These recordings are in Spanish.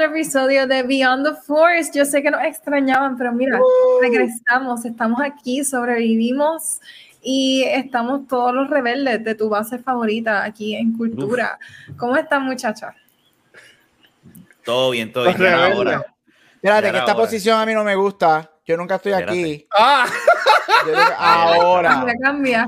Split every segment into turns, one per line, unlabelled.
Otro episodio de Beyond the Force. Yo sé que nos extrañaban, pero mira, regresamos, estamos aquí, sobrevivimos y estamos todos los rebeldes de tu base favorita aquí en Cultura. ¿Cómo están, muchachas?
Todo bien, todo bien. Ahora.
Espérate, que esta posición a mí no me gusta. Yo nunca estoy aquí. ¡Ah! Ahora.
Cambia,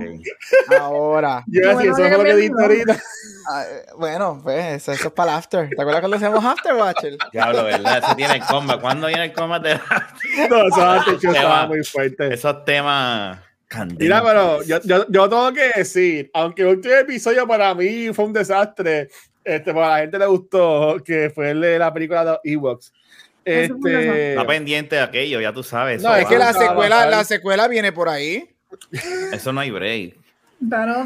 Ahora.
Yo así, eso es lo que dije ahorita.
Ah, bueno, pues eso, es para el after. ¿Te acuerdas cuando hacemos after, Watcher?
Diablo, ¿verdad? Se tiene el coma. ¿Cuándo viene el coma de
No, eso antes estaba muy fuerte.
Esos temas. Candentes.
Mira, pero yo, yo, yo, tengo que decir, aunque el último episodio para mí fue un desastre, este, para la gente le gustó, que fue el de la película de Ewoks. Este...
Está pendiente de aquello, ya tú sabes.
No, es que la secuela, la secuela viene por ahí.
Eso no hay break.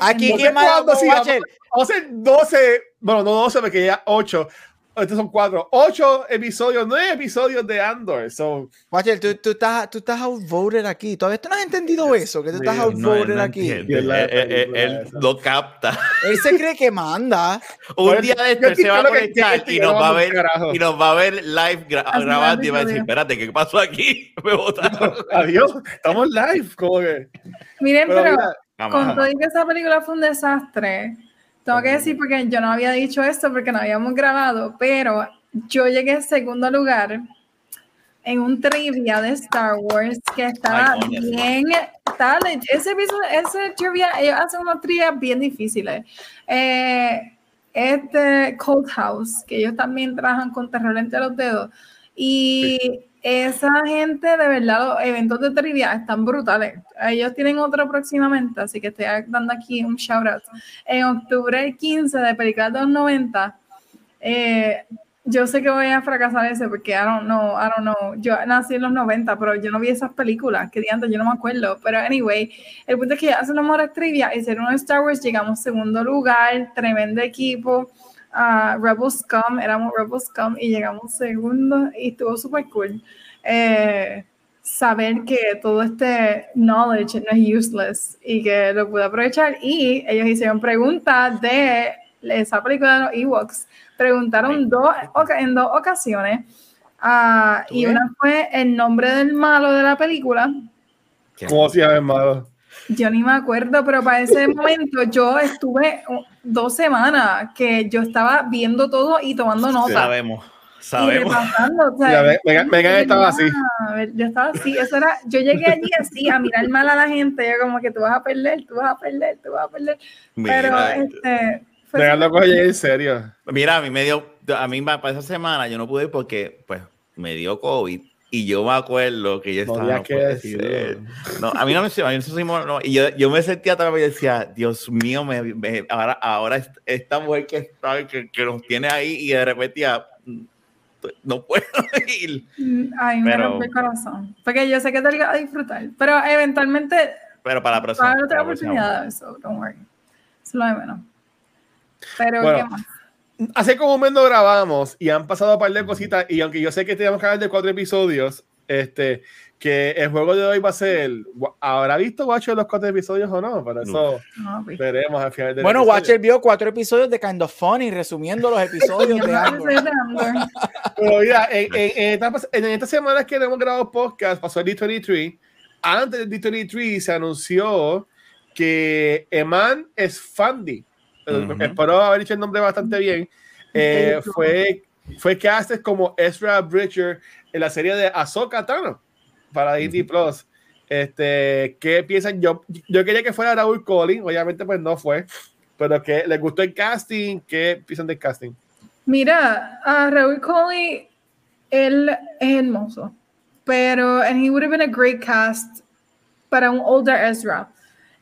Aquí,
sí, vamos, vamos, a hacer 12, bueno, no 12, porque ya 8 estos son cuatro, ocho episodios, nueve episodios de Andor. So.
Watcher, tú, tú, estás, tú estás outvoted aquí. Todavía tú no has entendido eso, que tú estás outvoted
no, no
aquí.
Él, él, él, él, lo capta.
Él se cree que manda.
Un día de este se va a conectar y nos va a ver y nos va a ver live gra grabando y va a decir, espérate, ¿qué pasó aquí? Me botaron.
Adiós, estamos live. ¿Cómo que?
Miren, pero, pero mira, con todo y que esa película fue un desastre, tengo que decir porque yo no había dicho esto porque no habíamos grabado, pero yo llegué en segundo lugar en un trivia de Star Wars que estaba Ay, bien tal. Ese ese trivia ellos hacen unos trivia bien difíciles. Eh, este Cold House que ellos también trabajan con terror entre los dedos. Y sí. Esa gente de verdad los eventos de trivia están brutales ellos tienen otro próximamente así que estoy dando aquí un shout out en octubre 15 de películas de los 90 eh, yo sé que voy a fracasar ese porque I don't know, I. Yo nací en los 90, pero yo no vi esas películas, que antes yo no me acuerdo. Pero anyway, el punto es que hacen los mejores trivia, hicieron un Star Wars, llegamos segundo lugar, tremendo equipo. Uh, Rebel Scum, éramos Rebel Scum y llegamos segundo y estuvo súper cool. Eh, saber que todo este knowledge no es useless y que lo pude aprovechar. Y ellos hicieron preguntas de esa película de los Ewoks preguntaron dos, en dos ocasiones uh, y una fue el nombre del malo de la película.
¿Cómo se llama el malo?
Yo ni me acuerdo, pero para ese momento yo estuve dos semanas que yo estaba viendo todo y tomando notas.
Sabemos. Sabemos.
O sea,
ya, Megan, Megan estaba así.
Yo estaba así, eso era, yo llegué allí así a mirar mal a la gente, yo como que tú vas a perder, tú vas a perder, tú vas a perder. Mira, pero este
Megan lo coge en serio.
Mira, a mí me dio, a mí para esa semana yo no pude ir porque pues me dio COVID y yo me acuerdo que yo estaba
no, que decir,
no, a mí no me a mí no, no, y yo, yo me sentía también y decía, Dios mío, me, me, ahora, ahora esta mujer que está que, que, nos tiene ahí y de repente ya no puedo ir.
Ay, me pero, rompe el corazón. Porque yo sé que te vas a disfrutar, pero eventualmente
pero para la próxima.
Para otra oportunidad, eso, don't worry. Eso es lo de menos. Pero,
bueno,
¿qué más?
Hace como un mes no grabamos y han pasado un par de cositas. Y aunque yo sé que tenemos que hablar de cuatro episodios, este, que el juego de hoy va a ser. ¿Habrá visto Watcher los cuatro episodios o no? Para eso no, no, veremos al final del
Bueno, episodio. Watcher vio cuatro episodios de Kind of Funny, resumiendo los episodios de.
Pero mira, en, en, en, esta, en estas semanas que hemos grabado podcast, pasó el D23. Antes del D23 se anunció que Eman es Uh -huh. espero haber dicho el nombre bastante bien, eh, fue, fue cast como Ezra Bridger en la serie de Ahsoka Tano para Disney uh -huh. Plus. Este, ¿Qué piensan? Yo, yo quería que fuera Raúl Collins, obviamente pues no fue, pero que les gustó el casting, ¿qué piensan del casting?
Mira, a Raúl Collins, él es hermoso, pero and he would have been a great cast para un older Ezra.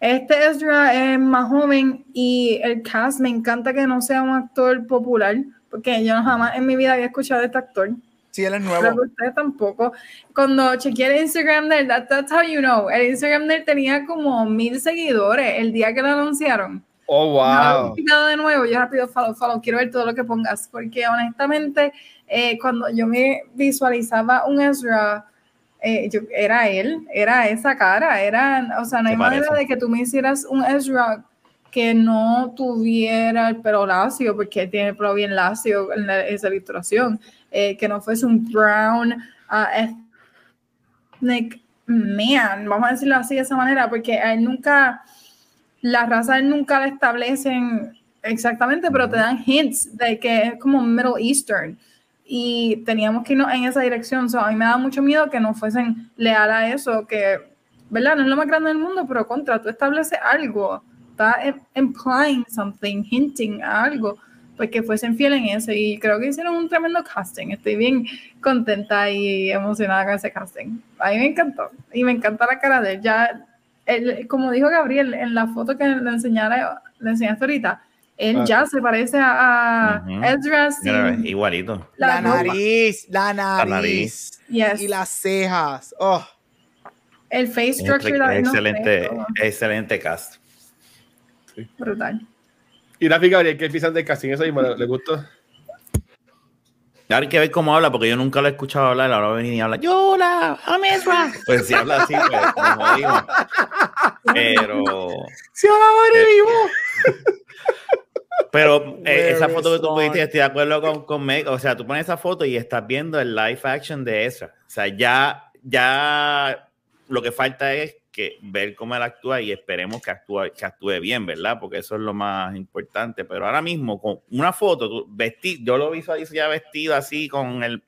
Este Ezra es más joven y el cast me encanta que no sea un actor popular, porque yo jamás en mi vida había escuchado a este actor.
Sí, él es nuevo. Pero
ustedes tampoco. Cuando chequeé el Instagram de él, that's how you know. El Instagram de él tenía como mil seguidores el día que lo anunciaron.
Oh, wow.
No, de nuevo, yo rápido follow, follow, quiero ver todo lo que pongas, porque honestamente, eh, cuando yo me visualizaba un Ezra, eh, yo, era él, era esa cara, era, o sea, no hay manera de que tú me hicieras un Ezra que no tuviera el pelo lacio, porque tiene el pelo bien lacio en esa ilustración, eh, que no fuese un brown uh, ethnic man, vamos a decirlo así de esa manera, porque él nunca las razas nunca la establecen exactamente, pero te dan hints de que es como Middle Eastern. Y teníamos que irnos en esa dirección. So, a mí me da mucho miedo que no fuesen leal a eso, que, ¿verdad? No es lo más grande del mundo, pero contra, tú estableces algo, está implying something, hinting a algo, pues que fuesen fieles en eso. Y creo que hicieron un tremendo casting. Estoy bien contenta y emocionada con ese casting. A mí me encantó. Y me encanta la cara de él. Ya como dijo Gabriel en la foto que le, enseñara, le enseñaste ahorita, él ah. ya se parece a, Ezra.
igualito.
La, nariz, la nariz. Y las cejas. Oh.
El face structure.
excelente, excelente cast.
Brutal.
Y la Gabriel, ¿qué piensan de casting? ¿Eso le, le gustó?
Hay que ver cómo habla, porque yo nunca lo he escuchado hablar. Ahora va a venir y habla, ¡Yola! ¡Amesra! Pues si habla así, pues, como digo. Pero.
¡Si habla vivo!
Pero eh, esa foto que tú pusiste, estoy de acuerdo con, con Meg. O sea, tú pones esa foto y estás viendo el live action de esa. O sea, ya, ya lo que falta es que ver cómo él actúa y esperemos que actúe, que actúe bien, ¿verdad? Porque eso es lo más importante. Pero ahora mismo, con una foto, vestido, yo lo visualizo ya vestido así con el.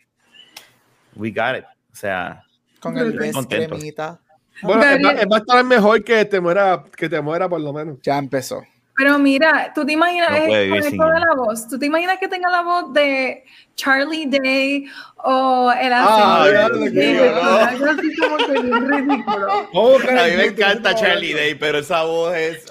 We got it. O sea,
con el cremita.
Bueno, es, va a estar mejor que te muera, que te muera por lo menos.
Ya empezó.
Pero mira, tú te imaginas, no de la voz, tú te imaginas que tenga la voz de Charlie Day o el
ah, algo así como que ridículo. a mí me encanta Charlie Day, pero esa voz es...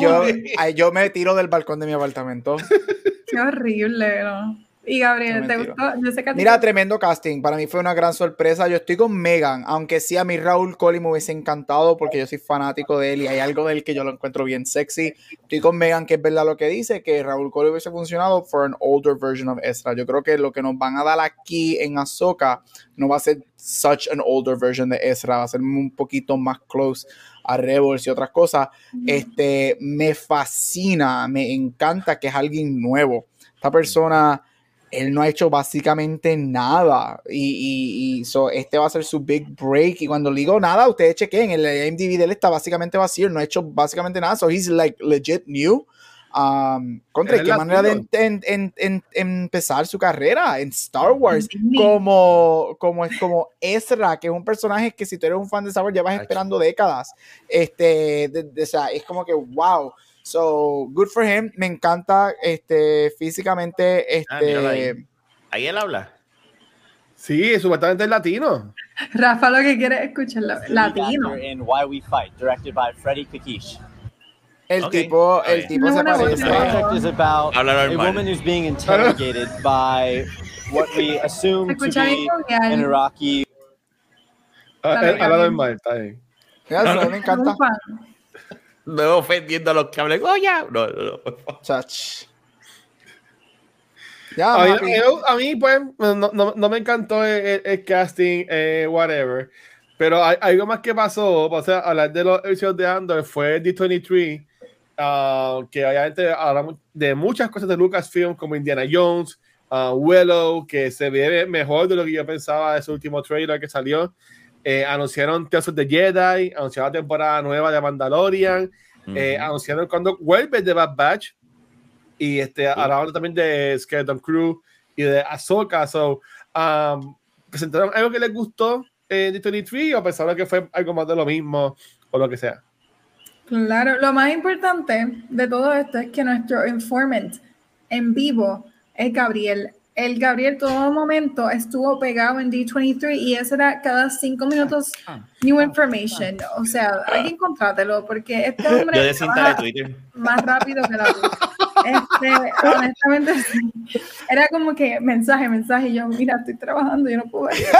Yo, yo, me tiro del balcón de mi apartamento.
Qué horrible, ¿no? Y Gabriel, ¿te gustó? Yo sé que
Mira, tremendo casting. Para mí fue una gran sorpresa. Yo estoy con Megan, aunque sí a mí Raúl Coley me hubiese encantado porque yo soy fanático de él y hay algo de él que yo lo encuentro bien sexy. Estoy con Megan, que es verdad lo que dice, que Raúl Coley hubiese funcionado for an older version of Ezra. Yo creo que lo que nos van a dar aquí en Ahsoka no va a ser such an older version de Ezra, va a ser un poquito más close a Rebels y otras cosas. Este, me fascina, me encanta que es alguien nuevo. Esta persona él no ha hecho básicamente nada. Y, y, este va a ser su big break. Y cuando digo nada, ustedes chequen, el IMDb de él está básicamente vacío, no ha hecho básicamente nada. So he's like legit new. Um, contra qué manera de empezar su carrera en Star Wars como, como es como Ezra, que es un personaje que si tú eres un fan de Star Wars llevas esperando décadas. Este, o sea, es como que wow. So, good for him. Me encanta este, físicamente. Ah, este...
ahí. él habla.
Sí, supuestamente es latino.
Rafa lo que quiere es escucharlo. Latino.
In Why We Fight, directed by Freddie Kakish.
El tipo, el tipo se parece.
This project is about a woman who's being interrogated by what we assume to be an Iraqi.
Habla normal, está bien.
Me encanta
no ofendiendo a los que hablen. Oh, ya. No, no, no.
Ya, a, mí, pues, no, no, no me encantó el, casting, eh, whatever. Pero hay, algo más que pasó, o sea, hablar de los episodios de Andor fue D23, uh, que obviamente hablamos de muchas cosas de Lucasfilm, como Indiana Jones, uh, Willow, que se ve mejor de lo que yo pensaba de su último trailer que salió. Eh, anunciaron Tears of the Jedi, anunciaron la temporada nueva de Mandalorian, eh, anunciaron cuando vuelve de Bad Batch y este, hablaron también de Skeleton Crew y de Ahsoka. So, um, presentaron algo que les gustó en D23 o pensaron que fue algo más de lo mismo o lo que sea.
Claro, lo más importante de todo esto es que nuestro informant en vivo es Gabriel el Gabriel todo momento estuvo pegado en D23 y eso era cada cinco minutos ah, ah, new ah, information. O sea, hay que encontrártelo porque este hombre más rápido que la luz. Este, honestamente, era como que mensaje, mensaje, y yo, mira, estoy trabajando, yo no puedo ver.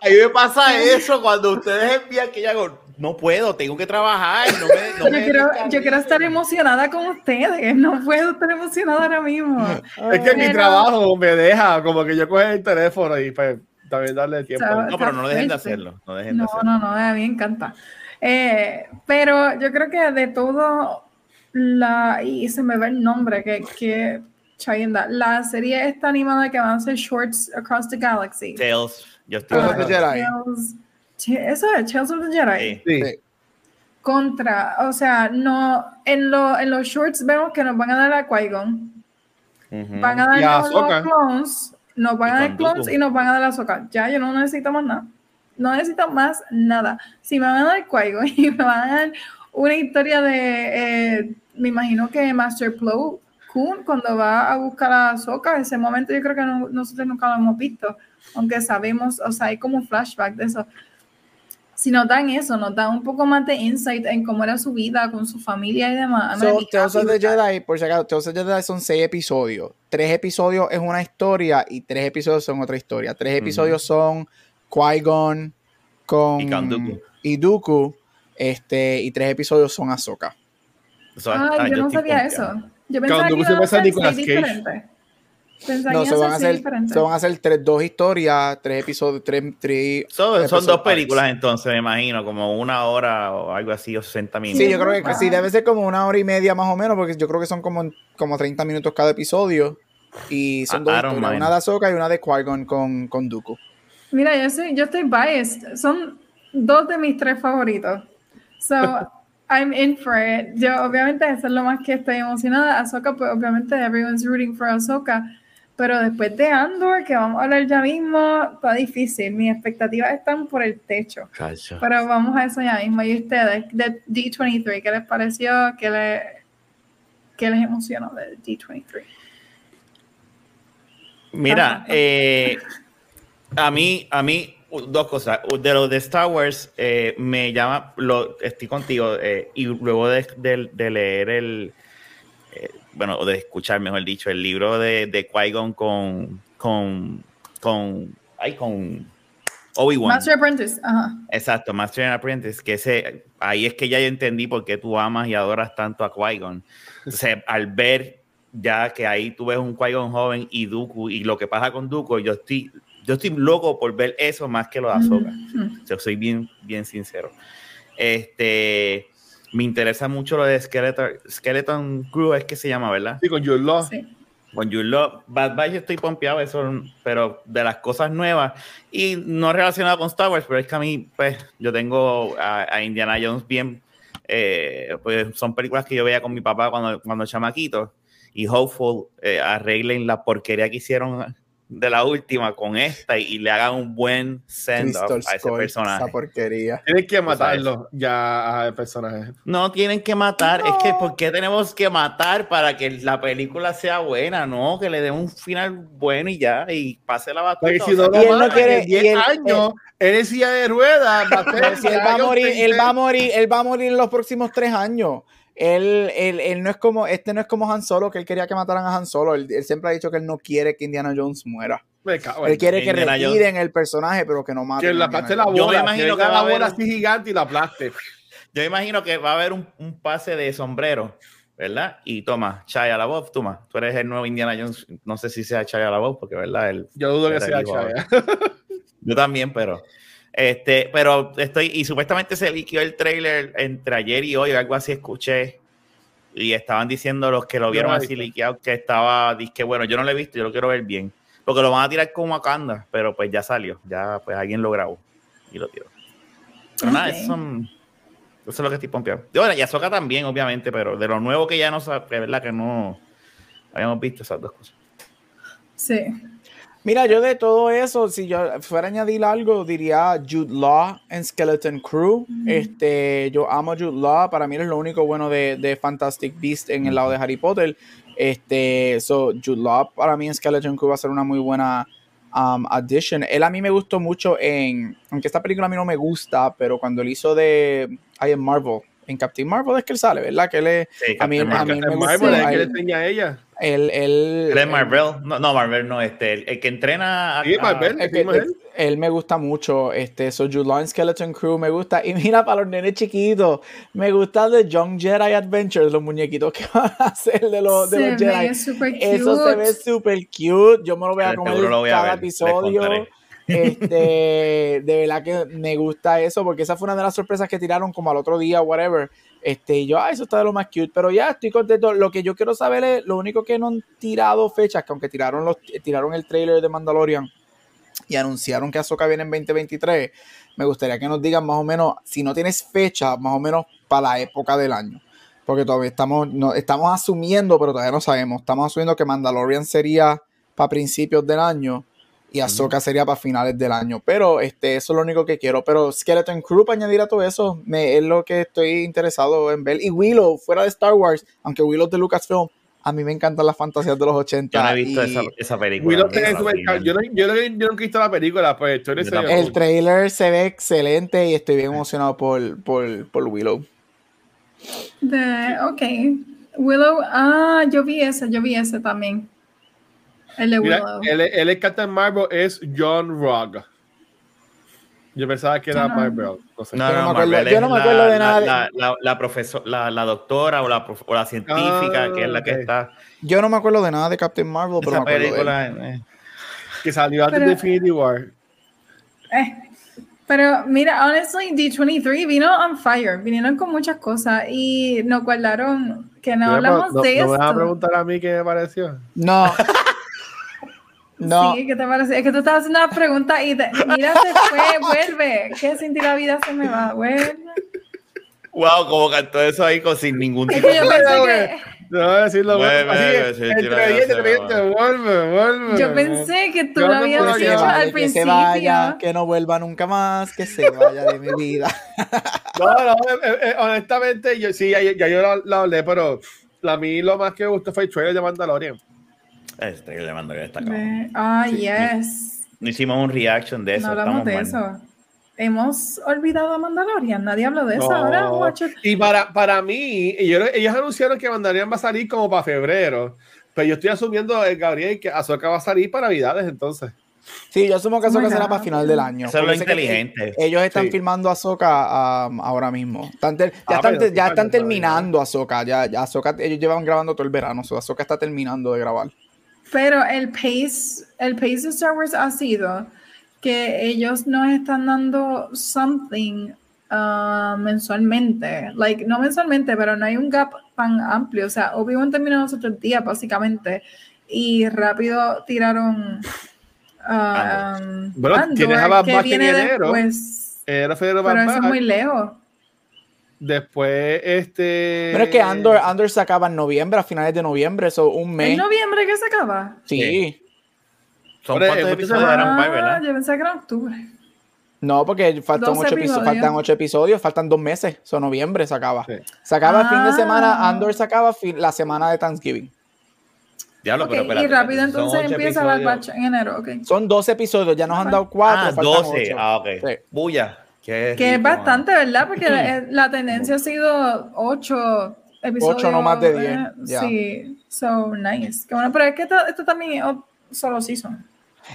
A mí me pasa eso cuando ustedes envían que ya hago, no puedo, tengo que trabajar. No me,
yo, quiero, yo, quiero, estar emocionada con ustedes, no puedo estar emocionada ahora mismo.
Es que mi trabajo me deja como que yo coge el teléfono y pues también darle tiempo.
no, pero no dejen de hacerlo. No, dejen
no,
de hacerlo.
no, no, a mí me encanta. Eh, pero yo creo que de todo la, y se me ve el nombre que, que Chayenda, la serie esta animada que van a ser Shorts Across the Galaxy.
Tales.
Yo estoy uh, Jedi.
Eso es Tales of the Jedi. Sí. Contra, o sea, no, en, lo, en los shorts vemos que nos van a dar a Qui-Gon. Van a dar los clones, nos van a dar clones y nos van a dar a Soka. Ya, yo no necesito más nada. No necesito más nada. Si me van a dar Qui-Gon y me van a dar una historia de, eh, me imagino que Master Plo Kun, cuando va a buscar a Soka, ese momento yo creo que nosotros nunca lo hemos visto, aunque sabemos, o sea, hay como un flashback de eso si nos dan eso, nos dan un poco más de insight en cómo era su vida con su familia y demás.
So, Tales of the Jedi, por si acaso, Tales of the Jedi son seis episodios. Tres episodios es una historia y tres episodios son otra historia. Tres episodios son Qui-Gon con y Dooku. este, y tres episodios son Ahsoka.
ah, yo, no sabía eso. Yo pensaba que iba a ser diferente
no, se van, a hacer, se van a hacer tres, dos historias, tres episodios, tres, tres
son, dos películas entonces, me imagino, como una hora o algo así, o 60 minutos.
Sí, yo creo que, sí, debe ser como una hora y media más o menos, porque yo creo que son como, como 30 minutos cada episodio. Y son dos historias, una de Ahsoka y una de Qui-Gon con, con Dooku.
Mira, yo, soy, yo estoy biased. Son dos de mis tres favoritos. So, I'm in for it. Yo, obviamente, eso es lo más que estoy emocionada. Ahsoka, pues, obviamente, everyone's rooting for Ahsoka. Pero después de Andor, que vamos a hablar ya mismo, está difícil. Mis expectativas están por el techo. Pero vamos a eso ya mismo. ¿Y ustedes, de D23, qué les pareció? ¿Qué, le, qué les emocionó de D23?
Mira, eh, a mí, a mí, dos cosas. De lo de Star Wars, eh, me llama, lo, estoy contigo, eh, y luego de, de leer el, bueno, o de escuchar, mejor dicho, el libro de, de Qui-Gon con, con, con, ay, con Obi-Wan.
Master Apprentice, ajá.
Exacto, Master Apprentice, que ese, ahí es que ya yo entendí por qué tú amas y adoras tanto a Qui-Gon. Entonces, al ver ya que ahí tú ves un Qui-Gon joven y Dooku, y lo que pasa con Dooku, yo estoy, yo estoy loco por ver eso más que lo de Ahsoka. Yo soy bien, bien sincero. Este, me interesa mucho lo de Skeleton, Skeleton Crew, es que se llama, ¿verdad?
Sí, con Your Love. Sí.
Con Your Love. Bad Batch estoy pompeado, eso, pero de las cosas nuevas y no relacionado con Star Wars, pero es que a mí, pues, yo tengo a, Indiana Jones bien, eh, pues son películas que yo veía con mi papá cuando, cuando chamaquito y Hopeful eh, arreglen la porquería que hicieron de la última con esta y, le hagan un buen send a ese personaje.
Esa porquería.
Tienen que matarlo ya al personaje.
No tienen que matar, es que ¿por qué tenemos que matar para que la película sea buena? No, que le den un final bueno y ya, y pase la batalla.
si no, no quiere 10 años, él es silla de ruedas, va a
ser, él va a morir, él va a morir, él va a morir en los próximos tres años. Él, él, él, no es como, este no es como Han Solo, que él quería que mataran a Han Solo. Él, siempre ha dicho que él no quiere que Indiana Jones muera. él quiere que retiren el personaje, pero que no maten.
Que la aplaste la bola. Yo me imagino que, va a bola así gigante y la aplaste.
Yo imagino que va a haber un, un pase de sombrero, ¿verdad? Y toma, Chaya la voz, toma, tú eres el nuevo Indiana Jones. No sé si sea Chaya la voz, porque, ¿verdad? Él,
Yo dudo que sea Chaya.
Yo también, pero este, pero estoy, y supuestamente se liquidó el trailer entre ayer y hoy, algo así escuché. Y estaban diciendo los que lo vieron así liqueado que estaba, que bueno, yo no lo he visto, yo lo quiero ver bien. Porque lo van a tirar como Wakanda, pero pues ya salió, ya pues alguien lo grabó y lo tiró. Pero nada, eso, es lo que estoy pompeado. Y bueno, y Azoka también, obviamente, pero de lo nuevo que ya no, es verdad que no habíamos visto esas dos cosas.
Sí.
Mira, yo de todo eso, si yo fuera a añadir algo, diría Jude Law en Skeleton Crew. Este, yo amo Jude Law, para mí es lo único bueno de, Fantastic Beast en el lado de Harry Potter. Este, so, Jude Law para mí en Skeleton Crew va a ser una muy buena um, addition. Él a mí me gustó mucho en, aunque esta película a mí no me gusta, pero cuando él hizo de I Am Marvel, en Captain Marvel es que él sale, ¿verdad? Que él es, a mí, a mí me
Marvel es que le enseña a ella.
Él
es Marvel, no, no, Marvel no, este, el, que entrena a,
sí, Marvel,
él, él, me gusta mucho, este, so Julian Skeleton Crew me gusta, y mira, para los nenes chiquitos, me gusta de Young Jedi Adventures, los muñequitos que van a hacer de los, de los Jedi. Eso se ve súper cute, yo me lo voy a comer cada episodio. Este, de verdad que me gusta eso, porque esa fue una de las sorpresas que tiraron como al otro día, whatever. Este, yo, ah, eso está de lo más cute, pero ya estoy contento. Lo que yo quiero saber es, lo único que no han tirado fechas, que aunque tiraron, los, tiraron el trailer de Mandalorian y anunciaron que Ahsoka viene en 2023, me gustaría que nos digan más o menos, si no tienes fecha, más o menos para la época del año. Porque todavía estamos, no, estamos asumiendo, pero todavía no sabemos. Estamos asumiendo que Mandalorian sería para principios del año y Ahsoka sería para finales del año. Pero este, eso es lo único que quiero. Pero Skeleton Crew, para añadir a todo eso, me, es lo que estoy interesado en ver. Y Willow, fuera de Star Wars, aunque Willow es de Lucasfilm, a mí me encantan las fantasías de los 80.
Yo no he visto esa, esa, película. Willow
tiene yo, no, yo, no, yo, nunca he visto la película, pues
El trailer se ve excelente y estoy bien emocionado por, por, por Willow.
De, ok. Willow, ah, yo vi ese, yo vi ese también. El de Willow.
el, el, Captain Marvel es John Rogg. Yo pensaba que era Marvel.
No, sé. no, no, Marvel yo no me acuerdo de nada. La, la, la, profesor, la, la, doctora o la, o la científica ah, que es la que está.
Yo no me acuerdo de nada de Captain Marvel, pero me película,
eh. que salió antes de Infinity War.
Eh, pero mira, honestly, D23 vino on fire, vinieron con muchas cosas y nos guardaron que no, hablamos de
¿no
esto.
¿Me vas a preguntar a mí qué me pareció?
No.
No. Sí, ¿qué te parece? Es que tú estabas haciendo una pregunta y mira, se fue, vuelve. ¿Qué sin ti la vida se me va? Vuelve.
Wow, como cantó eso ahí con sin ningún tipo
de. Yo pensé que.
No, decirlo vuelve, así, vuelve, vuelve.
Yo pensé que tú lo habías dicho al principio. Que se
vaya, que no vuelva nunca más, que se vaya de mi vida.
No, no, eh, eh, honestamente, yo sí, ya, ya yo la, hablé, pero a mí lo más que me gustó fue el trailer de Mandalorian.
Este que le mando que está
Ah, yes.
No hicimos un reaction de eso.
No hablamos de eso. Hemos olvidado a Mandalorian, nadie habló de eso ahora.
Y para, para mí, ellos, ellos, anunciaron que Mandalorian va a salir como para febrero, pero yo estoy asumiendo, el eh, Gabriel, que Azoka va a salir para Navidades entonces.
Sí, yo asumo que Azoka será para final del año.
Eso es lo inteligente.
ellos están filmando Azoka um, ahora mismo. ya ah, están, ya están terminando Azoka. Ya, ya Ahsoka, ellos llevan grabando todo el verano. So Azoka está terminando de grabar.
Pero el pace, el pace de Star Wars ha sido que ellos nos están dando something uh, mensualmente. Like, no mensualmente, pero no hay un gap tan amplio. O sea, Obi-Wan terminó los otros días, básicamente. Y rápido tiraron. Um,
bueno, tienes a que viene después,
Era pero eso es muy lejos.
Después, este.
Pero es que Andor, Andor se acaba en noviembre, a finales de noviembre, eso un mes.
¿En noviembre que se acaba?
Sí.
Son cuántos episodios
ah, ¿verdad? Yo pensé que era octubre.
No, porque faltan ocho, episodios. faltan ocho episodios, faltan dos meses. Son noviembre se acaba. Se acaba el fin de semana, ah. Andor se acaba la semana de Thanksgiving.
Diablo, pero
espérate, y rápido entonces empieza la batch en enero, ok.
Son 12 episodios, ya nos han dado cuatro.
Ah, 12. Ah, ok. Bulla.
Que es bastante, ¿verdad? Porque la, tendencia ha sido 8 episodios.
8 no más de 10.
Eh, sí, so nice. Que bueno, pero es que esto, esto también es solo season.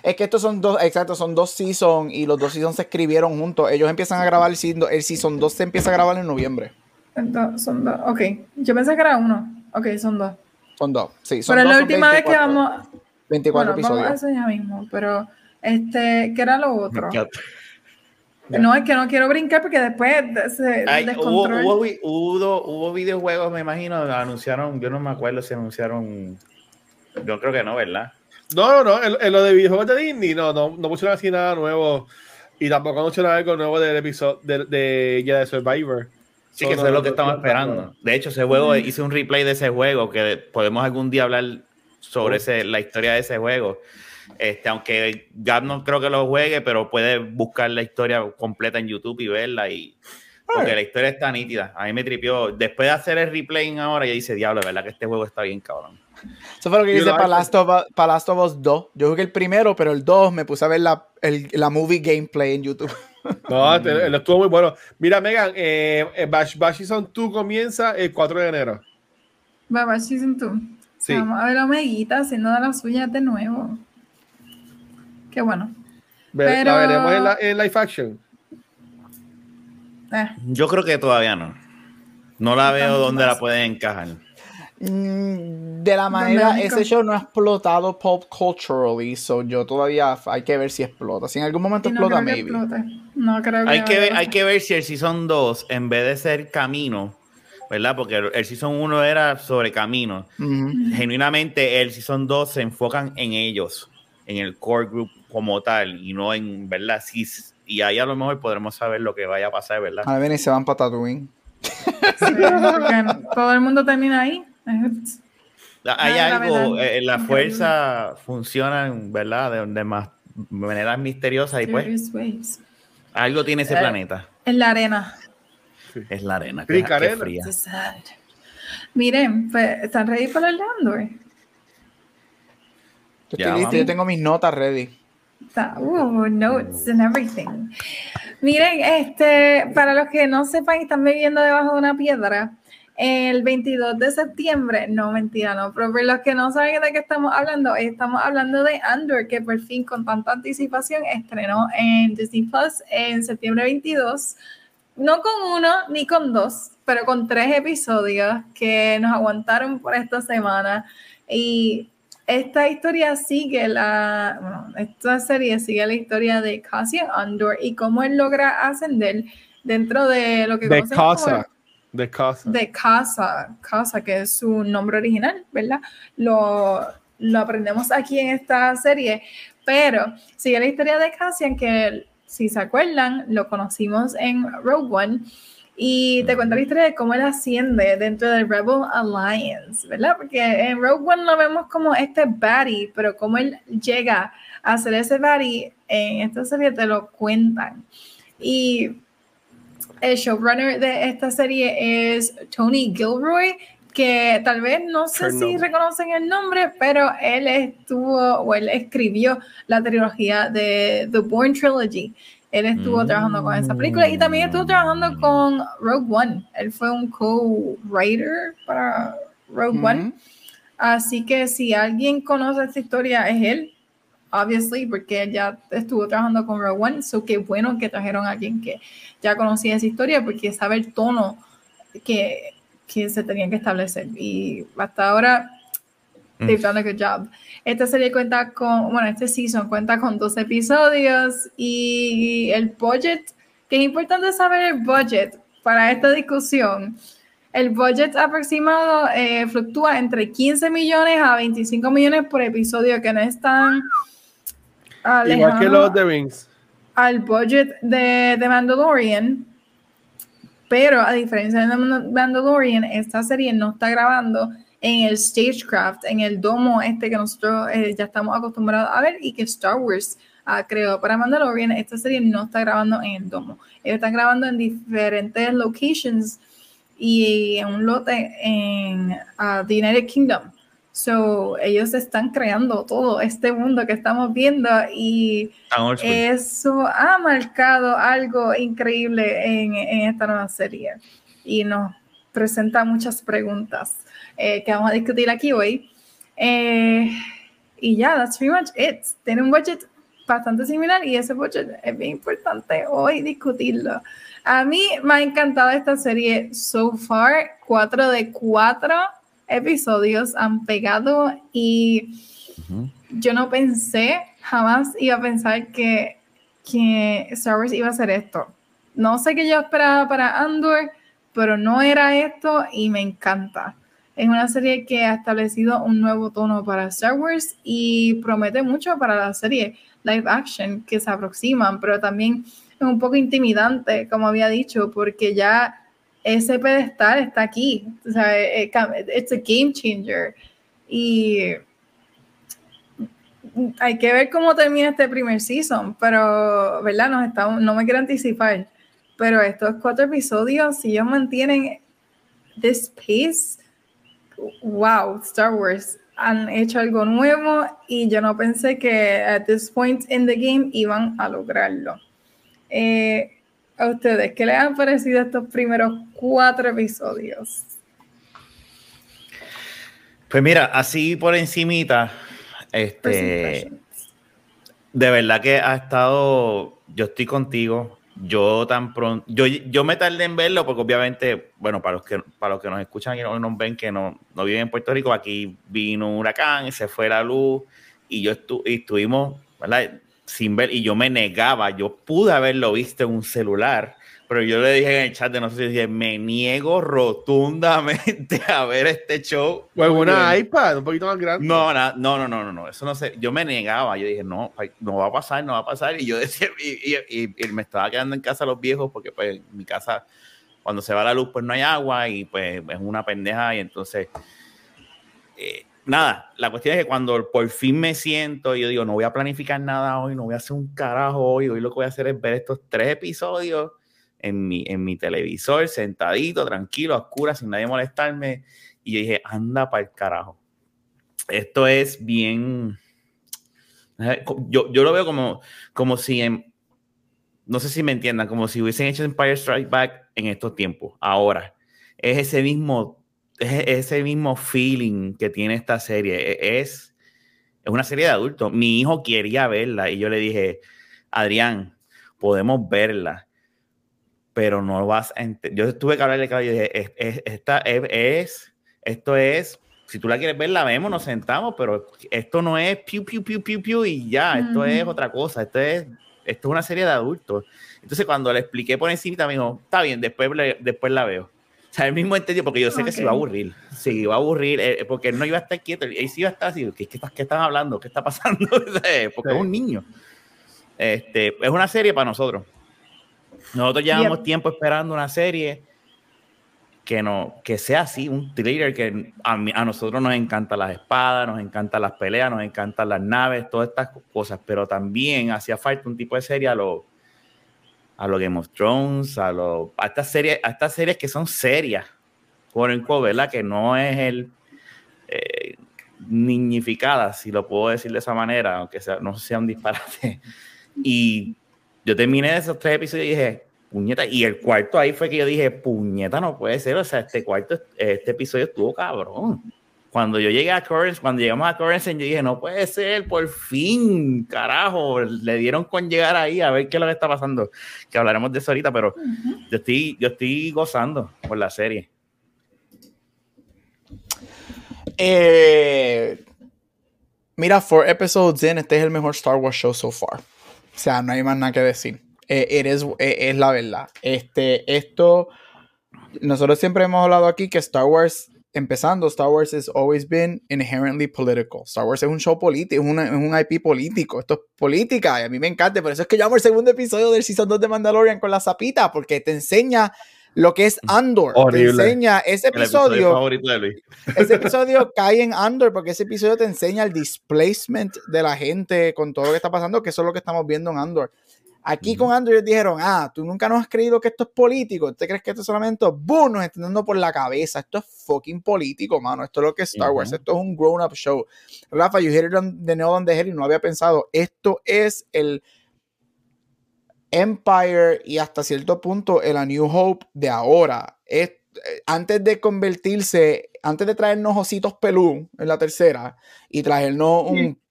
Es que estos son dos, exacto, son dos seasons y los dos seasons se escribieron juntos. Ellos empiezan a grabar el season, el season 2 se empieza a grabar en noviembre.
Entonces, son dos, ok. Yo pensé que era uno. Ok, son dos.
Son dos, sí. Son
pero
dos,
la última vez que vamos.
24 episodios.
Vamos a eso ya mismo, pero este, ¿qué era lo otro? No, es que no quiero brincar porque después se
hubo, hubo, hubo, videojuegos, me imagino, anunciaron, yo no me acuerdo si anunciaron, yo creo que no, ¿verdad?
No, no, no, en, lo de videojuegos de Disney, no, no, no pusieron así nada nuevo y tampoco anunciaron algo nuevo del episodio de, de, de Survivor.
Sí, que eso es lo que estamos esperando. De hecho, ese juego, hice un replay de ese juego que podemos algún día hablar sobre ese, la historia de ese juego. Este, aunque ya no creo que lo juegue, pero puede buscar la historia completa en YouTube y verla. Y, porque la historia está nítida. A mí me tripió. Después de hacer el replay ahora, ya dice, diablo, verdad que este juego está bien cabrón.
Eso fue lo que hice para Last, of, Us 2. Yo jugué el primero, pero el 2 me puse a ver la, el, la movie gameplay en YouTube.
No, él estuvo muy bueno. Mira, Megan, eh, eh Bash, Bash Season 2 comienza el 4 de enero.
Bash Season 2. Sí. Vamos a ver a Meguita haciendo de las suyas de nuevo. Qué bueno.
Pero... ¿La veremos en, la, en live action?
Eh. Yo creo que todavía no. No la veo donde la pueden encajar.
Mm, de la manera, ese show no ha explotado pop culturally, so yo todavía hay que ver si explota. Si en algún momento explota, maybe.
No creo que
hay, que ver, hay que ver si el Season 2, en vez de ser camino, ¿verdad? Porque el Season 1 era sobre camino. Genuinamente, el Season 2 se enfocan en ellos, en el core group como tal, y no en, ¿verdad? Sí, y ahí a lo mejor podremos saber lo que vaya a pasar, ¿verdad?
A ver, y se van para Tatooine.
todo el mundo termina ahí.
Hay algo, eh, la fuerza funciona, ¿verdad? De, de más maneras misteriosas y pues algo tiene ese eh, planeta.
En la arena.
Es la arena. Que,
arena.
fría.
Miren, pues, ¿están ready para el Andor?
Yo yo tengo mis notas ready.
Uh, notes and everything. Miren, este, para los que no sepan y están viviendo debajo de una piedra, el 22 de septiembre, no mentira, no, pero por los que no saben de qué estamos hablando, estamos hablando de Andor, que por fin con tanta anticipación estrenó en Disney Plus en septiembre 22, no con uno ni con dos, pero con tres episodios que nos aguantaron por esta semana. Y esta historia sigue la, bueno, esta serie sigue la historia de Cassian Andor y cómo él logra ascender dentro de lo que
de casa, de casa,
de casa, casa que es su nombre original, ¿verdad? Lo, lo aprendemos aquí en esta serie, pero sigue la historia de Cassian que si se acuerdan lo conocimos en Rogue One y te cuento la historia de cómo él asciende dentro del Rebel Alliance, ¿verdad? Porque en Rogue One lo vemos como este baddie, pero cómo él llega a ser ese baddie, en esta serie te lo cuentan. Y el showrunner de esta serie es Tony Gilroy, que tal vez no sé si reconocen el nombre, pero él estuvo o él escribió la trilogía de The Bourne Trilogy. Él estuvo trabajando con esa película y también estuvo trabajando con Rogue One. Él fue un co-writer para Rogue One. Así que si alguien conoce esta historia es él, obviously, porque él ya estuvo trabajando con Rogue One. So qué bueno que trajeron a alguien que ya conocía esa historia porque sabe el tono que, que se tenía que establecer. Y hasta ahora They've done a good job. Esta serie cuenta con, bueno, este season cuenta con dos episodios y el budget, que es importante saber el budget para esta discusión. El budget aproximado eh, fluctúa entre 15 millones a 25 millones por episodio, que no es tan
Igual que los de Rings.
Al budget de, de Mandalorian, pero a diferencia de Mandalorian, esta serie no está grabando en el stagecraft, en el domo este que nosotros eh, ya estamos acostumbrados a ver y que Star Wars uh, creó para Mandalorian, esta serie no está grabando en el domo. Ellos están grabando en diferentes locations y en un lote en uh, the United Kingdom. So, ellos están creando todo este mundo que estamos viendo y eso ha marcado algo increíble en, en esta nueva serie y nos presenta muchas preguntas. Eh, que vamos a discutir aquí hoy. Eh, y ya, that's pretty much it. Tiene un budget bastante similar y ese budget es bien importante hoy discutirlo. A mí me ha encantado esta serie so far. Cuatro de cuatro episodios han pegado y yo no pensé, jamás iba a pensar que, que Star Wars iba a hacer esto. No sé qué yo esperaba para Andor, pero no era esto y me encanta. Es una serie que ha establecido un nuevo tono para Star Wars y promete mucho para la serie live action que se aproximan, pero también es un poco intimidante, como había dicho, porque ya ese pedestal está aquí. O sea, es a game changer. Y hay que ver cómo termina este primer season, pero, ¿verdad? Nos estamos, no me quiero anticipar, pero estos cuatro episodios, si ellos mantienen this pace, wow, Star Wars han hecho algo nuevo y yo no pensé que at this point in the game iban a lograrlo. Eh, a ustedes, ¿qué les han parecido estos primeros cuatro episodios?
Pues mira, así por encimita, este, de verdad que ha estado, yo estoy contigo, yo tan pronto, yo, yo me tardé en verlo porque obviamente, bueno, para los que, para los que nos escuchan y no nos ven que no, no viven en Puerto Rico, aquí vino un huracán, se fue la luz y yo estu y estuvimos. Sin ver, y yo me negaba, yo pude haberlo visto en un celular, pero yo le dije en el chat de no sé si dije, me niego rotundamente a ver este show.
O alguna iPad, un poquito más grande.
No, no, no, no, no, no, eso no sé. Yo me negaba, yo dije, no, no va a pasar, no va a pasar. Y yo decía, y, me estaba quedando en casa los viejos, porque pues mi casa, cuando se va la luz, pues no hay agua y pues es una pendeja. Y entonces, eh, nada, la cuestión es que cuando por fin me siento, yo digo, no voy a planificar nada hoy, no voy a hacer un carajo hoy, hoy lo que voy a hacer es ver estos tres episodios en mi, en mi televisor, sentadito, tranquilo, a oscuras, sin nadie molestarme. Y yo dije, anda para el carajo. Esto es bien. Yo, yo lo veo como, como si no sé si me entiendan, como si hubiesen hecho Empire Strike Back en estos tiempos, ahora. Es ese mismo, es ese mismo feeling que tiene esta serie. E, es, es una serie de adultos. Mi hijo quería verla y yo le dije, Adrián, podemos verla pero no vas a Yo tuve que hablarle, claro, yo dije, es, esta es, esto es, si tú la quieres ver, la vemos, nos sentamos, pero esto no es piu, piu, piu, piu, piu y ya, esto es otra cosa, esto es, esto es una serie de adultos. Entonces, cuando le expliqué por encima, me dijo, está bien, después, después la veo. O sea, el mismo entendió, porque yo sé que se iba a aburrir, se iba a aburrir, eh, porque él no iba a estar quieto, él sí iba a estar así, ¿qué, qué, qué están hablando? ¿Qué está pasando? porque es un niño. Este, es una serie para nosotros. Nosotros llevamos tiempo esperando una serie que, no, que sea así, un thriller que a, a, nosotros nos encantan las espadas, nos encantan las peleas, nos encantan las naves, todas estas cosas, pero también hacía falta un tipo de serie a lo, a lo Game of Thrones, a, lo, a, estas, series, a estas series que son serias, por el ¿verdad? Que no es el eh, niñificada, si lo puedo decir de esa manera, aunque sea, no sea un disparate. Y yo terminé de esos tres episodios y dije, puñeta, y el cuarto ahí fue que yo dije, puñeta, no puede ser, o sea, este cuarto, este episodio estuvo cabrón. Cuando yo llegué a Currents, cuando llegamos a Currents, yo dije, no puede ser, por fin, carajo, le dieron con llegar ahí a ver qué es lo que está pasando, que hablaremos de eso ahorita, pero yo, estoy, yo estoy gozando por la serie.
Eh, mira, four episodes in, este es el mejor Star Wars show so far. O sea, no hay más nada que decir. Eh, eres, eh, es la verdad. Este, esto, nosotros siempre hemos hablado aquí que Star Wars, empezando, Star Wars has always been inherently political. Star Wars es un show político, es, es, un IP político. Esto es política y a mí me encanta. Por eso es que llamo el segundo episodio del Season 2 de Mandalorian con la zapita, porque te enseña lo que es Andor. Te enseña ese episodio. ese episodio cae en Andor porque ese episodio te enseña el displacement de la gente con todo lo que está pasando, que eso es lo que estamos viendo en Andor. Aquí con Andor ellos dijeron, ah, tú nunca nos has creído que esto es político, ¿te crees que esto es solamente, boom, nos están dando por la cabeza, esto es fucking político, mano, esto es lo que es Star Wars, esto es un grown-up show. Rafa, you hit it on the nail on the head y no había pensado, esto es el Empire y hasta cierto punto el A New Hope de ahora. Es, eh, antes de convertirse, antes de traernos ositos pelú en la tercera y traernos un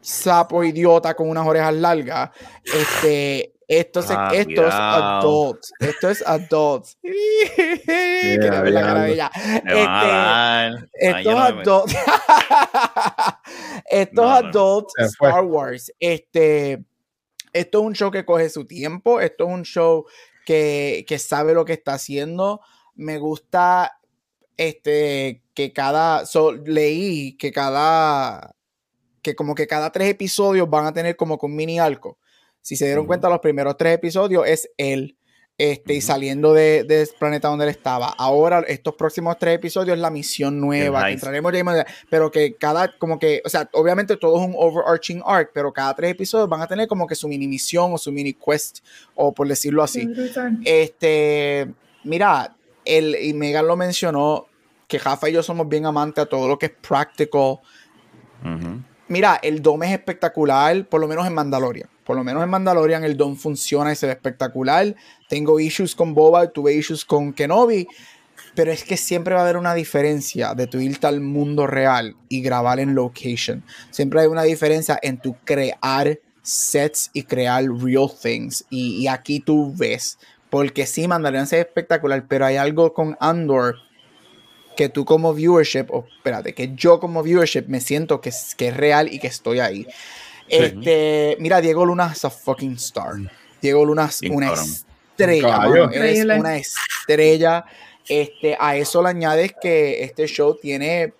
sapo idiota con unas orejas largas, este, esto, ah, esto es adult. Esto es adult. Yeah, ver la cara de ella. Este, esto es adult. esto es adult Star Wars. Este esto es un show que coge su tiempo, esto es un show que, sabe lo que está haciendo. Me gusta este que cada leí que cada que como que cada tres episodios van a tener como con un mini arco. Si se dieron cuenta, los primeros tres episodios es él este, y saliendo de, de, planeta donde él estaba. Ahora, estos próximos tres episodios, la misión nueva, que entraremos pero que cada, como que, o sea, obviamente todo es un overarching arc, pero cada tres episodios van a tener como que su mini misión o su mini quest, o por decirlo así. Este, mira, el, y Megan lo mencionó, que Jafa y yo somos bien amantes a todo lo que es practical. Mira, el DOM es espectacular, por lo menos en Mandalorian. Por lo menos en Mandalorian el DOM funciona y se ve espectacular. Tengo issues con Boba, tuve issues con Kenobi, pero es que siempre va a haber una diferencia de tu irte al mundo real y grabar en location. Siempre hay una diferencia en tu crear sets y crear real things. Y, aquí tú ves, porque sí, Mandalorian es espectacular, pero hay algo con Andor que tú como viewership, o espérate, que yo como viewership me siento que, que es real y que estoy ahí. Este, mira, Diego Luna es a fucking star. Diego Luna es una estrella, es una estrella. Este, a eso le añades que este show tiene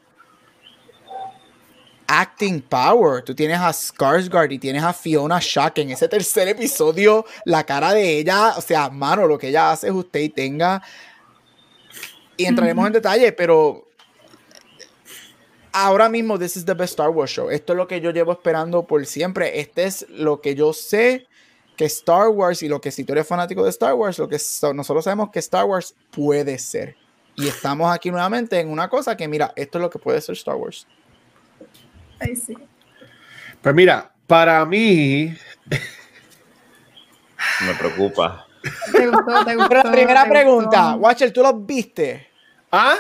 acting power. Tú tienes a Skarsgård y tienes a Fiona Shack en ese tercer episodio. La cara de ella, o sea, mano, lo que ella hace es usted y tenga. Y entraremos en detalle, pero ahora mismo, this is the best Star Wars show. Esto es lo que yo llevo esperando por siempre. Este es lo que yo sé que Star Wars y lo que si tú eres fanático de Star Wars, lo que nosotros sabemos que Star Wars puede ser. Y estamos aquí nuevamente en una cosa que, mira, esto es lo que puede ser Star Wars.
Ay, sí.
Pues mira, para mí.
Me preocupa.
Te gustó, te gustó,
Pero la primera pregunta, Watcher, ¿tú los viste?
¿Ah?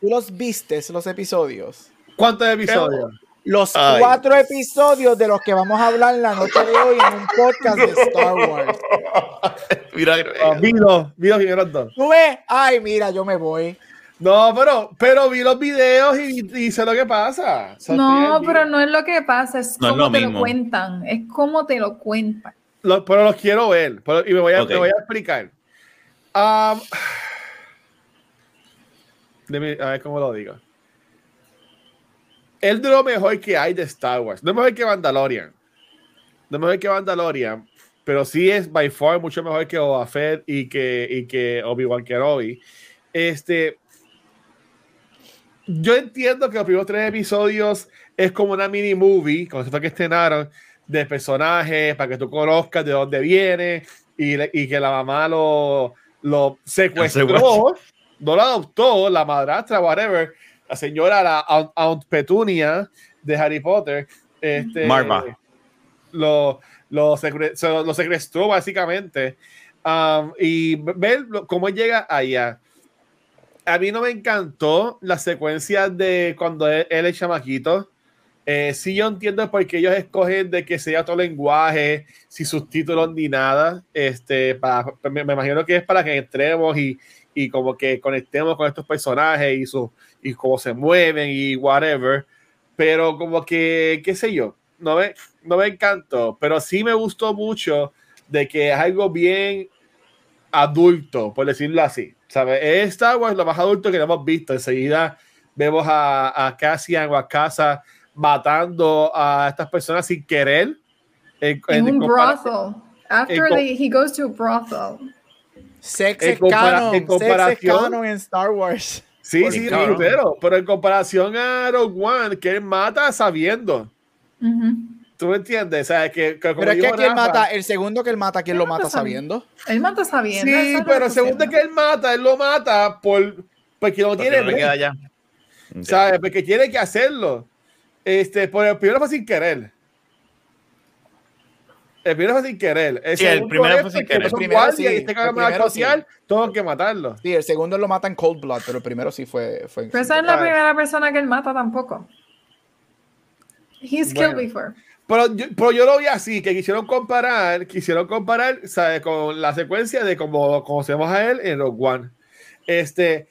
¿Tú los viste, los episodios?
¿Cuántos episodios?
los cuatro episodios de los que vamos a hablar la noche de hoy en un podcast de Star Wars.
mira, uh, vi los, vi los dos.
¿Tú ves? Ay, mira, yo me voy.
No, pero, pero vi los videos y, sé lo que pasa.
no, pero no es lo que pasa, es como te lo cuentan. Es como te lo cuentan.
Pero los quiero ver y me voy a, voy a explicar. Um, a ver cómo lo digo es de lo mejor que hay de Star Wars. No es mejor que Mandalorian. No es mejor que Mandalorian. Pero sí es by far mucho mejor que Boba Fett y que, y que Obi-Wan Kenobi. Este. Yo entiendo que los primeros tres episodios es como una mini movie, como si fue que estrenaron, de personajes para que tú conozcas de dónde viene y, y que la mamá lo, lo secuestró, no lo adoptó, la madrastra, whatever la señora, la Aunt, Petunia de Harry Potter, este,
Marva.
Lo, lo, secuestró básicamente. Um, y ver cómo llega allá. A mí no me encantó la secuencia de cuando él, es chamaquito. Eh, sí, yo entiendo por qué ellos escogen de que sea otro lenguaje, sin subtítulos ni nada. Este, para, me, me, imagino que es para que entremos y, y como que conectemos con estos personajes y, su, y cómo se mueven y whatever. Pero como que, qué sé yo, no me, no me encantó, pero sí me gustó mucho de que es algo bien adulto, por decirlo así. ¿Sabes? Es lo más adulto que hemos visto. Enseguida vemos a, a Cassian o a Casa matando a estas personas sin querer.
En, un brothel. After he goes to a brothel.
Sex canon, en comparación, en Star Wars.
Sí, sí, pero, pero en comparación a Rogue One, que él mata sabiendo. ¿Tú me entiendes? O que,
pero es que él mata, el segundo que él mata, ¿quién lo mata sabiendo?
Él mata sabiendo.
Sí, pero el segundo que él mata, él lo mata por porque no tiene. No ¿Sabes? Porque tiene que hacerlo. Este, por el primero fue sin querer. El primero fue sin querer. El,
sí, el primero fue sin querer. El primero,
sí, este el primero sí. Todo que matarlo.
Sí, el segundo lo mata en cold blood, pero el primero sí fue. fue
pero esa es la primera persona que él mata tampoco. He's killed before.
Pero yo, pero yo lo vi así, que quisieron comparar, quisieron comparar ¿sabes? con la secuencia de cómo conocemos a él en Rogue One. Este,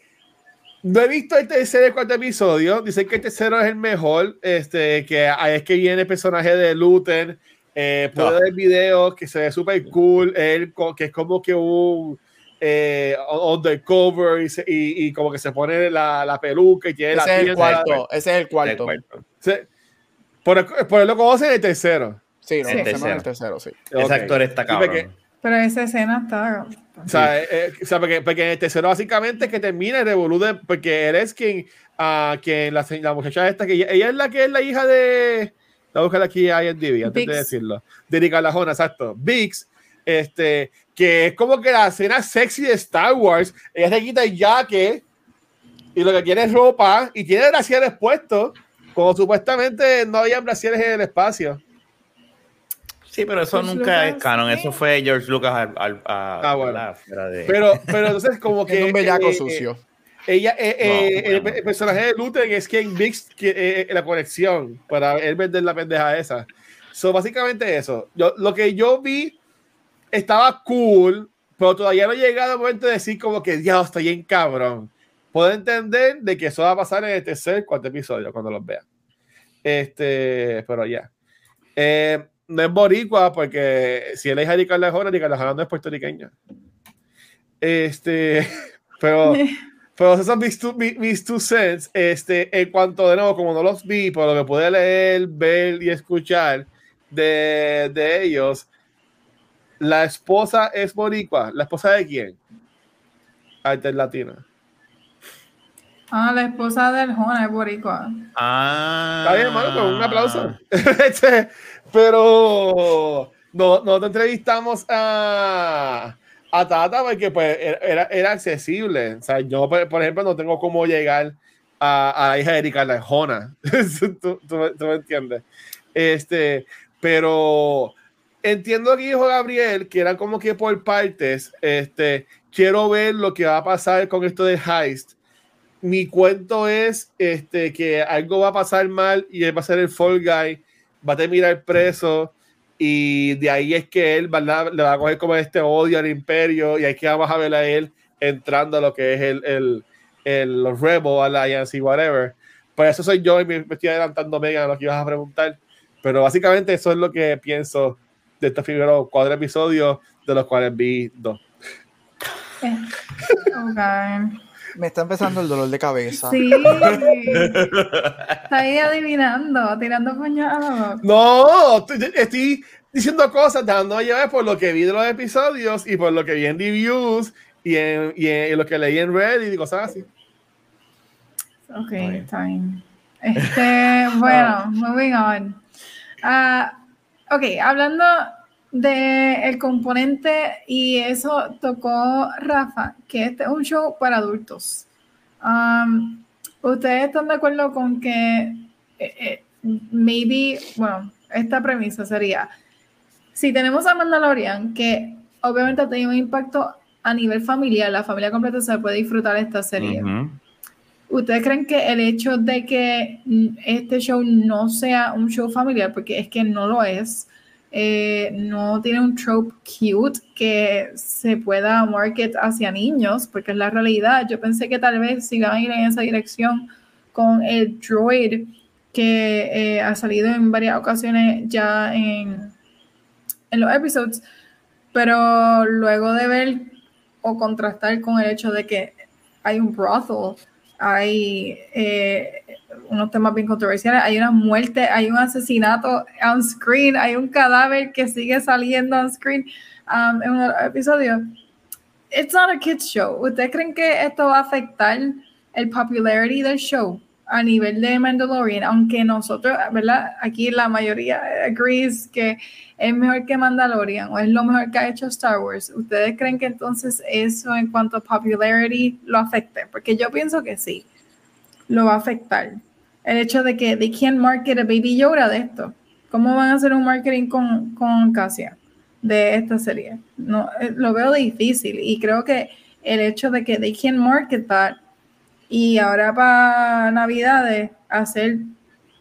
no he visto el tercer y cuarto episodio. Dicen que el tercero es el mejor. Este, que es que viene el personaje de Luther eh, puedo ver videos que se ve súper cool, él, que es como que un eh, undercover y, y, y, como que se pone la, la peluca y tiene
ese
la
es el cuarto, Ese es el cuarto.
por, por lo conoce el tercero.
Sí, no, el tercero. el tercero, sí.
Ese actor está cabrón.
Pero esa escena está.
O sea, eh, o sea porque, porque, en el tercero básicamente es que termina el revolude porque él es quien, uh, quien la, la muchacha esta, que ella, ella, es la que es la hija de, a buscar aquí a IMDb antes de decirlo. De Lajona, exacto. Vix, este, que es como que la escena sexy de Star Wars. Ella se quita el jaque y lo que quiere es ropa y tiene brasieres puestos, como supuestamente no había brasieres en el espacio.
Sí, pero eso nunca es canon. Eso fue George Lucas al,
a, ah, bueno. pero, pero entonces como que...
es un bellaco eh, eh, sucio.
ella, eh, el, personaje de Luther es quien mix la conexión para él vender la pendeja esa. So, básicamente eso. Yo, lo que yo vi estaba cool, pero todavía no he llegado al momento de decir como que, dios, estoy en cabrón. Puedo entender de que eso va a pasar en el tercer, cuarto episodio, cuando los vea. Este, pero ya. Eh, no es boricua porque si él es Arica Lejona, Arica Lejona no es puertorriqueña. Este, pero, pero esos son mis, two, mis, two cents. Este, en cuanto de nuevo, como no los vi, por lo que pude leer, ver y escuchar de, de ellos, la esposa es boricua. ¿La esposa de quién? Latina.
Ah, la esposa del Jona es boricua.
Ah. Está bien, hermano, pues un aplauso. este, pero no, no te entrevistamos a, a Tata porque pues era, era accesible. O sea, yo, por, ejemplo, no tengo cómo llegar a, a la hija de Erika Lejona. ¿Tú, tú, tú, me entiendes. Este, pero entiendo que dijo Gabriel que era como que por partes. Este, quiero ver lo que va a pasar con esto de Heist. Mi cuento es este, que algo va a pasar mal y él va a ser el Fall Guy va a terminar preso y de ahí es que él ¿verdad? le va a coger como este odio al imperio y ahí que vamos a ver a él entrando a lo que es el, el, el los Rebel Alliance y whatever. Por eso soy yo y me, estoy adelantando mega a lo que ibas a preguntar. Pero básicamente eso es lo que pienso de estos primeros cuatro episodios, de los cuales vi dos.
Okay.
Me está empezando el dolor de cabeza.
Sí. está ahí adivinando, tirando puñados.
No, estoy diciendo cosas, dando a llevar por lo que vi de los episodios y por lo que vi en reviews y en, y lo que leí en Reddit y cosas así.
Ok, time. Este, bueno, moving on. Uh, ok, hablando de el componente y eso tocó Rafa, que este es un show para adultos. Um, ¿Ustedes están de acuerdo con que eh, eh, maybe, bueno, esta premisa sería, si tenemos a Mandalorian, que obviamente ha tenido un impacto a nivel familiar, la familia completa se puede disfrutar de esta serie. ¿Ustedes creen que el hecho de que este show no sea un show familiar, porque es que no lo es, eh, no tiene un trope cute que se pueda market hacia niños, porque es la realidad. Yo pensé que tal vez si van a ir en esa dirección con el droid que eh, ha salido en varias ocasiones ya en, en los episodios, pero luego de ver o contrastar con el hecho de que hay un brothel, hay eh, unos temas bien controversiales, hay una muerte, hay un asesinato on screen, hay un cadáver que sigue saliendo on screen um, en un episodio. It's not a kids show. ¿Ustedes creen que esto va a afectar el popularity del show a nivel de Mandalorian? Aunque nosotros, ¿verdad? Aquí la mayoría agrees que es mejor que Mandalorian o es lo mejor que ha hecho Star Wars. ¿Ustedes creen que entonces eso en cuanto a popularity lo afecte? Porque yo pienso que sí, lo va a afectar el hecho de que they can't market a Baby Yoda de esto. ¿Cómo van a hacer un marketing con, con Casia de esta serie? No, eh, lo veo difícil y creo que el hecho de que they can't market that y ahora para Navidades hacer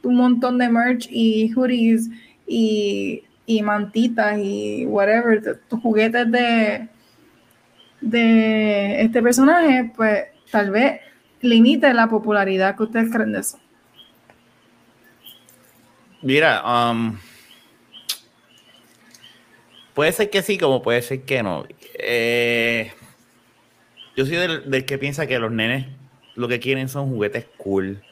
un montón de merch y hoodies y, y mantitas y whatever, juguetes de, de este personaje, pues tal vez limite la popularidad que ustedes creen de eso.
Mira, um, puede ser que sí, como puede ser que no. Eh, yo soy del, que piensa que los nenes lo que quieren son juguetes cool.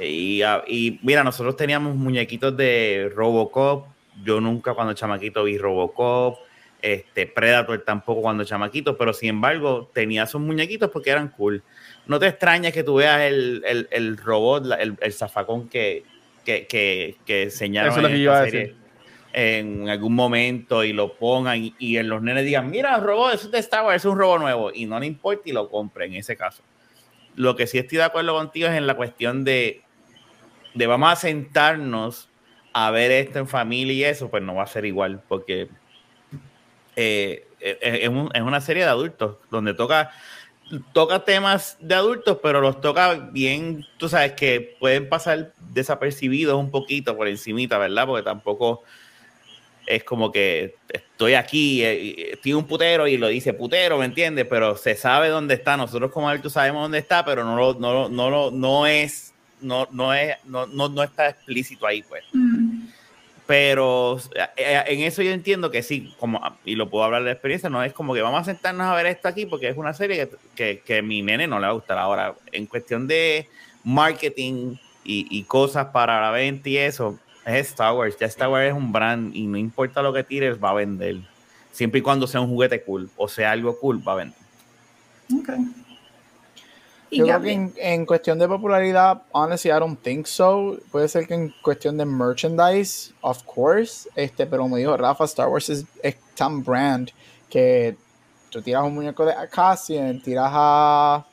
Y, ah, y, mira, nosotros teníamos muñequitos de Robocop. Yo nunca cuando chamaquito vi Robocop. Este, Predator tampoco cuando chamaquito, pero sin embargo tenía esos muñequitos porque eran cool. No te extrañas que tú veas el, el robot, el, el, zafacón que, que, que, que enseñaron en, en algún momento y lo pongan y, en los nenes digan, mira, robot, eso es de Star Wars, es un robot nuevo y no le importa y lo compren en ese caso. Lo que sí estoy de acuerdo contigo es en la cuestión de, de vamos a sentarnos a ver esto en familia y eso, pues no va a ser igual, porque eh, eh, es, es, una serie de adultos donde toca toca temas de adultos, pero los toca bien, tú sabes que pueden pasar desapercibidos un poquito por encimita, ¿verdad? Porque tampoco es como que estoy aquí, eh, estoy un putero y lo dice putero, ¿me entiendes? Pero se sabe dónde está. Nosotros como adultos sabemos dónde está, pero no lo, no, no, no es, no, no es, no, no, está explícito ahí, pues. Mm. Pero eh, eh, en eso yo entiendo que sí, como, y lo puedo hablar de experiencia, no es como que vamos a sentarnos a ver esto aquí porque es una serie que, que, que a mi nene no le va a gustar. Ahora, en cuestión de marketing y, y cosas para la venta y eso, es Star Wars. Ya Star Wars es un brand y no importa lo que tires, va a vender. Siempre y cuando sea un juguete cool o sea algo cool, va a vender.
Ok. Yo creo que en, cuestión de popularidad, honestly, I don't think so. Puede ser que en cuestión de merchandise, of course, este, pero como dijo Rafa, Star Wars es, tan brand que tú tiras un muñeco de Cassian, tiras a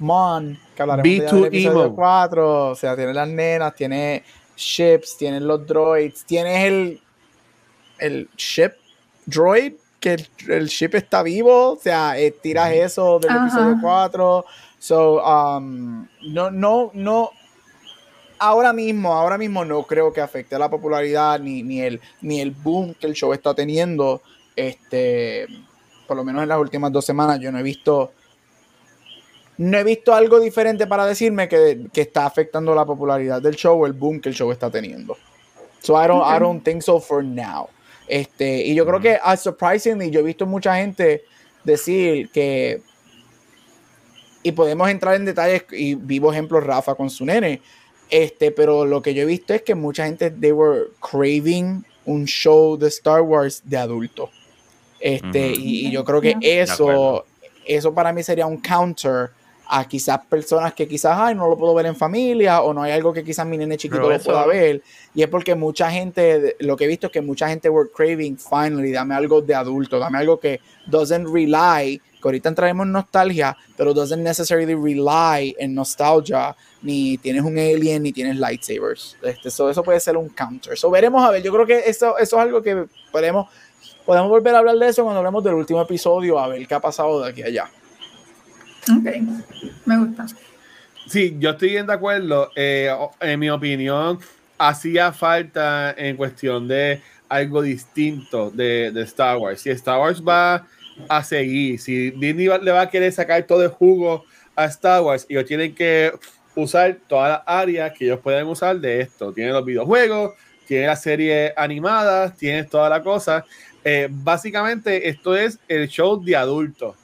Mon, que hablaremos de episodio 4, o sea, tiene las nenas, tiene ships, tienes los droids, tienes el, el ship droid, que el, ship está vivo, o sea, eh, tiras eso del episodio 4. So, um, no, no, no. Ahora mismo, ahora mismo no creo que afecte a la popularidad ni, ni, el, ni el boom que el show está teniendo. Este, por lo menos en las últimas dos semanas, yo no he visto no he visto algo diferente para decirme que, está afectando la popularidad del show o el boom que el show está teniendo. So I don't, I don't think so for now. Este, y yo creo que, uh, surprisingly, yo he visto mucha gente decir que, y podemos entrar en detalles, y vivo ejemplo Rafa con su nene, este, pero lo que yo he visto es que mucha gente, they were craving un show de Star Wars de adulto. Este, y, yo creo que eso, eso para mí sería un counter a quizás personas que quizás, ay, no lo puedo ver en familia o no hay algo que quizás mi nene chiquito lo pueda ver. Y es porque mucha gente, lo que he visto es que mucha gente were craving, finally, dame algo de adulto, dame algo que doesn't rely, que ahorita entraremos en nostalgia, pero doesn't necessarily rely en nostalgia, ni tienes un alien, ni tienes lightsabers. Este, eso puede ser un counter. Eso veremos a ver, yo creo que eso, eso es algo que podemos, podemos volver a hablar de eso cuando hablemos del último episodio, a ver qué ha pasado de aquí a allá.
Ok, me gusta.
Sí, yo estoy bien de acuerdo. Eh, en mi opinión, hacía falta en cuestión de algo distinto de, Star Wars. Si Star Wars va a seguir, si Disney le va a querer sacar todo el jugo a Star Wars ellos tienen que usar todas las áreas que ellos pueden usar de esto. Tienen los videojuegos, tienen las series animadas, tienen toda la cosa. Eh, básicamente, esto es el show de adultos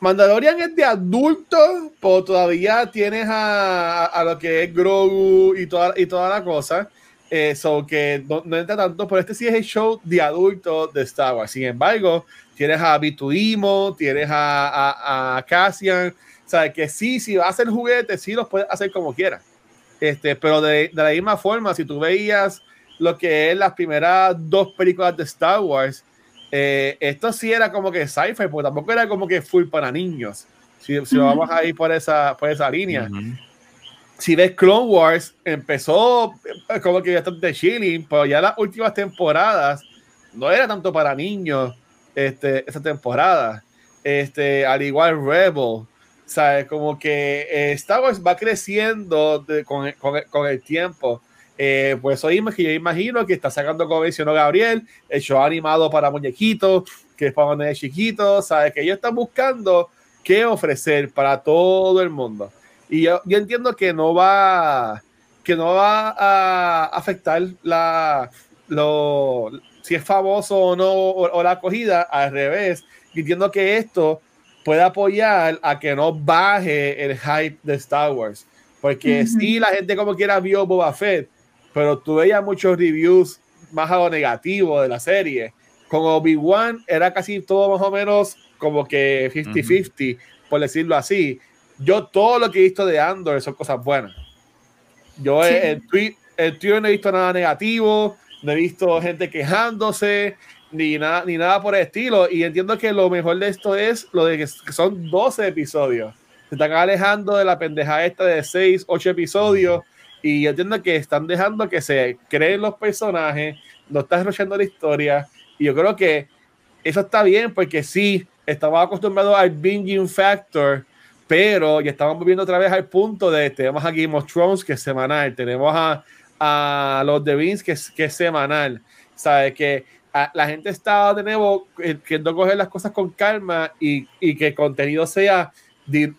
Mandalorian es de adultos, pero todavía tienes a, a, lo que es Grogu y toda, y toda la cosa. Eso que no, entra tanto, pero este sí es el show de adultos de Star Wars. Sin embargo, tienes a Bituimo, tienes a, a, a Cassian. O sea, que sí, si vas a hacer juguetes, sí los puedes hacer como quieras. Este, pero de, de la misma forma, si tú veías lo que es las primeras dos películas de Star Wars, eh, esto sí era como que sci-fi, porque tampoco era como que full para niños. Si, vamos a ir por esa, por esa línea. Si ves Clone Wars, empezó eh, como que bastante chilling, pero ya las últimas temporadas no era tanto para niños este, esa temporada. Este, al igual Rebel, ¿sabes? Como que eh, Star Wars va creciendo con, con, con el tiempo eh, pues hoy que yo imagino que está sacando, como mencionó Gabriel, el show animado para muñequitos, que es para de chiquitos, ¿sabes? Que ellos están buscando qué ofrecer para todo el mundo. Y yo, yo entiendo que no va, que no va a afectar la, lo, si es famoso o no, o, la acogida, al revés. Entiendo que esto puede apoyar a que no baje el hype de Star Wars. Porque si la gente como quiera vio Boba Fett, pero tú veías muchos reviews más algo negativo de la serie. Con Obi-Wan era casi todo más o menos como que 50-50, por decirlo así. Yo todo lo que he visto de Andor son cosas buenas. Yo el, tweet, el tweet no he visto nada negativo, no he visto gente quejándose, ni nada, ni nada por el estilo. Y entiendo que lo mejor de esto es lo de que son 12 episodios. se están alejando de la pendeja esta de 6, 8 episodios y yo entiendo que están dejando que se creen los personajes, no están desarrollando la historia y yo creo que eso está bien porque sí, estamos acostumbrados al binging factor, pero ya estamos volviendo otra vez al punto de tenemos a Game of Thrones que es semanal, tenemos a, a los The Beans que es, que es semanal, ¿sabes? Que la gente está de nuevo eh, queriendo coger las cosas con calma y, y que el contenido sea,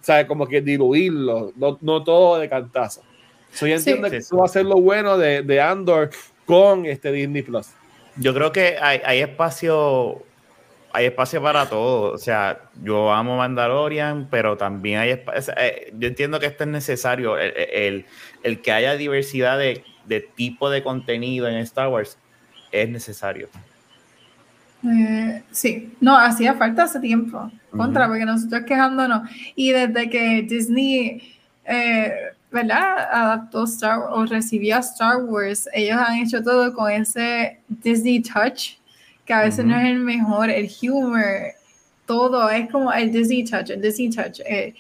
¿sabes? Como que diluirlo, no, no todo de cantazo. So, yo entiendo que eso va a ser lo bueno de, de Andor con este Disney Plus.
Yo creo que hay, hay espacio hay espacio para todo. O sea, yo amo Mandalorian, pero también hay espacio. Eh, yo entiendo que esto es necesario. El, el, que haya diversidad de, de, tipo de contenido en Star Wars es necesario.
Eh, sí, no, hacía falta hace tiempo. Contra, porque nosotros quejándonos. Y desde que Disney. Eh, ¿verdad? Adaptó Star o recibió Star Wars, ellos han hecho todo con ese Disney touch, que a veces no es el mejor, el humor, todo es como el Disney touch, el Disney touch. Eh,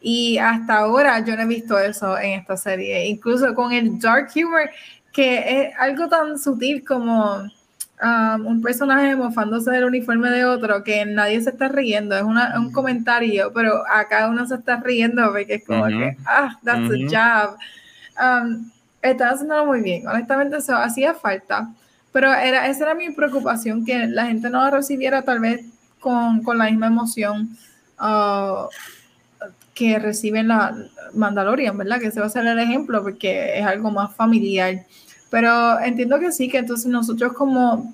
y hasta ahora yo no he visto eso en esta serie, incluso con el dark humor, que es algo tan sutil como Um, un personaje mofándose del uniforme de otro que nadie se está riendo, es un comentario, pero acá uno se está riendo porque es como que, ah, that's a job. Um, están haciéndolo muy bien, honestamente eso hacía falta, pero era, esa era mi preocupación, que la gente no lo recibiera tal vez con, con la misma emoción uh, que reciben la Mandalorian, ¿verdad? Que se va a ser el ejemplo porque es algo más familiar. Pero entiendo que sí, que entonces nosotros como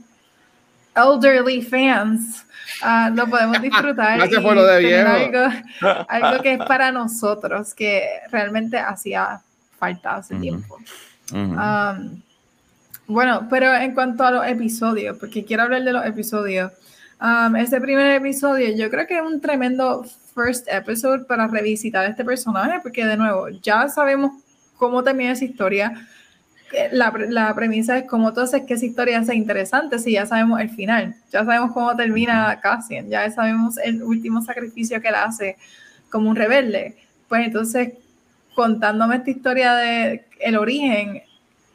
elderly fans uh, lo podemos disfrutar.
y por lo de
Algo, que es para nosotros, que realmente hacía falta hace tiempo. Um, bueno, pero en cuanto a los episodios, porque quiero hablar de los episodios. Um, este primer episodio, yo creo que es un tremendo first episode para revisitar este personaje, porque de nuevo, ya sabemos cómo termina esa historia la, la, premisa es cómo tú haces que esa historia sea interesante si ya sabemos el final, ya sabemos cómo termina Cassian, ya sabemos el último sacrificio que él hace como un rebelde. Pues entonces, contándome esta historia de el origen,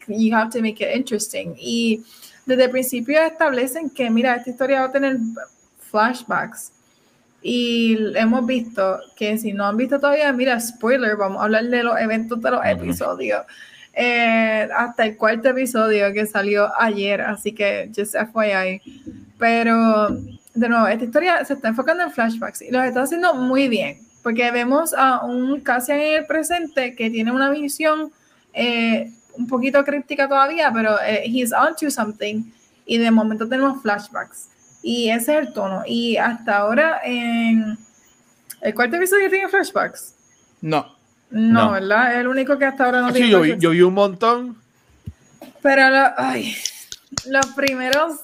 you have to make it interesting. Y desde el principio establecen que, mira, esta historia va a tener flashbacks. Y hemos visto que si no han visto todavía, mira, spoiler, vamos a hablar de los eventos de los episodios. Eh, hasta el cuarto episodio que salió ayer, así que just FYI. Pero, de nuevo, esta historia se está enfocando en flashbacks y lo está haciendo muy bien, porque vemos a un Cassian en el presente que tiene una visión eh, un poquito crítica todavía, pero eh, he's to something y de momento tenemos flashbacks. Y ese es el tono. Y hasta ahora en el cuarto episodio tiene flashbacks.
No.
No, ¿verdad? Es el único que hasta ahora no
ah, tiene. Sí, yo, vi, un montón.
Pero los primeros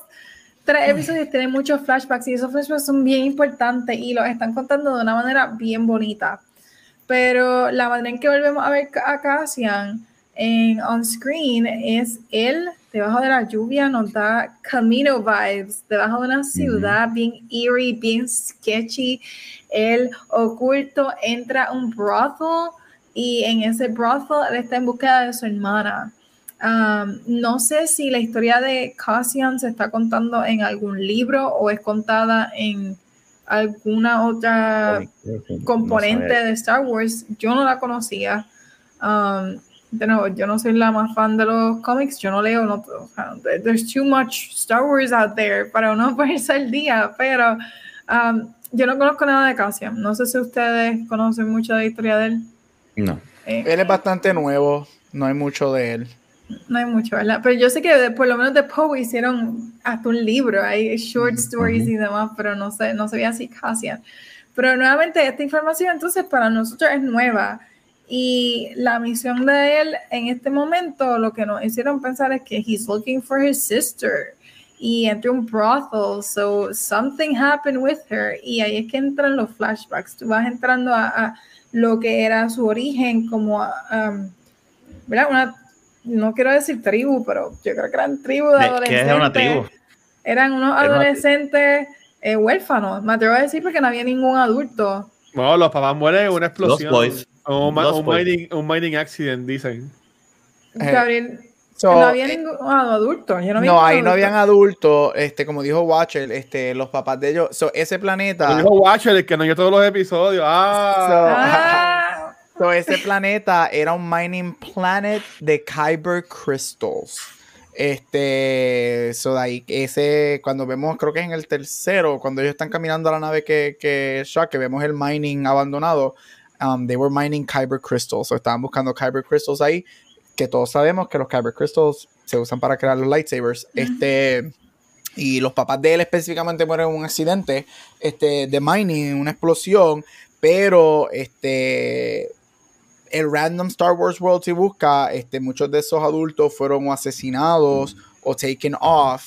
tres episodios tienen muchos flashbacks y esos flashbacks son bien importantes y los están contando de una manera bien bonita. Pero la manera en que volvemos a ver a Cassian en on screen es él debajo de la lluvia, nos da Camino vibes, debajo de una ciudad bien eerie, bien sketchy. Él oculto entra a un brothel y en ese brothel él está en búsqueda de su hermana. Um, no sé si la historia de Cassian se está contando en algún libro o es contada en alguna otra componente de Star Wars. Yo no la conocía. Um, de nuevo, yo no soy la más fan de los cómics, yo no leo, no, there's too much Star Wars out there para uno ponerse al día, pero um, yo no conozco nada de Cassian. No sé si ustedes conocen mucho de la historia de él.
No.
Eh, él es bastante nuevo, no hay mucho de él.
No hay mucho, ¿verdad? Pero yo sé que por lo menos de Poe hicieron hasta un libro, hay short stories y demás, pero no sé, no se ve así casi. Pero nuevamente esta información entonces para nosotros es nueva y la misión de él en este momento lo que nos hicieron pensar es que he's looking for his sister y entre un brothel, so something happened with her y ahí es que entran los flashbacks, tú vas entrando a lo que era su origen como, um, ¿verdad? Una, no quiero decir tribu, pero yo creo que eran tribu de adolescentes. ¿Qué es una tribu? Eran unos adolescentes eh, huérfanos, me atrevo a decir porque no había ningún adulto
No, los papás mueren en una explosión. Un, un, mining, un mining accident, dicen.
Eh, Gabriel, no había ningún adulto.
no, ahí no habían adultos. Este, como dijo Watcher, este, los papás de ellos. ese planeta. Como
dijo Watcher, el que no vio todos los episodios. Ah.
So, ese planeta era un mining planet de Kyber Crystals. Este, so de ahí, ese, cuando vemos, creo que es en el tercero, cuando ellos están caminando a la nave que, que que vemos el mining abandonado, um, they were mining Kyber Crystals, so estaban buscando Kyber Crystals ahí, que todos sabemos que los Kyber Crystals se usan para crear los lightsabers. Este, y los papás de él específicamente mueren en un accidente este, de mining, una explosión, pero este, el random Star Wars World si busca, este, muchos de esos adultos fueron asesinados o taken off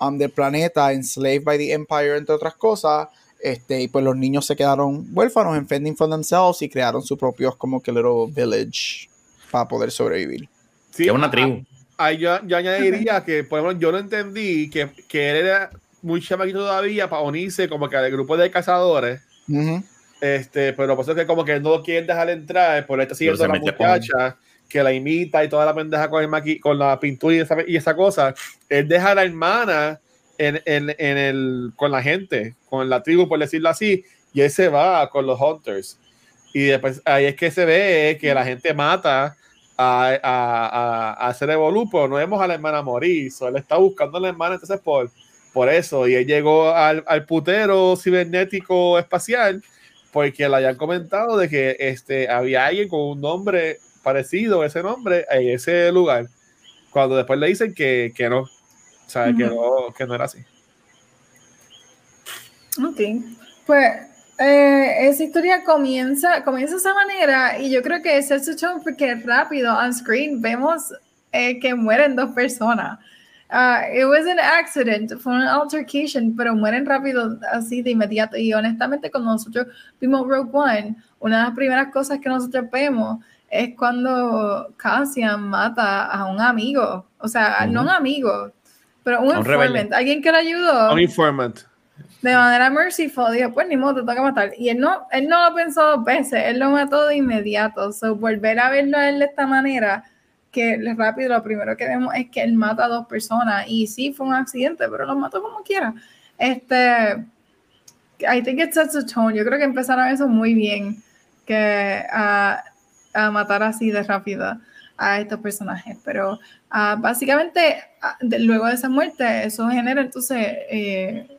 um, del planeta, enslaved by the Empire, entre otras cosas. Este, y pues los niños se quedaron huérfanos en fending for themselves y crearon su propio como que little village para poder sobrevivir.
Sí, es una tribu.
Ahí yo, añadiría que, por ejemplo, yo no entendí que, que él era muy chamaquito todavía para unirse como que al grupo de cazadores. Este, pero pues es que como que no lo quieren dejar entrar, por está siguiendo a la muchacha que la imita y toda la pendeja con, el con la pintura y esa, y esa cosa. Él deja a la hermana en, en, en, el, con la gente, con la tribu, por decirlo así, y él se va con los hunters. Y después ahí es que se ve que la gente mata a, a, a, hacer evolupo, no vemos a la hermana morir, so, él está buscando a la hermana, entonces por, por eso, y él llegó al, al putero cibernético espacial, porque le hayan comentado de que este, había alguien con un nombre parecido a ese nombre en ese lugar, cuando después le dicen que, que no, sabe que, no, que no era así.
Ok, pues eh, esa historia comienza, comienza de esa manera y yo creo que es el show porque rápido on screen vemos eh, que mueren dos personas. Uh, it was an accident, fue una altercation, pero mueren rápido así de inmediato. Y honestamente, cuando nosotros vimos Rogue One, una de las primeras cosas que nosotros vemos es cuando Cassian mata a un amigo. O sea, no un amigo, pero un, informant, alguien que le ayudó.
Un informant
de manera merciful, dijo, pues ni modo, te toca matar. Y él no, él no lo pensó dos veces, él lo mató de inmediato. So, volver a verlo a él de esta manera, que rápido lo primero que vemos es que él mata a dos personas. Y sí, fue un accidente, pero lo mató como quiera. Este, I think it sets a tone. Yo creo que empezaron eso muy bien, que a, matar así de rápido a estos personajes. Pero uh, básicamente, luego de esa muerte, eso genera entonces... Eh,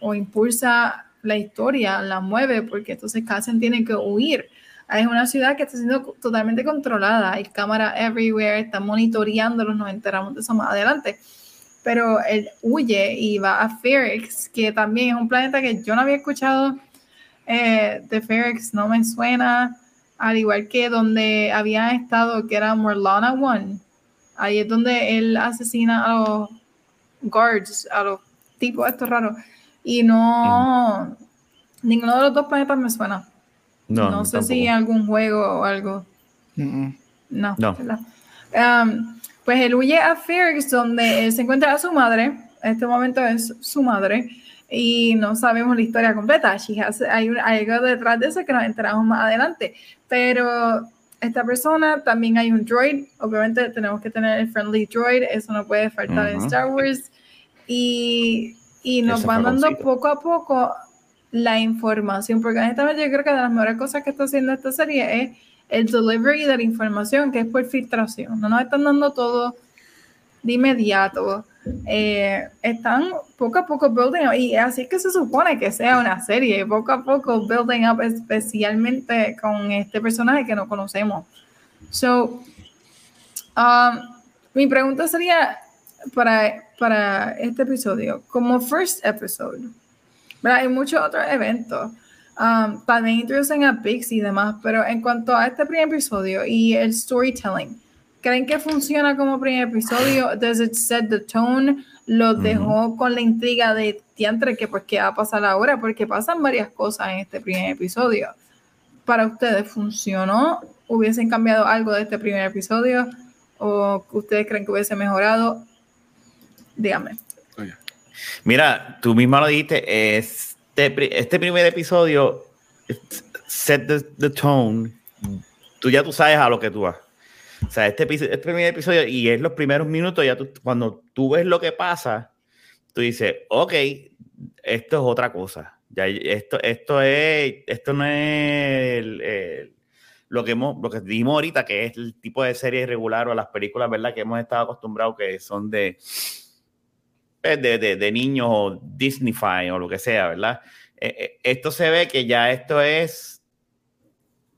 o impulsa la historia, la mueve, porque entonces Cassian tiene que huir. Es una ciudad que está siendo totalmente controlada, hay cámaras everywhere, está monitoreándolos, nos enteramos de eso más adelante. Pero él huye y va a Ferrix, que también es un planeta que yo no había escuchado eh, de Ferrix, no me suena, al igual que donde había estado, que era Morlana One. Ahí es donde él asesina a los guards, a los tipos estos raros. Y no, ninguno de los dos planetas me suena. No, no sé si algún juego o algo. No. no. Um, pues él huye a Fergus, donde él se encuentra a su madre. En este momento es su madre. Y no sabemos la historia completa. hay, algo detrás de eso que nos enteramos más adelante. Pero esta persona, también hay un droid. Obviamente tenemos que tener el friendly droid. Eso no puede faltar en Star Wars. Y y nos van dando poco a poco la información, porque honestamente yo creo que de las mejores cosas que está haciendo esta serie es el delivery de la información, que es por filtración. No nos están dando todo de inmediato. Eh, están poco a poco building up, y así es que se supone que sea una serie, poco a poco building up, especialmente con este personaje que no conocemos. So, um, mi pregunta sería, para, para este episodio, como first episode, hay muchos otros eventos. Um, también introducen a Pix y demás, pero en cuanto a este primer episodio y el storytelling, ¿creen que funciona como primer episodio? ¿Does it set the tone? ¿Lo dejó con la intriga de Tiantre que pues qué va a pasar ahora? Porque pasan varias cosas en este primer episodio. ¿Para ustedes funcionó? ¿Hubiesen cambiado algo de este primer episodio? ¿O ustedes creen que hubiese mejorado? Dígame.
Mira, tú misma lo dijiste, este, este primer episodio set the, tone, tú ya tú sabes a lo que tú vas. O sea, este, este primer episodio, y es los primeros minutos, ya tú, cuando tú ves lo que pasa, tú dices, ok, esto es otra cosa. Ya, esto, esto, es, esto no es lo, que hemos, lo que dijimos ahorita, que es el tipo de serie regular o las películas, ¿verdad? Que hemos estado acostumbrados que son de, de, de, de niños o Disneyfy o lo que sea, ¿verdad? Eh, eh, esto se ve que ya esto es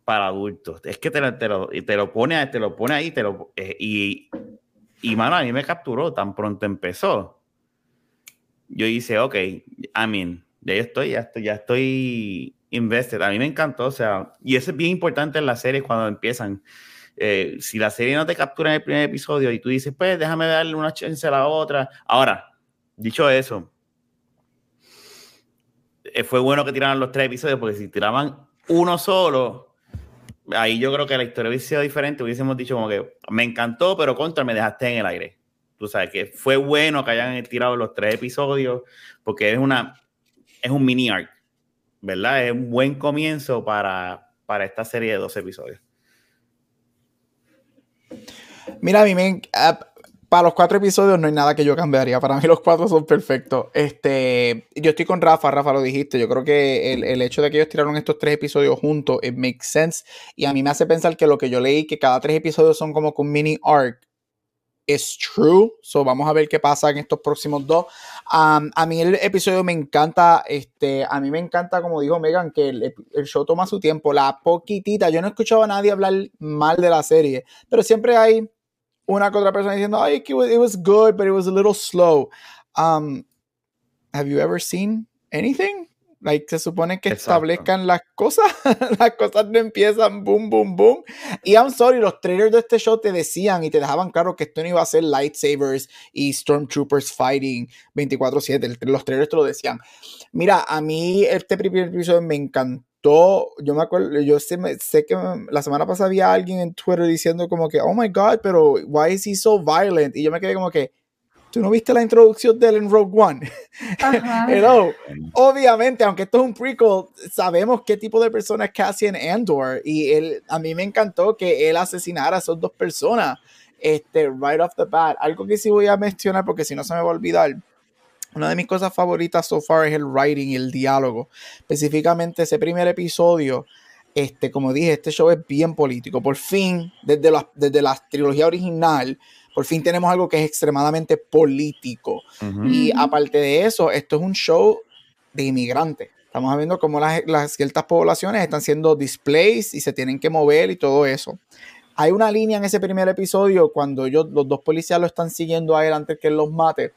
para adultos. Es que te lo, te lo, te lo pone, te lo pone ahí, te lo, eh, y, y mano, a mí me capturó tan pronto empezó. Yo hice, ok, I mean, ya estoy, ya estoy, ya estoy invested. A mí me encantó, o sea, y eso es bien importante en las series cuando empiezan. si la serie no te captura en el primer episodio y tú dices, pues déjame darle una chance a la otra. Ahora, dicho eso, eh, fue bueno que tiraran los tres episodios, porque si tiraban uno solo, ahí yo creo que la historia hubiese sido diferente. Hubiésemos dicho como que me encantó, pero contra me dejaste en el aire. Tú sabes que fue bueno que hayan tirado los tres episodios, porque es una es un mini arc, ¿verdad? Es un buen comienzo para, para esta serie de dos episodios.
Mira, a mí para los cuatro episodios no hay nada que yo cambiaría. Para mí los cuatro son perfectos. Este, yo estoy con Rafa, Rafa lo dijiste. Yo creo que el, hecho de que ellos tiraron estos tres episodios juntos, it makes sense. Y a mí me hace pensar que lo que yo leí, que cada tres episodios son como un mini arc, es true. So vamos a ver qué pasa en estos próximos dos. Um, a mí el episodio me encanta. Este, a mí me encanta, como dijo Megan, que el, el, show toma su tiempo. La poquitita. Yo no he escuchado a nadie hablar mal de la serie. Pero siempre hay una que otra persona diciendo, ay, it was, it was good, but it was a little slow. Um, have you ever seen anything? Like, se supone que establezcan las cosas, las cosas no empiezan boom, boom, boom. Y I'm sorry, los trailers de este show te decían y te dejaban claro que esto no iba a ser lightsabers y stormtroopers fighting 24/7. Los trailers te lo decían. Mira, a mí este primer episodio me encantó yo me acuerdo, yo sé, sé, que la semana pasada había alguien en Twitter diciendo como que, oh my god, pero why is he so violent? Y yo me quedé como que, ¿tú no viste la introducción de él en Rogue One? Hello. Obviamente, aunque esto es un prequel, sabemos qué tipo de persona es Cassian Andor y él, a mí me encantó que él asesinara a esas dos personas, este, right off the bat. Algo que sí voy a mencionar porque si no se me va a olvidar una de mis cosas favoritas so far es el writing y el diálogo. Específicamente ese primer episodio, este, como dije, este show es bien político. Por fin, desde la, desde la trilogía original, por fin tenemos algo que es extremadamente político. Y aparte de eso, esto es un show de inmigrantes. Estamos viendo cómo las, las, ciertas poblaciones están siendo displaced y se tienen que mover y todo eso. Hay una línea en ese primer episodio cuando ellos, los dos policías lo están siguiendo a él antes que él los mate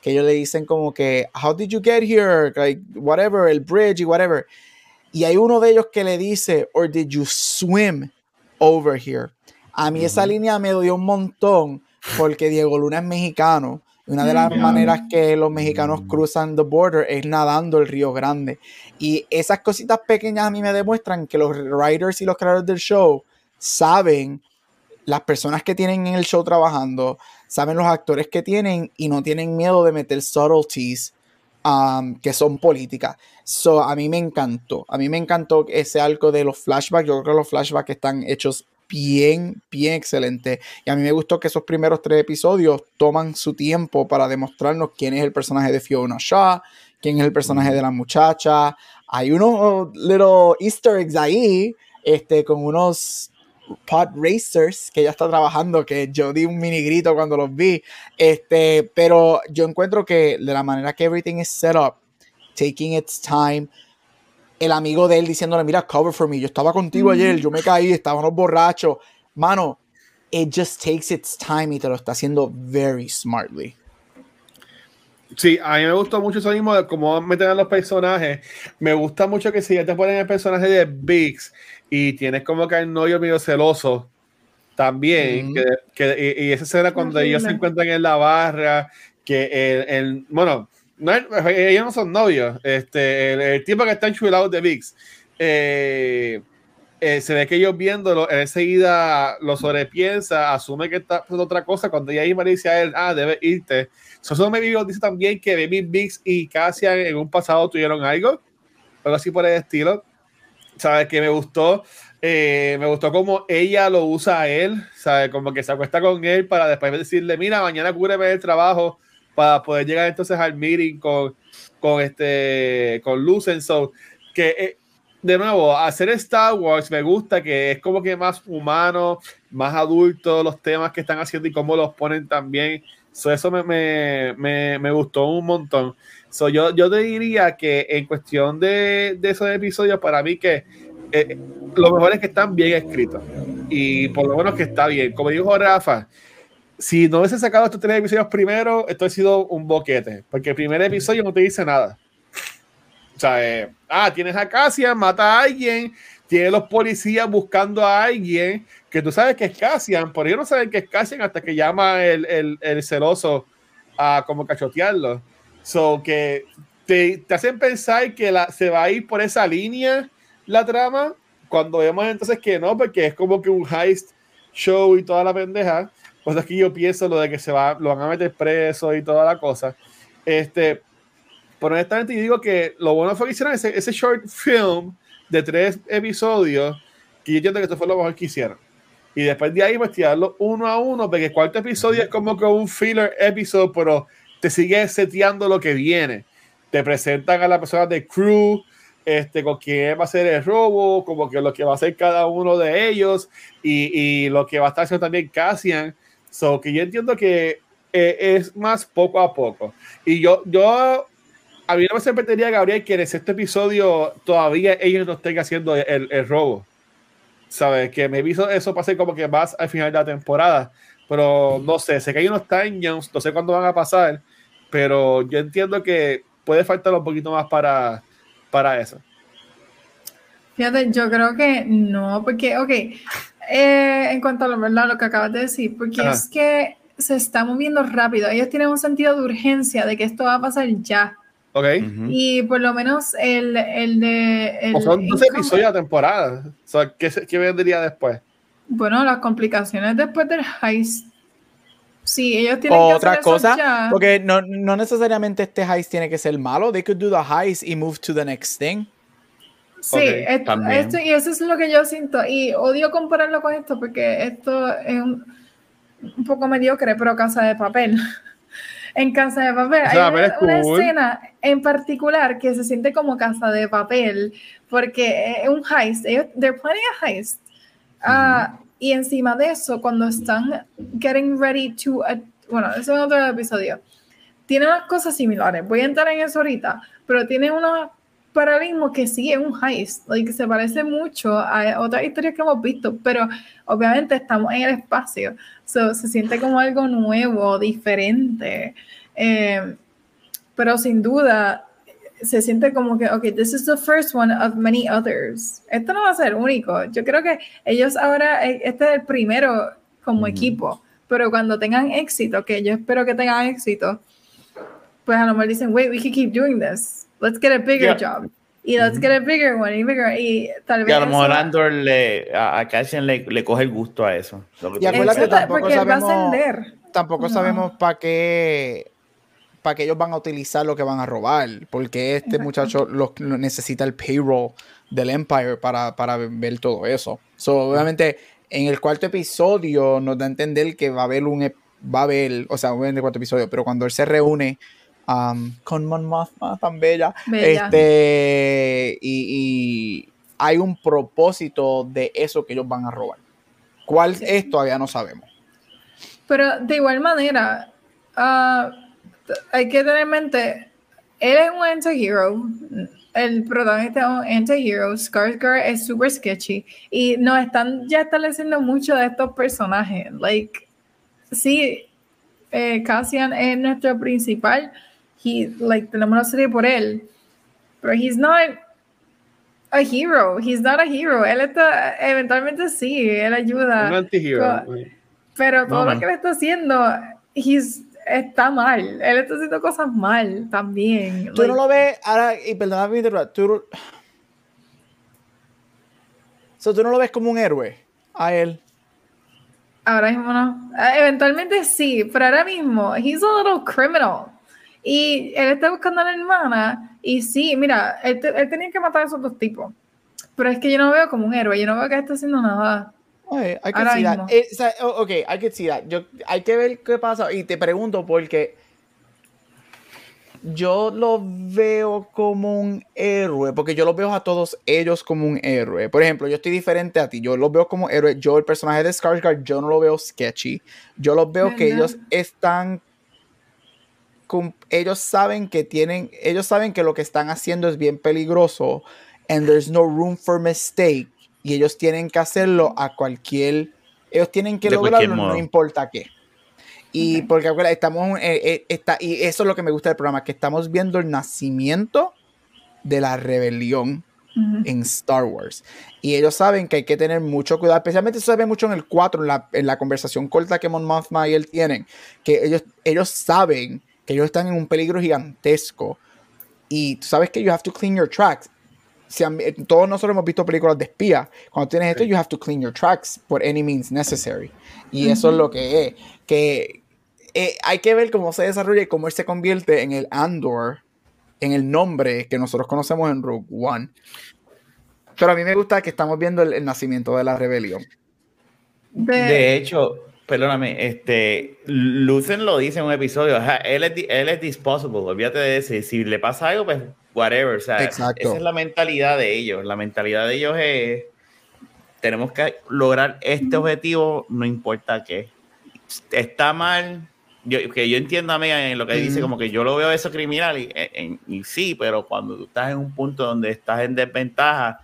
que ellos le dicen como que, how did you get here? Like, whatever, el bridge y whatever. Y hay uno de ellos que le dice, or did you swim over here? A mí esa línea me dio un montón porque Diego Luna es mexicano. Una de las maneras que los mexicanos cruzan the border es nadando el Río Grande. Y esas cositas pequeñas a mí me demuestran que los writers y los creadores del show saben las personas que tienen en el show trabajando, saben los actores que tienen y no tienen miedo de meter subtleties um, que son políticas. So, a mí me encantó. A mí me encantó ese arco de los flashbacks. Yo creo que los flashbacks están hechos bien, bien excelente. Y a mí me gustó que esos primeros tres episodios toman su tiempo para demostrarnos quién es el personaje de Fiona Shaw, quién es el personaje de la muchacha. Hay unos little easter eggs ahí, este, con unos Pod Racers, que ya está trabajando, que yo di un mini grito cuando los vi. Este, pero yo encuentro que de la manera que everything is set up, taking its time, el amigo de él diciéndole, mira, cover for me, yo estaba contigo ayer, yo me caí, estábamos borrachos. Mano, it just takes its time y te lo está haciendo very smartly.
Sí, a mí me gustó mucho eso mismo de cómo meten a los personajes. Me gusta mucho que si ya te ponen el personaje de Biggs, y tienes como que el novio medio celoso también, que, que, y, esa escena cuando ellos se encuentran en la barra, que el, bueno, no, ellos no son novios, este, el, tipo que está enchulado de VIX, eh, eh, se ve que ellos viéndolo, él enseguida lo sobrepiensa, asume que está haciendo otra cosa, cuando ella misma le dice a él, ah, debe irte. Eso me dice también que Baby VIX y Cassia en un pasado tuvieron algo, algo así por el estilo ¿sabes? Que me gustó. Eh, me gustó como ella lo usa a él, ¿sabes? Como que se acuesta con él para después decirle, mira, mañana cúbreme el trabajo para poder llegar entonces al meeting con, con este, con Lucen. Que eh, de nuevo, hacer Star Wars me gusta que es como que más humano, más adulto los temas que están haciendo y cómo los ponen también. So, eso me, me, me, me, gustó un montón. So, yo, yo te diría que en cuestión de, de esos episodios, para mí que eh, lo mejor es que están bien escritos. Y por lo menos que está bien. Como dijo Rafa, si no hubiese sacado estos tres episodios primero, esto ha sido un boquete. Porque el primer episodio no te dice nada. O sea, eh, ah, tienes a Cassian, mata a alguien, tiene los policías buscando a alguien que tú sabes que es Cassian, pero ellos no saben que es Cassian hasta que llama el, el, el celoso a como cachotearlo. So que te, te, hacen pensar que la, se va a ir por esa línea la trama, cuando vemos entonces que no, porque es como que un heist show y toda la pendeja, pues aquí yo pienso lo de que se va, lo van a meter preso y toda la cosa. Este, pero honestamente digo que lo bueno fue que hicieron ese, ese short film de tres episodios, que yo entiendo que esto fue lo mejor que hicieron. Y después de ahí, pues tirarlo uno a uno, porque el cuarto episodio es como que un filler episode, pero te sigue seteando lo que viene. Te presentan a la persona de crew, este, con quién va a ser el robo, como que lo que va a hacer cada uno de ellos y, y lo que va a estar haciendo también Cassian. So que yo entiendo que eh, es más poco a poco. Y yo, yo, a mí no me sorprendería, Gabriel, que en este episodio todavía ellos no estén haciendo el, el robo. ¿Sabes? Que me visto eso pase como que más al final de la temporada. Pero no sé, sé que hay unos time no sé cuándo van a pasar, pero yo entiendo que puede faltar un poquito más para, para eso?
Fíjate, yo creo que no, porque, ok, eh, en cuanto a lo, ¿verdad? lo que acabas de decir, porque es que se está moviendo rápido. Ellos tienen un sentido de urgencia de que esto va a pasar ya.
Ok.
Y por lo menos el, el de. El,
o son 12 episodios de temporada. O sea, ¿qué, ¿qué, vendría después?
Bueno, las complicaciones después del heist Sí, ellos tienen
que otra cosa, porque no, no, necesariamente este heist tiene que ser malo. They could do the heist y move to the next thing.
Sí, esto, y eso es lo que yo siento. Y odio compararlo con esto porque esto es un, un poco mediocre, pero Casa de Papel. en Casa de Papel hay una, escena en particular que se siente como Casa de Papel porque es un heist. Ellos, they're planning a heist. Uh, y encima de eso, cuando están getting ready to, bueno, ese es otro episodio, tiene unas cosas similares. Voy a entrar en eso ahorita, pero tiene unos paralelismos que sigue un heist, que se parece mucho a otras historias que hemos visto, pero obviamente estamos en el espacio, so, se siente como algo nuevo, diferente. Eh, pero sin duda, se siente como que, ok, this is the first one of many others. Esto no va a ser único. Yo creo que ellos ahora, eh, este es el primero como equipo, pero cuando tengan éxito, que yo espero que tengan éxito, pues a lo mejor dicen, wait, we can keep doing this. Let's get a bigger job. Y let's get a bigger one, y bigger. Y tal vez.
a lo mejor Andor le, a, a Cassian le, le, coge el gusto a eso.
Y acuérdate que tampoco sabemos, tampoco sabemos para qué para que ellos van a utilizar lo que van a robar, porque este muchacho lo, necesita el payroll del Empire para, ver todo eso. obviamente, en el cuarto episodio nos da a entender que va a haber un va a haber, o sea, obviamente el cuarto episodio, pero cuando él se reúne um, con Mon Mothma tan bella, este y, hay un propósito de eso que ellos van a robar. ¿Cuál es? Todavía no sabemos.
Pero de igual manera, uh, hay que tener en mente, él es un anti-hero, el protagonista es un anti-hero, Skarsgård es super sketchy y nos están ya estableciendo mucho de estos personajes. Like, sí, eh, Cassian es nuestro principal, he, like, tenemos una serie por él, pero he's not a hero, he's not a hero. Él está, eventualmente sí, él ayuda.
Un anti-hero.
Pero, todo lo que le está haciendo, he's está mal. Él está haciendo cosas mal también.
Tú no lo ves, ahora, y perdóname, tú, so, tú no lo ves como un héroe a él.
Ahora mismo no. Ah, eventualmente sí, pero ahora mismo, he's a little criminal. Y él está buscando a la hermana. Y sí, mira, él, tenía que matar a esos dos tipos. Pero es que yo no veo como un héroe, yo no veo que está haciendo nada.
Oye, hay que see that. Eh, ok, hay que see that. Yo, hay que ver qué pasa. Y te pregunto porque yo lo veo como un héroe, porque yo los veo a todos ellos como un héroe. Por ejemplo, yo estoy diferente a ti, yo los veo como héroe. Yo, el personaje de Skarsgård, yo no lo veo sketchy. Yo los veo que ellos están. ellos saben que tienen. Ellos saben que lo que están haciendo es bien peligroso. And there's no room for mistake. Y ellos tienen que hacerlo a cualquier. Ellos tienen que lograrlo, no importa qué. Y porque estamos, eh, eh, está, y eso es lo que me gusta del programa, que estamos viendo el nacimiento de la rebelión en Star Wars. Y ellos saben que hay que tener mucho cuidado, especialmente eso se ve mucho en el 4, en la, en la conversación corta que Mon Mothma y él tienen, que ellos, ellos saben que ellos están en un peligro gigantesco. Y tú sabes que you have to clean your tracks. Si, todos nosotros hemos visto películas de espía. Cuando tienes esto, you have to clean your tracks por any means necessary. Y eso es lo que es. Que eh, hay que ver cómo se desarrolla y cómo él se convierte en el Andor, en el nombre que nosotros conocemos en Rogue One. Pero a mí me gusta que estamos viendo el, nacimiento de la rebelión.
De, hecho, perdóname, este, Lucen lo dice en un episodio, él, es, él es disposable, olvídate de eso, si le pasa algo, pues whatever, o sea, esa es la mentalidad de ellos, la mentalidad de ellos es, tenemos que lograr este objetivo, no importa qué. Está mal, yo, que yo entiendo a mí en lo que dice, como que yo lo veo eso criminal y, y, sí, pero cuando tú estás en un punto donde estás en desventaja,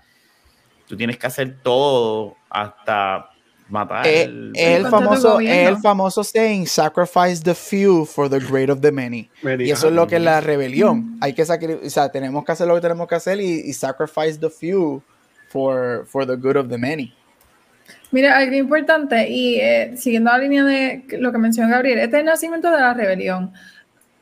tú tienes que hacer todo hasta matar.
Eh, el, el, famoso, el famoso saying, sacrifice the few for the great of the many. y eso es lo que es la rebelión. Hay que o sea, tenemos que hacer lo que tenemos que hacer y, y sacrifice the few for, for the good of the many.
Mira, algo importante, y eh, siguiendo la línea de lo que mencionó Gabriel, este es el nacimiento de la rebelión,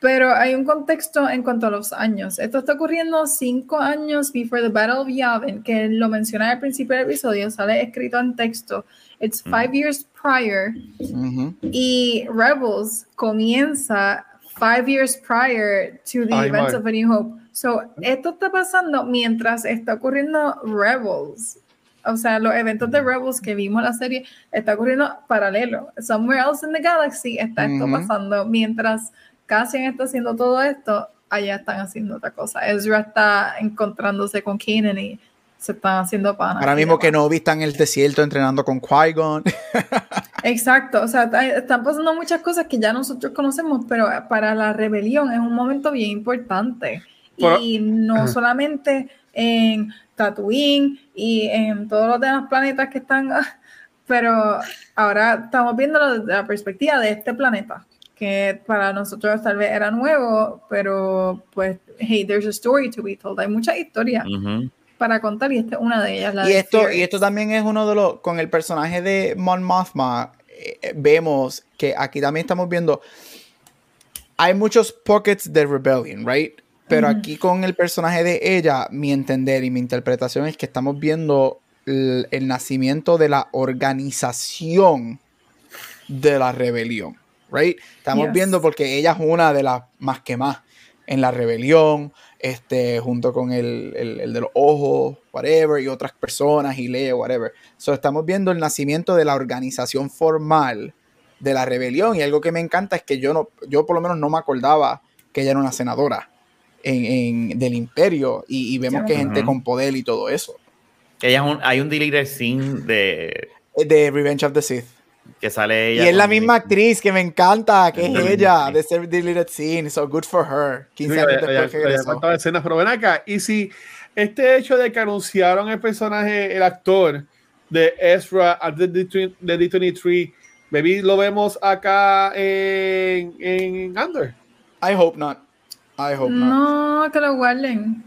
pero hay un contexto en cuanto a los años. Esto está ocurriendo cinco años before the Battle of Yavin, que lo mencioné al principio del episodio, sale escrito en texto. It's five years prior. Y Rebels comienza five years prior to the events of A New Hope. So, esto está pasando mientras está ocurriendo Rebels o sea, los eventos de Rebels que vimos la serie está ocurriendo paralelo. Somewhere else in the galaxy está esto pasando. Mientras Cassian está haciendo todo esto, allá están haciendo otra cosa. Ezra está encontrándose con Kanan y se están haciendo panas.
Ahora mismo que no está en el desierto entrenando con Qui-Gon.
Exacto, o sea, están pasando muchas cosas que ya nosotros conocemos, pero para la rebelión es un momento bien importante. y no solamente en Tatooine y en todos los demás planetas que están, pero ahora estamos viéndolo desde la perspectiva de este planeta, que para nosotros tal vez era nuevo, pero pues, hey, there's a story to be told, hay mucha historia. Para contar, y esta es una de ellas.
y, esto, y esto también es uno de los. Con el personaje de Mon Mothma, eh, vemos que aquí también estamos viendo. Hay muchos pockets de rebellion, right? Pero aquí con el personaje de ella, mi entender y mi interpretación es que estamos viendo el, nacimiento de la organización de la rebelión, right? Estamos viendo porque ella es una de las más que más en la rebelión, este, junto con el, el, de los ojos, whatever, y otras personas, y Leo, whatever. So, estamos viendo el nacimiento de la organización formal de la rebelión, y algo que me encanta es que yo no, yo por lo menos no me acordaba que ella era una senadora en, del imperio y, vemos que hay gente con poder y todo eso.
Ella hay un deleted scene de...
De Revenge of the Sith.
Que sale ella.
Y es la misma actriz que me encanta, que es ella, de ser deleted scene. So good for her. 15 años
después escenas, pero ven acá. Y si este hecho de que anunciaron el personaje, el actor de Ezra de D23, maybe lo vemos acá en, en Under.
I hope not
no, que lo guarden.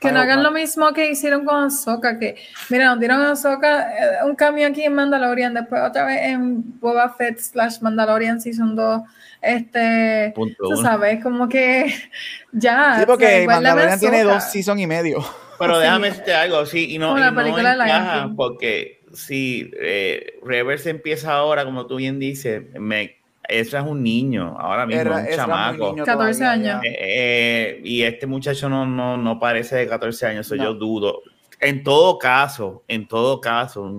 Que no hagan lo mismo que hicieron con Ahsoka, que mira, nos dieron a Ahsoka eh, un cambio aquí en Mandalorian, después otra vez en Boba Fett slash Mandalorian Season 2, este, tú sabes, como que ya.
Sí, porque Mandalorian tiene dos season y medio.
Pero déjame decirte algo, sí, y no, y no porque si eh, Reverse empieza ahora, como tú bien dices, me eso es un niño, ahora mismo, un chamaco.
14 años.
Eh, eh, y este muchacho no, no, no, parece de 14 años, eso yo dudo. En todo caso, en todo caso,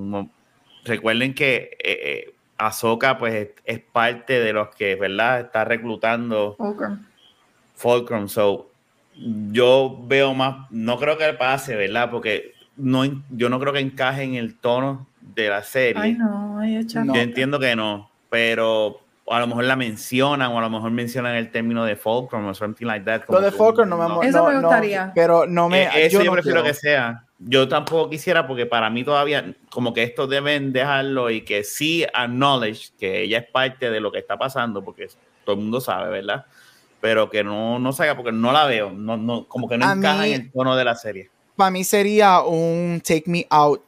recuerden que eh, eh, Ahsoka pues es parte de los que, ¿verdad? Está reclutando Fulcrum. Fulcrum. So, yo veo más, no creo que pase, ¿verdad? Porque no, yo no creo que encaje en el tono de la serie.
Ay, no, ay, Yo
entiendo que no, pero a lo mejor la mencionan o a lo mejor mencionan el término de Fulcrum o something like that.
Lo de Fulcrum no, me
Eso me gustaría.
pero no me.
Eh, eso yo, prefiero que sea. Yo tampoco quisiera porque para mí todavía como que esto deben dejarlo y que sí acknowledge que ella es parte de lo que está pasando porque todo el mundo sabe, ¿verdad? Pero que no, no salga porque no la veo, no, no, como que no encaja en el tono de la serie.
Para mí sería un take me out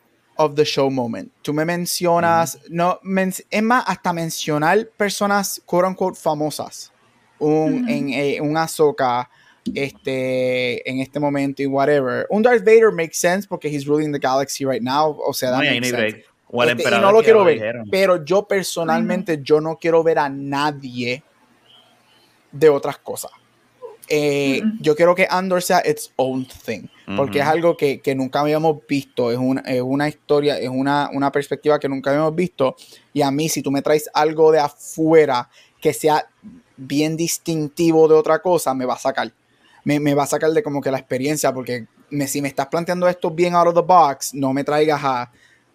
of the show moment. Tú me mencionas, no, es más, hasta mencionar personas, quote unquote, famosas. Un, en, eh, un Ahsoka, este, en este momento y whatever. Un Darth Vader makes sense porque he's ruling the galaxy right now. O sea, no, este, y no lo quiero ver. Pero yo personalmente, yo no quiero ver a nadie de otras cosas. Eh, yo quiero que Andor sea its own thing, porque es algo que, nunca habíamos visto, es una, es una historia, es una, una, perspectiva que nunca habíamos visto. Y a mí, si tú me traes algo de afuera que sea bien distintivo de otra cosa, me va a sacar. Me, me va a sacar de como que la experiencia, porque me, si me estás planteando esto bien out of the box, no me traigas a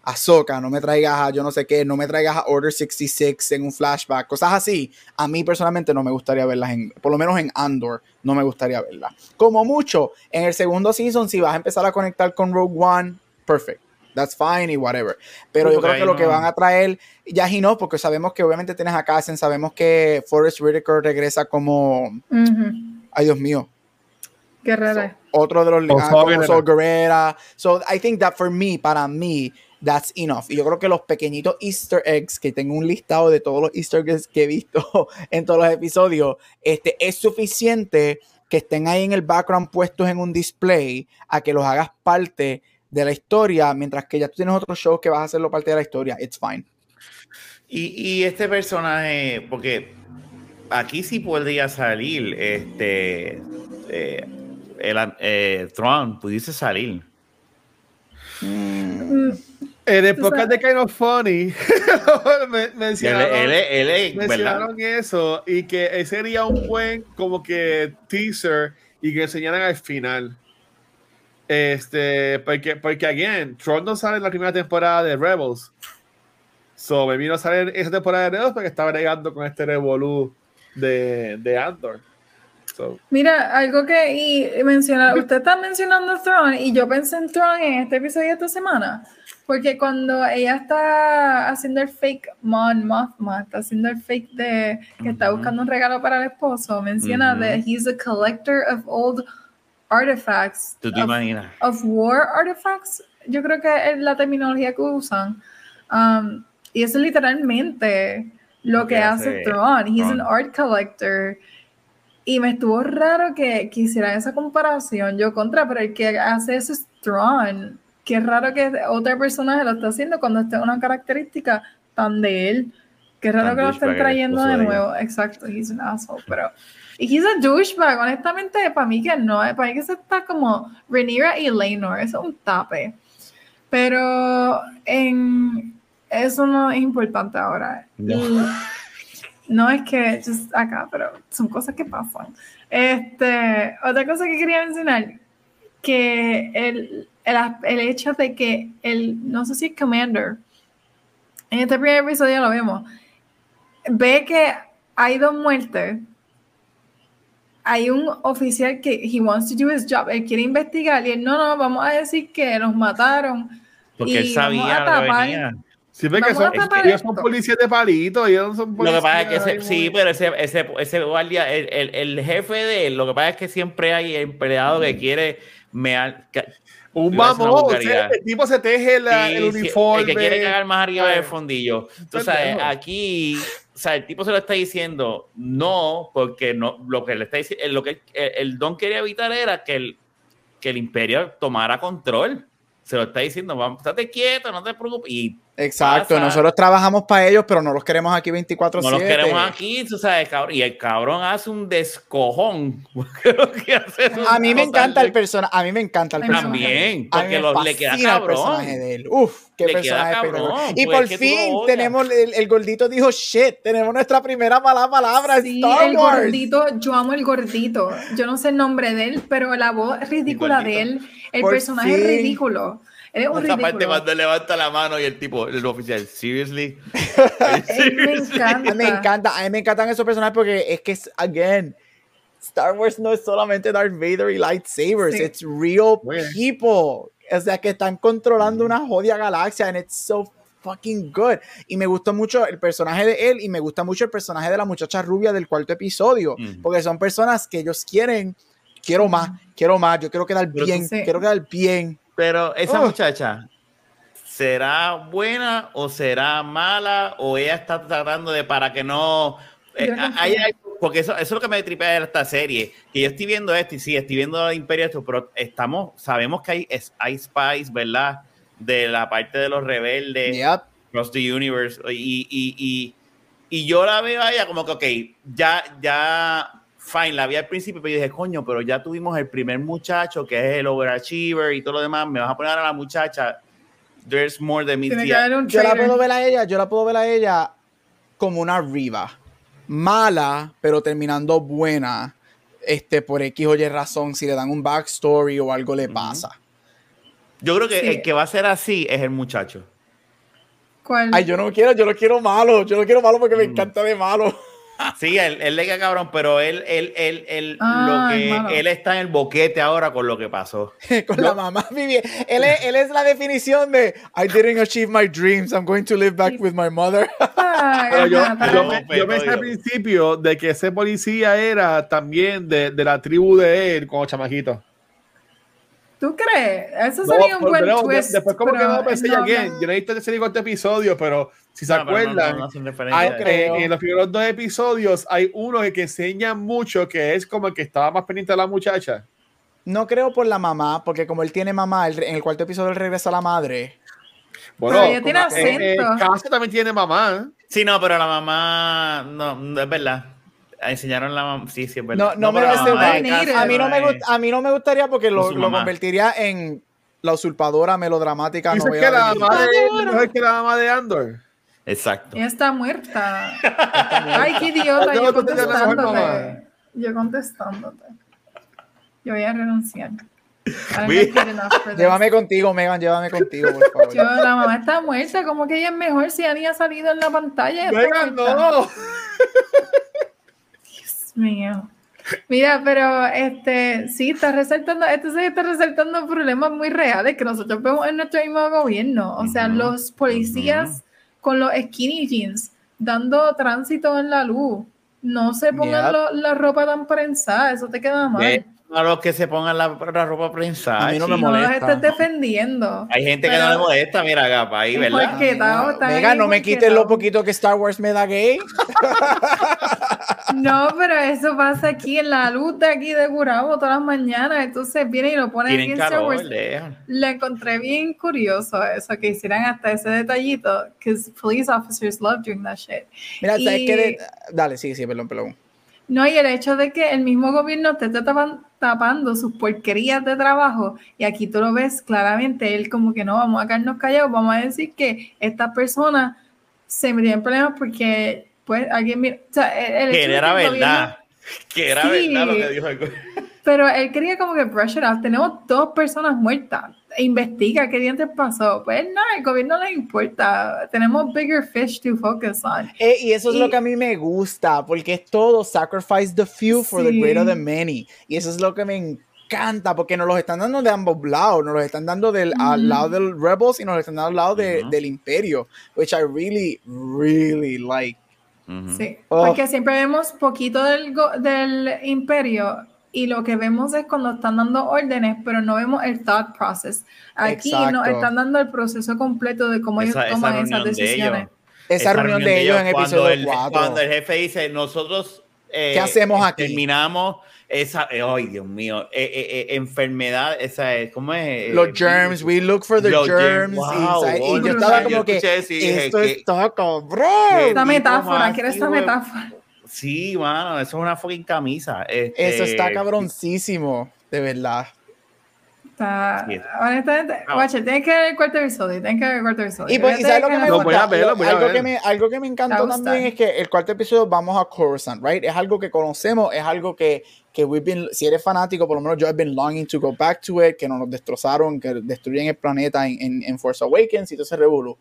Ahsoka, no me traigas a yo no sé qué, no me traigas a Order 66 en un flashback, cosas así. A mí personalmente no me gustaría verlas, en, por lo menos en Andor, no me gustaría verlas. Como mucho, en el segundo season, si vas a empezar a conectar con Rogue One, perfect. That's fine y whatever. Pero yo creo que lo que van a traer, ya y no, porque sabemos que obviamente tienes a Cassian, sabemos que Forrest Whitaker regresa como. Ay, Dios mío.
Guerrera.
otro de los. Ah, como Guerrera. So I think that for me, para mí, that's enough. Y yo creo que los pequeñitos Easter eggs, que tengo un listado de todos los Easter eggs que he visto en todos los episodios, este, es suficiente que estén ahí en el background puestos en un display a que los hagas parte de la historia, mientras que ya tú tienes otro show que vas a hacerlo parte de la historia. It's fine.
Y, este personaje, porque aquí sí podría salir, este, eh, el eh, Tron pudiese salir.
Mm. En época de Kind of Funny mencionaron, eso y que sería un buen como que teaser y que enseñaran al final. Este, porque, porque again, Tron no sale en la primera temporada de Rebels. So, me vino a salir esa temporada de Rebels porque estaba llegando con este revolú de, de Andor.
Mira, algo que y mencionar, usted está mencionando Tron y yo pensé en Tron en este episodio de esta semana, porque cuando ella está haciendo el fake Mon Mothma, está haciendo el fake de que está buscando un regalo para el esposo, menciona que -huh. he's a collector of old artifacts.
¿Tú te imaginas?
Of war artifacts, yo creo que es la terminología que usan. Um, y eso es literalmente lo que hace Tron. He's an art collector. Y me estuvo raro que, quisiera esa comparación. Yo contra, pero el que hace eso es Tron. Qué raro que otra persona se lo está haciendo cuando está una característica tan de él. Qué raro que lo estén trayendo de nuevo. Exacto, he's an asshole, pero... Y he's a douchebag, honestamente, para mí que no. Para mí que se está como Rhaenyra y Lenor. Eso es un tape. Pero en... Eso no es importante ahora. No es que acá, pero son cosas que pasan. Este, otra cosa que quería mencionar, que el, el, hecho de que el, no sé si es Commander, en este primer episodio lo vemos, ve que hay dos muertes. Hay un oficial que he wants to do his job, él quiere investigar y él no, no, vamos a decir que nos mataron.
Porque él sabía lo que venía.
Sí, porque son, ellos son policías de palito, ellos son
policías. Lo que pasa es que sí, pero ese, ese, ese guardia, el, el, el, jefe de él, lo que pasa es que siempre hay empleado que quiere mear.
Un vamos, el tipo se teje el uniforme.
el que quiere cagar más arriba del fondillo. Entonces, aquí, o sea, el tipo se lo está diciendo no, porque no, lo que le está diciendo, lo que el, don quería evitar era que el, que el imperio tomara control. Se lo está diciendo, vamos, estate quieto, no te preocupes. Y
Exacto, nosotros trabajamos para ellos, pero no los queremos aquí 24/7.
No los queremos aquí, tú sabes, cabrón. Y el cabrón hace un descojón.
a mí me encanta el personaje, a mí me encanta el personaje.
También, porque le queda cabrón. El
personaje de él. Uf, qué personaje cabrón, Y por fin tenemos, el, gordito dijo, shit, tenemos nuestra primera mala palabra
sí, el gordito, yo amo el gordito. Yo no sé el nombre de él, pero la voz ridícula de él, el personaje es ridículo. Es un Esa parte
cuando levanta la mano y el tipo, el oficial, seriously.
me encanta. A mí me encanta, a mí me encantan esos personajes porque es que, again, Star Wars no es solamente Darth Vader y lightsabers, it's real people. O sea, que están controlando una jodida galaxia and it's so fucking good. Y me gustó mucho el personaje de él y me gusta mucho el personaje de la muchacha rubia del cuarto episodio, porque son personas que ellos quieren, quiero más, quiero más, yo quiero quedar bien, quiero quedar bien.
Pero esa muchacha, ¿será buena o será mala? ¿O ella está tratando de para que no... Eh, porque eso, eso, es lo que me tripea de esta serie. Que yo estoy viendo esto y sí, estoy viendo Imperio esto, pero estamos, sabemos que hay, hay spies, ¿verdad? De la parte de los rebeldes,
yep.
Cross the Universe. Y, y, y, y, yo la veo a ella como que, ok, ya, ya fine, la vi al principio, pero yo dije, coño, pero ya tuvimos el primer muchacho que es el overachiever y todo lo demás, me vas a poner a la muchacha. There's more than me.
Yo la puedo ver a ella, yo la puedo ver a ella como una riva. Mala, pero terminando buena. Este, por X o Y razón, si le dan un backstory o algo le pasa.
Yo creo que el que va a ser así es el muchacho.
¿Cuál? Ay, yo no quiero, yo lo quiero malo. Yo lo quiero malo porque me mm. encanta de malo.
Sí, él, él le queda cabrón, pero él, él, él, él, lo que, él está en el boquete ahora con lo que pasó.
con la mamá. Él es, él es la definición de I didn't achieve my dreams, I'm going to live back with my mother.
yo, yo, yo, pensé al principio de que ese policía era también de, de la tribu de él como chamaquito.
¿Tú crees? Eso sería un buen twist.
Después como que no pensé no, Yo no he visto ese este episodio, pero si se acuerdan, en los primeros dos episodios hay uno que enseña mucho que es como el que estaba más pendiente de la muchacha.
No creo por la mamá, porque como él tiene mamá, en el cuarto episodio él regresa a la madre.
Bueno, pero ella tiene acento.
Caso también tiene mamá.
Sí, no, pero la mamá, no, no es verdad enseñaron la sí sí es verdad.
no, no, me a, mí no me a mí no me gustaría porque lo, lo convertiría en la usurpadora melodramática
no que la mamá de, no es que la mamá de Andor.
Exacto.
Ella está muerta, ay qué idiota yo contestándote yo contestándote yo voy a renunciar.
Llévame contigo, Megan, llévame contigo, por favor.
Yo, la mamá está muerta, como que ella es mejor si Annie ha salido en la pantalla.
Megan, no
mío. Mira, pero este sí está resaltando, esto sí está resaltando problemas muy reales que nosotros vemos en nuestro mismo gobierno. O sea, los policías con los skinny jeans dando tránsito en la luz. No se pongan la ropa tan prensada, eso te queda mal
a los que se pongan la, ropa prensada.
A mí no me molesta.
No los estés defendiendo.
Hay gente que no le molesta, mira, Gapa, ahí, ¿verdad?
Venga, no me quites lo poquito que Star Wars me da gay.
no, pero eso pasa aquí en la luz de aquí de Gurabo todas las mañanas. Entonces viene y lo ponen aquí en Star Wars. Le encontré bien curioso eso, que hicieran hasta ese detallito. Because police officers love doing that shit.
Mira, ¿sabes qué? Dale, sí, sí, perdón, perdón.
No, y el hecho de que el mismo gobierno te esté tapando sus porquerías de trabajo, y aquí tú lo ves claramente, él como que no, vamos a quedarnos callados, vamos a decir que esta persona se metió en problemas porque, pues, alguien mira, o sea,
el, que era verdad, que era verdad lo que dijo el
Pero él quería como que brush it off, tenemos dos personas muertas, investiga qué dientes pasó. Pues no, el gobierno no le importa. Tenemos bigger fish to focus on.
Eh, y eso es lo que a mí me gusta, porque es todo sacrifice the few for the greater the many. Y eso es lo que me encanta, porque nos los están dando de ambos lados. Nos los están dando del al lado del Rebels y nos los están dando al lado de, del Imperio, which I really, really like.
Sí, oh. porque siempre vemos poquito del, del Imperio y lo que vemos es cuando están dando órdenes, pero no vemos el thought process. Aquí nos están dando el proceso completo de cómo ellos toman esas decisiones.
esa, reunión, de ellos, en episodio
cuando 4. Cuando el jefe dice, nosotros
¿Qué eh, hacemos aquí?
Terminamos esa, eh, ay Dios mío, eh, enfermedad, esa es, ¿cómo es?
Los germs, we look for the germs. y, yo estaba como que, esto está cabrón.
Esta metáfora, quiero esta metáfora.
Sí, mano, eso es una fucking camisa.
eso está este, cabroncísimo, de verdad.
Está, honestamente, no. Watcher, tienes que ver el cuarto episodio, tienes que ver el cuarto episodio.
Y pues, ¿y sabes lo que me gusta? algo, que me, algo que me encantó también es que el cuarto episodio vamos a Coruscant, right? Es algo que conocemos, es algo que, que we've been, si eres fanático, por lo menos yo he been longing to go back to it, que no nos destrozaron, que destruyen el planeta en, en, en Force Awakens y todo ese revuelo.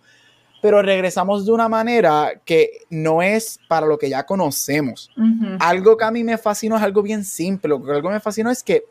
Pero regresamos de una manera que no es para lo que ya conocemos. Uh -huh. Algo que a mí me fascinó es algo bien simple. Lo que algo me fascinó es que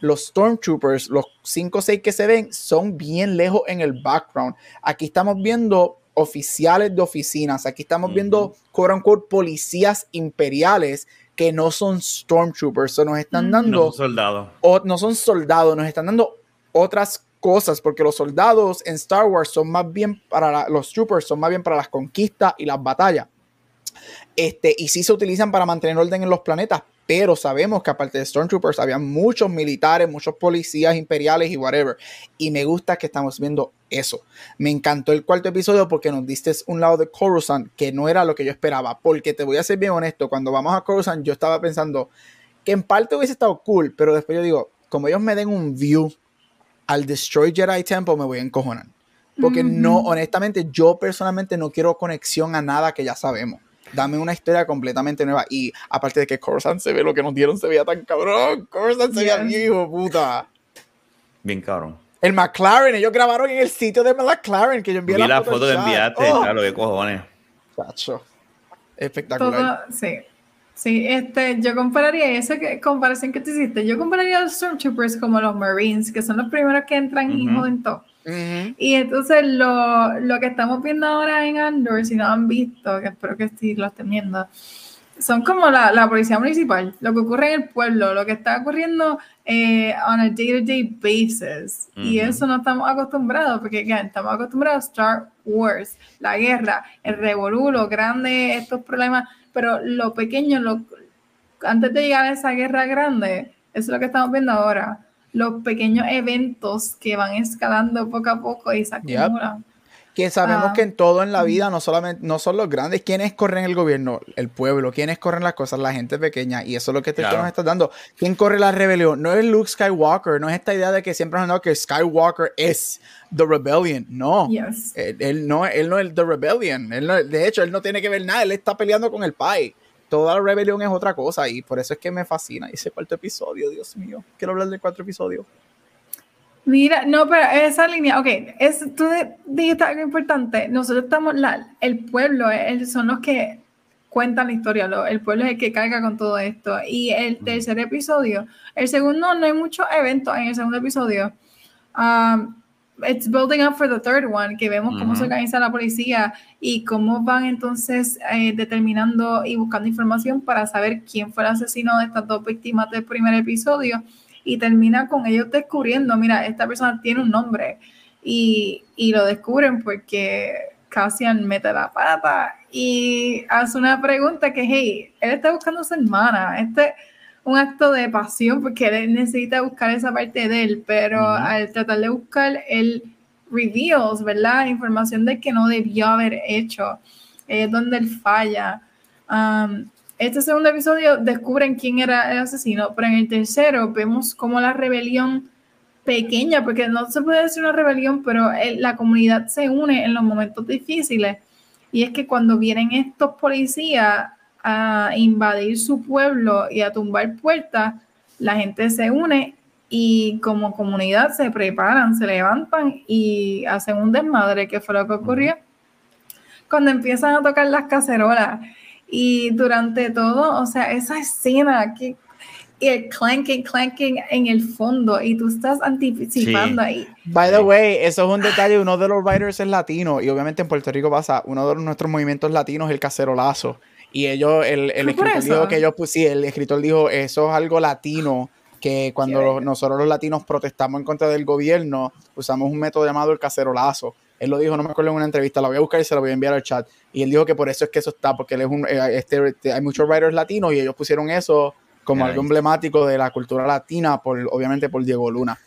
los Stormtroopers, los 5 o 6 que se ven, son bien lejos en el background. Aquí estamos viendo oficiales de oficinas, aquí estamos uh -huh. viendo, quote unquote, policías imperiales que no son Stormtroopers, o nos están dando... No
son soldados.
No son soldados, nos están dando otras cosas, porque los soldados en Star Wars son más bien para la, los troopers, son más bien para las conquistas y las batallas. Este, y sí se utilizan para mantener orden en los planetas, pero sabemos que aparte de Stormtroopers había muchos militares, muchos policías imperiales y whatever. Y me gusta que estamos viendo eso. Me encantó el cuarto episodio porque nos diste un lado de Coruscant que no era lo que yo esperaba. Porque te voy a ser bien honesto, cuando vamos a Coruscant yo estaba pensando que en parte hubiese estado cool, pero después yo digo, como ellos me den un view al Destroy Jedi Temple, me voy a encojonar. Porque mm -hmm. no, honestamente, yo personalmente no quiero conexión a nada que ya sabemos dame una historia completamente nueva. Y aparte de que Coruscant se ve lo que nos dieron, se veía tan cabrón. Coruscant se veía viejo, puta.
Bien cabrón.
El McLaren, ellos grabaron en el sitio de McLaren que yo envié
Vi la, la foto de enviaste, oh. claro, de cojones.
Chacho. Espectacular.
Todo, sí. Sí, este, yo compararía esa que, comparación que tú hiciste. Yo compararía a los Stormtroopers como los Marines, que son los primeros que entran uh -huh. y joden todo. Uh -huh. Y entonces lo, lo, que estamos viendo ahora en Andor, si no han visto, que espero que sí lo estén viendo, son como la, la policía municipal, lo que ocurre en el pueblo, lo que está ocurriendo eh, on a day-to-day -day basis. Uh -huh. Y eso no estamos acostumbrados, porque again, estamos acostumbrados a Star Wars, la guerra, el revolú, lo grande, estos problemas, pero lo pequeño, lo, antes de llegar a esa guerra grande, eso es lo que estamos viendo ahora los pequeños eventos que van escalando poco a poco y se acumulan. Yep.
Que sabemos ah. que en todo en la vida no solamente no son los grandes, ¿quiénes corren el gobierno? El pueblo, ¿quiénes corren las cosas? La gente pequeña, y eso es lo que te claro. nos estás dando. ¿Quién corre la rebelión? No es Luke Skywalker, no es esta idea de que siempre han dado que Skywalker es The Rebellion, no.
Yes.
Él, él, no él no es The Rebellion, él no, de hecho, él no tiene que ver nada, él está peleando con el Pai toda la rebelión es otra cosa y por eso es que me fascina ese cuarto episodio, Dios mío. Quiero hablar del cuarto episodio.
Mira, no, pero esa línea, ok, es, tú dijiste algo importante. Nosotros estamos, la, el pueblo el, son los que cuentan la historia, lo, el pueblo es el que carga con todo esto. Y el tercer episodio, el segundo, no hay muchos eventos en el segundo episodio. Um, it's building up for the third one, que vemos cómo uh -huh. se organiza la policía y cómo van entonces eh, determinando y buscando información para saber quién fue el asesino de estas dos víctimas del primer episodio y termina con ellos descubriendo, mira, esta persona tiene un nombre y, y lo descubren porque Cassian mete la pata y hace una pregunta que, hey, él está buscando a su hermana, este un acto de pasión porque él necesita buscar esa parte de él, pero uh -huh. al tratar de buscar, él reveals, ¿verdad? Información de que no debió haber hecho, es eh, donde él falla. Um, este segundo episodio descubren quién era el asesino, pero en el tercero vemos como la rebelión pequeña, porque no se puede decir una rebelión, pero la comunidad se une en los momentos difíciles. Y es que cuando vienen estos policías, a invadir su pueblo y a tumbar puertas, la gente se une y como comunidad se preparan, se levantan y hacen un desmadre, que fue lo que ocurrió cuando empiezan a tocar las cacerolas. Y durante todo, o sea, esa escena que y el clanking, clanking en el fondo y tú estás anticipando sí. ahí.
By the way, eso es un detalle, uno de los writers es latino y obviamente en Puerto Rico pasa, uno de nuestros movimientos latinos es el cacerolazo. Y ellos, el, el escritor dijo que ellos, pues sí, el escritor dijo, eso es algo latino, que cuando los, nosotros los latinos protestamos en contra del gobierno, usamos un método llamado el cacerolazo. Él lo dijo, no me acuerdo en una entrevista, la voy a buscar y se la voy a enviar al chat. Y él dijo que por eso es que eso está, porque él es un, eh, este, este, hay muchos writers latinos y ellos pusieron eso como algo emblemático de la cultura latina, por, obviamente por Diego Luna.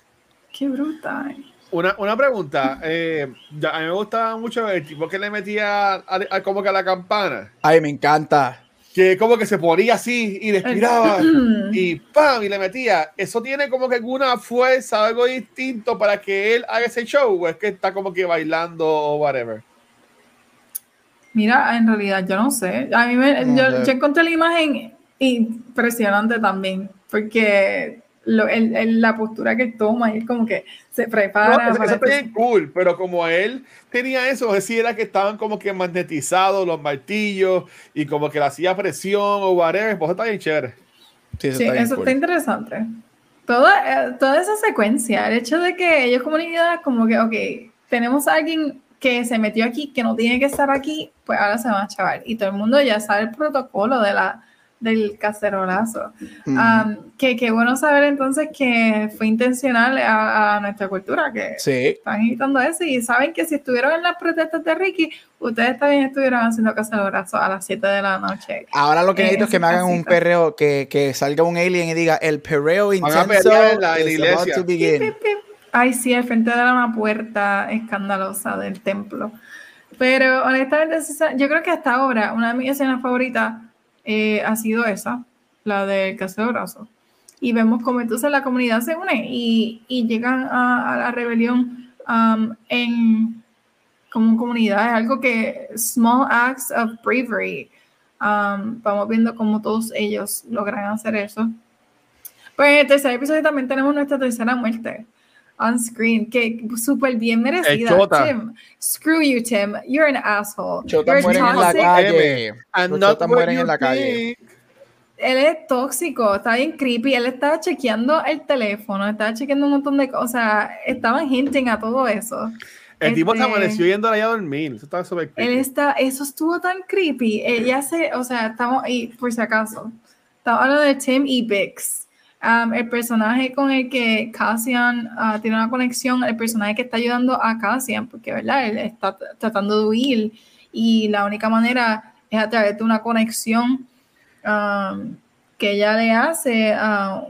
Qué brutal.
Una, una pregunta, eh, a mí me gusta mucho el tipo que le metía como que a la campana.
Ay, me encanta
que como que se ponía así y respiraba y ¡pam! y le metía. ¿Eso tiene como que alguna fuerza, algo distinto para que él haga ese show? ¿O es que está como que bailando o whatever?
Mira, en realidad yo no sé. A mí me, yo, yo, encontré la imagen impresionante también, porque lo, el, la postura que toma y es como que se prepara.
eso, está bien cool, pero como él tenía eso, decía que estaban como que magnetizados los martillos y como que le hacía presión o whatever, pues está bien chévere.
Sí, eso, está, interesante. Toda, eh, toda esa secuencia, el hecho de que ellos comunidad como que, ok, tenemos a alguien que se metió aquí, que no tiene que estar aquí, pues ahora se va a chavar. Y todo el mundo ya sabe el protocolo de la del cacerolazo. que, que, bueno saber entonces que fue intencional a, nuestra cultura, que están invitando eso y saben que si estuvieron en las protestas de Ricky, ustedes también estuvieron haciendo cacerolazo a las 7 de la noche.
Ahora lo que necesito es que me hagan un perreo, que, que, salga un alien y diga, el perreo intenso la
iglesia. Ay, sí, al frente de una puerta escandalosa del templo. Pero honestamente, yo creo que hasta ahora, una de mis escenas favoritas eh, ha sido esa, la del caso de brazo. Y vemos cómo entonces la comunidad se une y, y llegan a, la rebelión um, en como comunidad. Es algo que, small acts of bravery. Um, vamos viendo cómo todos ellos logran hacer eso. Pues en el tercer episodio también tenemos nuestra tercera muerte on screen, que súper bien merecida. Tim, screw you, Tim. You're an asshole. Chota mueren en la calle. Chota mueren en la calle. Él es tóxico, está bien creepy. Él estaba chequeando el teléfono, estaba chequeando un montón de cosas. Estaban hinting a todo eso.
El tipo se este, amaneció yendo allá a dormir. Eso estaba
súper creepy. Él está, eso estuvo tan creepy. Ella se, o sea, estamos, y por si acaso, estaba hablando de Tim y Bix el personaje con el que Cassian ah, tiene una conexión, el personaje que está ayudando a Cassian, porque ¿verdad? él está tratando de huir y la única manera es a través de una conexión que ella le hace a,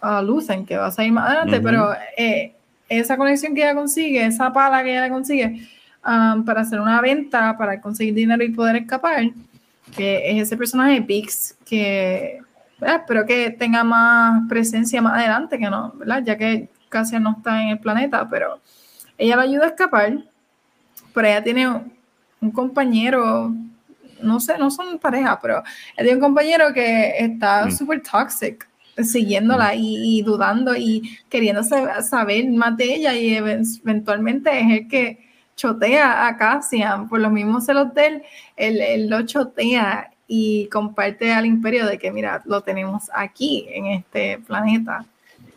a Lucen, que va a salir más adelante, pero eh, esa conexión que ella consigue, esa pala que ella consigue para hacer una venta, para conseguir dinero y poder escapar, que es ese personaje Pix que espero que tenga más presencia más adelante, que no, ¿verdad? Ya que casi no está en el planeta, pero ella la ayuda a escapar, pero ella tiene un compañero, no sé, no son pareja, pero ella tiene un compañero que está mm. súper toxic, siguiéndola mm. y, dudando y queriendo saber más de ella y eventualmente es el que chotea a Cassian por los mismos celos de él, él, él lo chotea y comparte al imperio de que, mira, lo tenemos aquí en este planeta.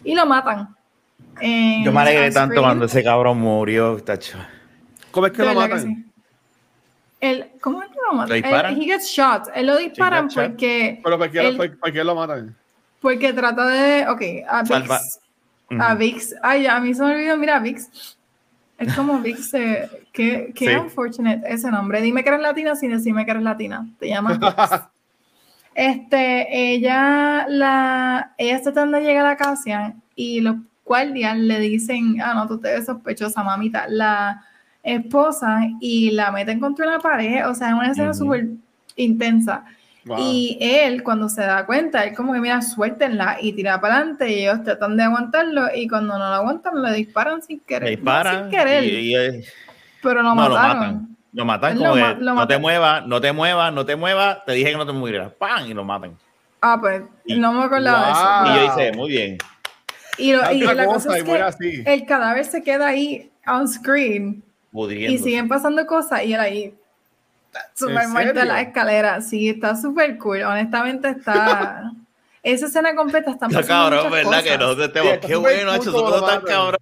Y lo matan.
Yo me alegré tanto cuando ese cabrón murió, tacho.
¿Cómo es que lo matan?
¿Cómo es que lo matan? Él, he gets shot. Él lo disparan porque.
¿Pero por qué, lo matan?
Porque trata de. Ok, a Vix. A Vix. Ay, a mí se me olvidó. Mira, Vix es como Vix, qué, qué unfortunate ese nombre. Dime que eres latina sin decirme que eres latina. Te llamas Este, ella, la, ella está tratando de llegar a Cassian y los guardias le dicen, ah, no, tú te ves sospechosa, mamita. La esposa y la meten contra una pared, o sea, es una escena súper intensa. Y él, cuando se da cuenta, él como que mira, suéltenla y tira para adelante y ellos tratan de aguantarlo y cuando no lo aguantan le disparan sin querer. Disparan. sin querer. pero no, mataron.
Lo matan. como no te muevas, no te muevas, no te muevas. Te dije que no te murieras. ¡Pam! Y lo matan.
Ah, pues no me acordaba de
eso. Y yo hice, muy bien.
Y, la cosa es que el cadáver se queda ahí on screen. Y siguen pasando cosas y él ahí súper muerta la escalera. Sí, está súper cool. Honestamente está. Esa escena completa está
muy cabrón, ¿verdad? Que no te Qué bueno, hecho, todo tan cabrón.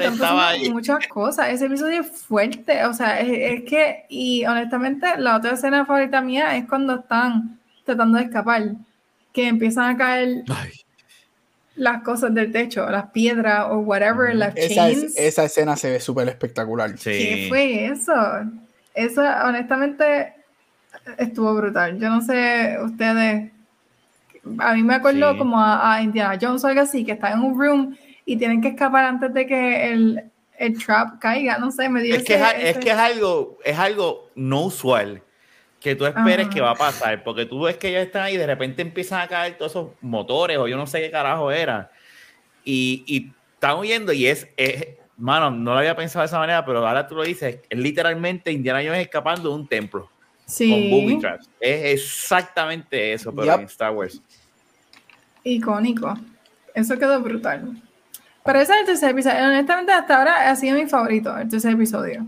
Estaba ahí. muchas cosas. Ese episodio es fuerte. O sea, es, que, y honestamente, la otra escena favorita mía es cuando están tratando de escapar, que empiezan a caer. las cosas del techo, las piedras o whatever, las
esa esa escena se ve súper espectacular.
¿Qué fue eso? Eso, honestamente, estuvo brutal. Yo no sé, ustedes. A mí me acuerdo como a, Indiana Jones o algo así, que está en un room y tienen que escapar antes de que el, el trap caiga. No sé, me dio
es que es, que es algo, es algo no usual que tú esperes que va a pasar, porque tú ves que ya están ahí y de repente empiezan a caer todos esos motores o yo no sé qué carajo era. Y, y están huyendo y es, es, mano, no lo había pensado de esa manera, pero ahora tú lo dices, es literalmente Indiana Jones escapando de un templo.
Sí. Con booby traps.
Es exactamente eso, pero en Star Wars.
Icónico. Eso quedó brutal. Pero ese es el tercer episodio. Honestamente, hasta ahora ha sido mi favorito, el tercer episodio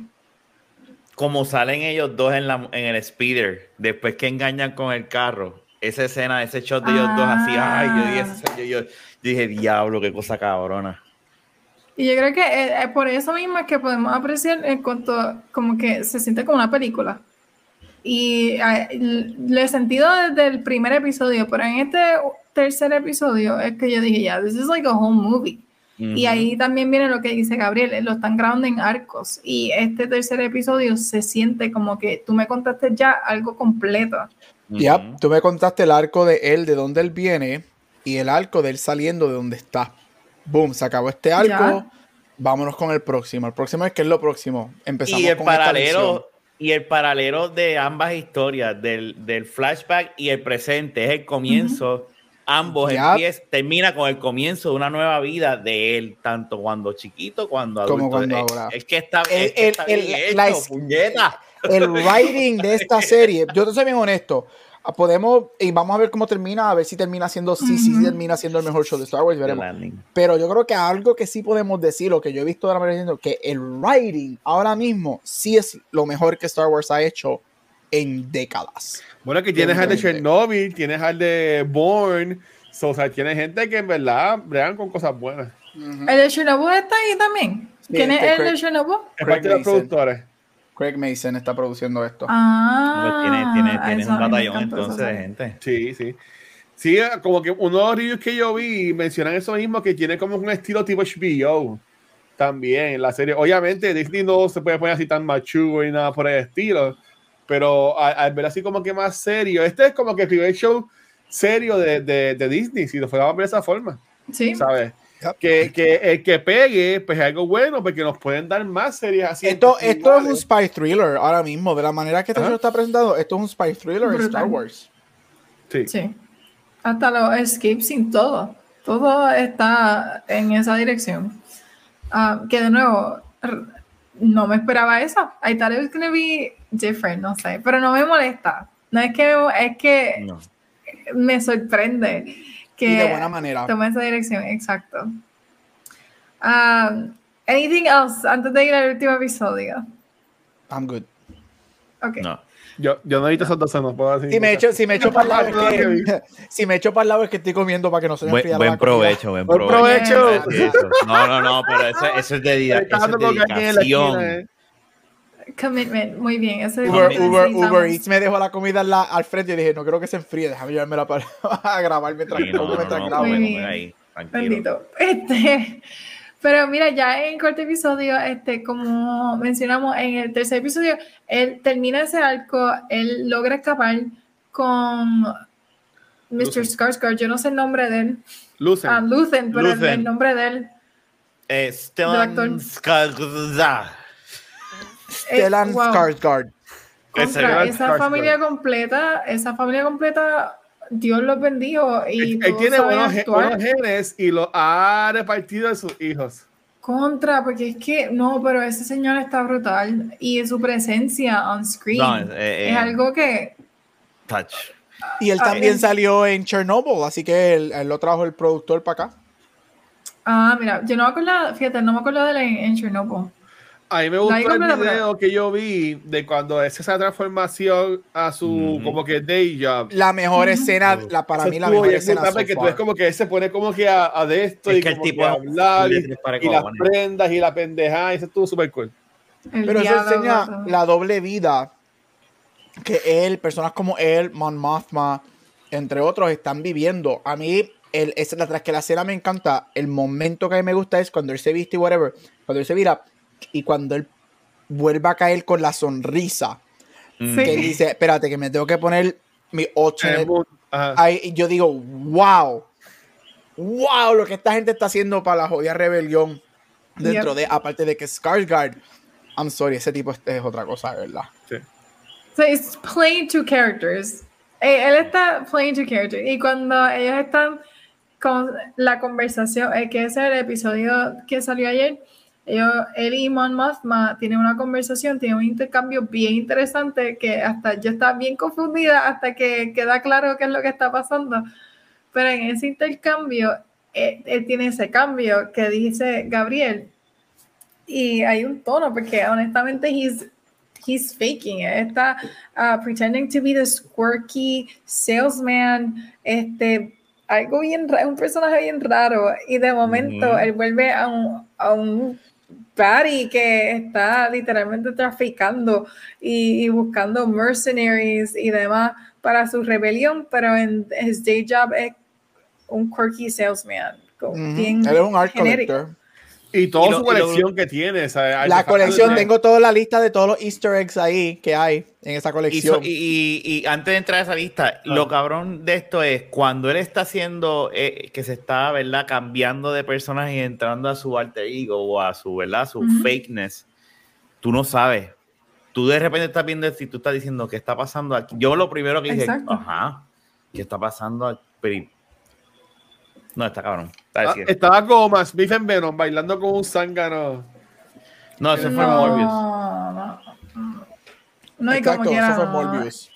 como salen ellos dos en, la, en el speeder, después que engañan con el carro, esa escena, ese shot de ellos dos así, ay, yo dije, yo, dije, diablo, qué cosa cabrona.
Y yo creo que eh, eh, por eso mismo es que podemos apreciar en cuanto, como que se siente como una película. Y eh, lo he sentido desde el primer episodio, pero en este tercer episodio es que yo dije, ya, this is like a whole movie. Y ahí también viene lo que dice Gabriel, lo están grabando en arcos. Y este tercer episodio se siente como que tú me contaste ya algo completo.
Ya, tú me contaste el arco de él, de dónde él viene, y el arco de él saliendo de donde está. Boom, se acabó este arco. Vámonos con el próximo. El próximo es que es lo próximo. Empezamos
y el paralelo y el paralelo de ambas historias, del, del, flashback y el presente, es el comienzo ambos empieza, termina con el comienzo de una nueva vida de él, tanto cuando chiquito cuando adulto. Como cuando ahora. Es que está, el,
el, el writing de esta serie, yo te soy bien honesto, podemos, y vamos a ver cómo termina, a ver si termina siendo, sí, sí termina siendo el mejor show de Star Wars, veremos. Pero yo creo que algo que sí podemos decir, lo que yo he visto de la manera que el writing ahora mismo sí es lo mejor que Star Wars ha hecho en décadas.
Bueno, que tienes al de Chernobyl, tienes al de Bourne, o sea, tiene gente que en verdad bregan con cosas buenas.
¿El de Chernobyl está ahí también? ¿Quién es el de Chernobyl?
Es parte de los productores. Craig Mason está produciendo esto.
Ah,
tiene, tiene, tiene un batallón entonces de gente.
Sí, sí. Sí, como que uno de los reviews que yo vi mencionan eso mismo, que tiene como un estilo tipo HBO también la serie. Obviamente Disney no se puede poner así tan machugo y nada por el estilo, pero al, ver así como que más serio, este es como que el primer show serio de, de, de Disney, si lo fuéramos a ver de esa forma.
Sí.
¿Sabes? Que, que, el que pegue, pues es algo bueno, porque nos pueden dar más series así.
Esto, esto es un spy thriller ahora mismo, de la manera que esto está presentado, esto es un spy thriller en Star Wars.
Sí. sí. Hasta los escapes sin todo. Todo está en esa dirección. Ah, que de nuevo, no me esperaba eso. I thought it was going to be different, no sé, pero no me molesta. No es que, es que me sorprende que
y de buena manera.
tome esa dirección, exacto. Um, anything else antes de ir al último episodio?
I'm good.
Okay.
No. Yo, yo no he visto esos dos, no puedo decir.
Si me echo, si me echo para el lado es que, si me echo para el lado es que estoy comiendo para que no se me
enfríe Buen, buen provecho, buen provecho. No, no, no, pero eso, eso es de, eso es dedicación.
Commitment, muy bien. Eso
Uber, Uber, Uber Eats me dejó la comida la, al frente y dije, no creo que se enfríe, déjame llevármela para a grabar mientras, sí, no, mientras no, grabo.
Muy bien. Bendito. Este, pero mira, ya en corto episodio, este, como mencionamos en el tercer episodio, él termina ese arco, él logra escapar con Mr. Skarsgård, yo no sé el nombre de él.
Lucen.
Ah, Lucen, pero El, nombre de él.
Eh, Stellan Skarsgård.
Stellan Skarsgård.
esa familia completa, esa familia completa Dios los bendijo. Y
él, tiene buenos, genes y lo ha repartido a sus hijos.
Contra, porque es que no, pero ese señor está brutal y su presencia on screen eh, es eh, algo que.
Touch.
Y él también salió en Chernobyl, así que él, lo trajo el productor para acá.
Ah, mira, yo no me acuerdo, fíjate, no me acuerdo de él en Chernobyl.
A mí me gustó el video que yo vi de cuando es esa transformación a su como que day job.
La mejor escena, la, para mí la mejor escena.
que tú ves como que se pone como que a, de esto y como que a hablar y, las prendas y la pendejada y eso estuvo súper cool.
Pero eso enseña la doble vida que él, personas como él, Mon Mothma, entre otros, están viviendo. A mí, el, es la tras que la escena me encanta, el momento que a mí me gusta es cuando él se viste y whatever, cuando él se vira y cuando él vuelve a caer con la sonrisa. Que él dice, espérate, que me tengo que poner mi 8. y yo digo, wow, wow, lo que esta gente está haciendo para la jodida rebelión dentro de, aparte de que Skarsgård, I'm sorry, ese tipo es, otra cosa, ¿verdad? Sí.
So it's playing two characters. Eh, él está playing two characters. Y cuando ellos están con la conversación, eh, que es el episodio que salió ayer, ellos, él y Mothma tienen una conversación, tienen un intercambio bien interesante que hasta yo estaba bien confundida hasta que queda claro qué es lo que está pasando. Pero en ese intercambio, él, tiene ese cambio que dice Gabriel. Y hay un tono, porque honestamente he's, he's faking it. Está uh, pretending to be this quirky salesman, este, algo bien un personaje bien raro. Y de momento él vuelve a un, a un Barry que está literalmente traficando y, buscando mercenaries y demás para su rebelión, pero en his day job es un quirky salesman. Él
es un art collector.
Y toda su colección que tiene.
La colección, tengo toda la lista de todos los easter eggs ahí que hay en esa colección.
Y, antes de entrar a esa lista, lo cabrón de esto es cuando él está haciendo, eh, que se está, ¿verdad? Cambiando de personaje y entrando a su alter ego o a su, ¿verdad? Su fakeness. Tú no sabes. Tú de repente estás viendo si tú estás diciendo qué está pasando aquí. Yo lo primero que dije, ajá, ¿qué está pasando aquí? No, está cabrón.
Ah, estaba como más Smith en Venom bailando con un zángano.
No, ese fue Morbius. No,
no hay como quiera. Eso fue Morbius.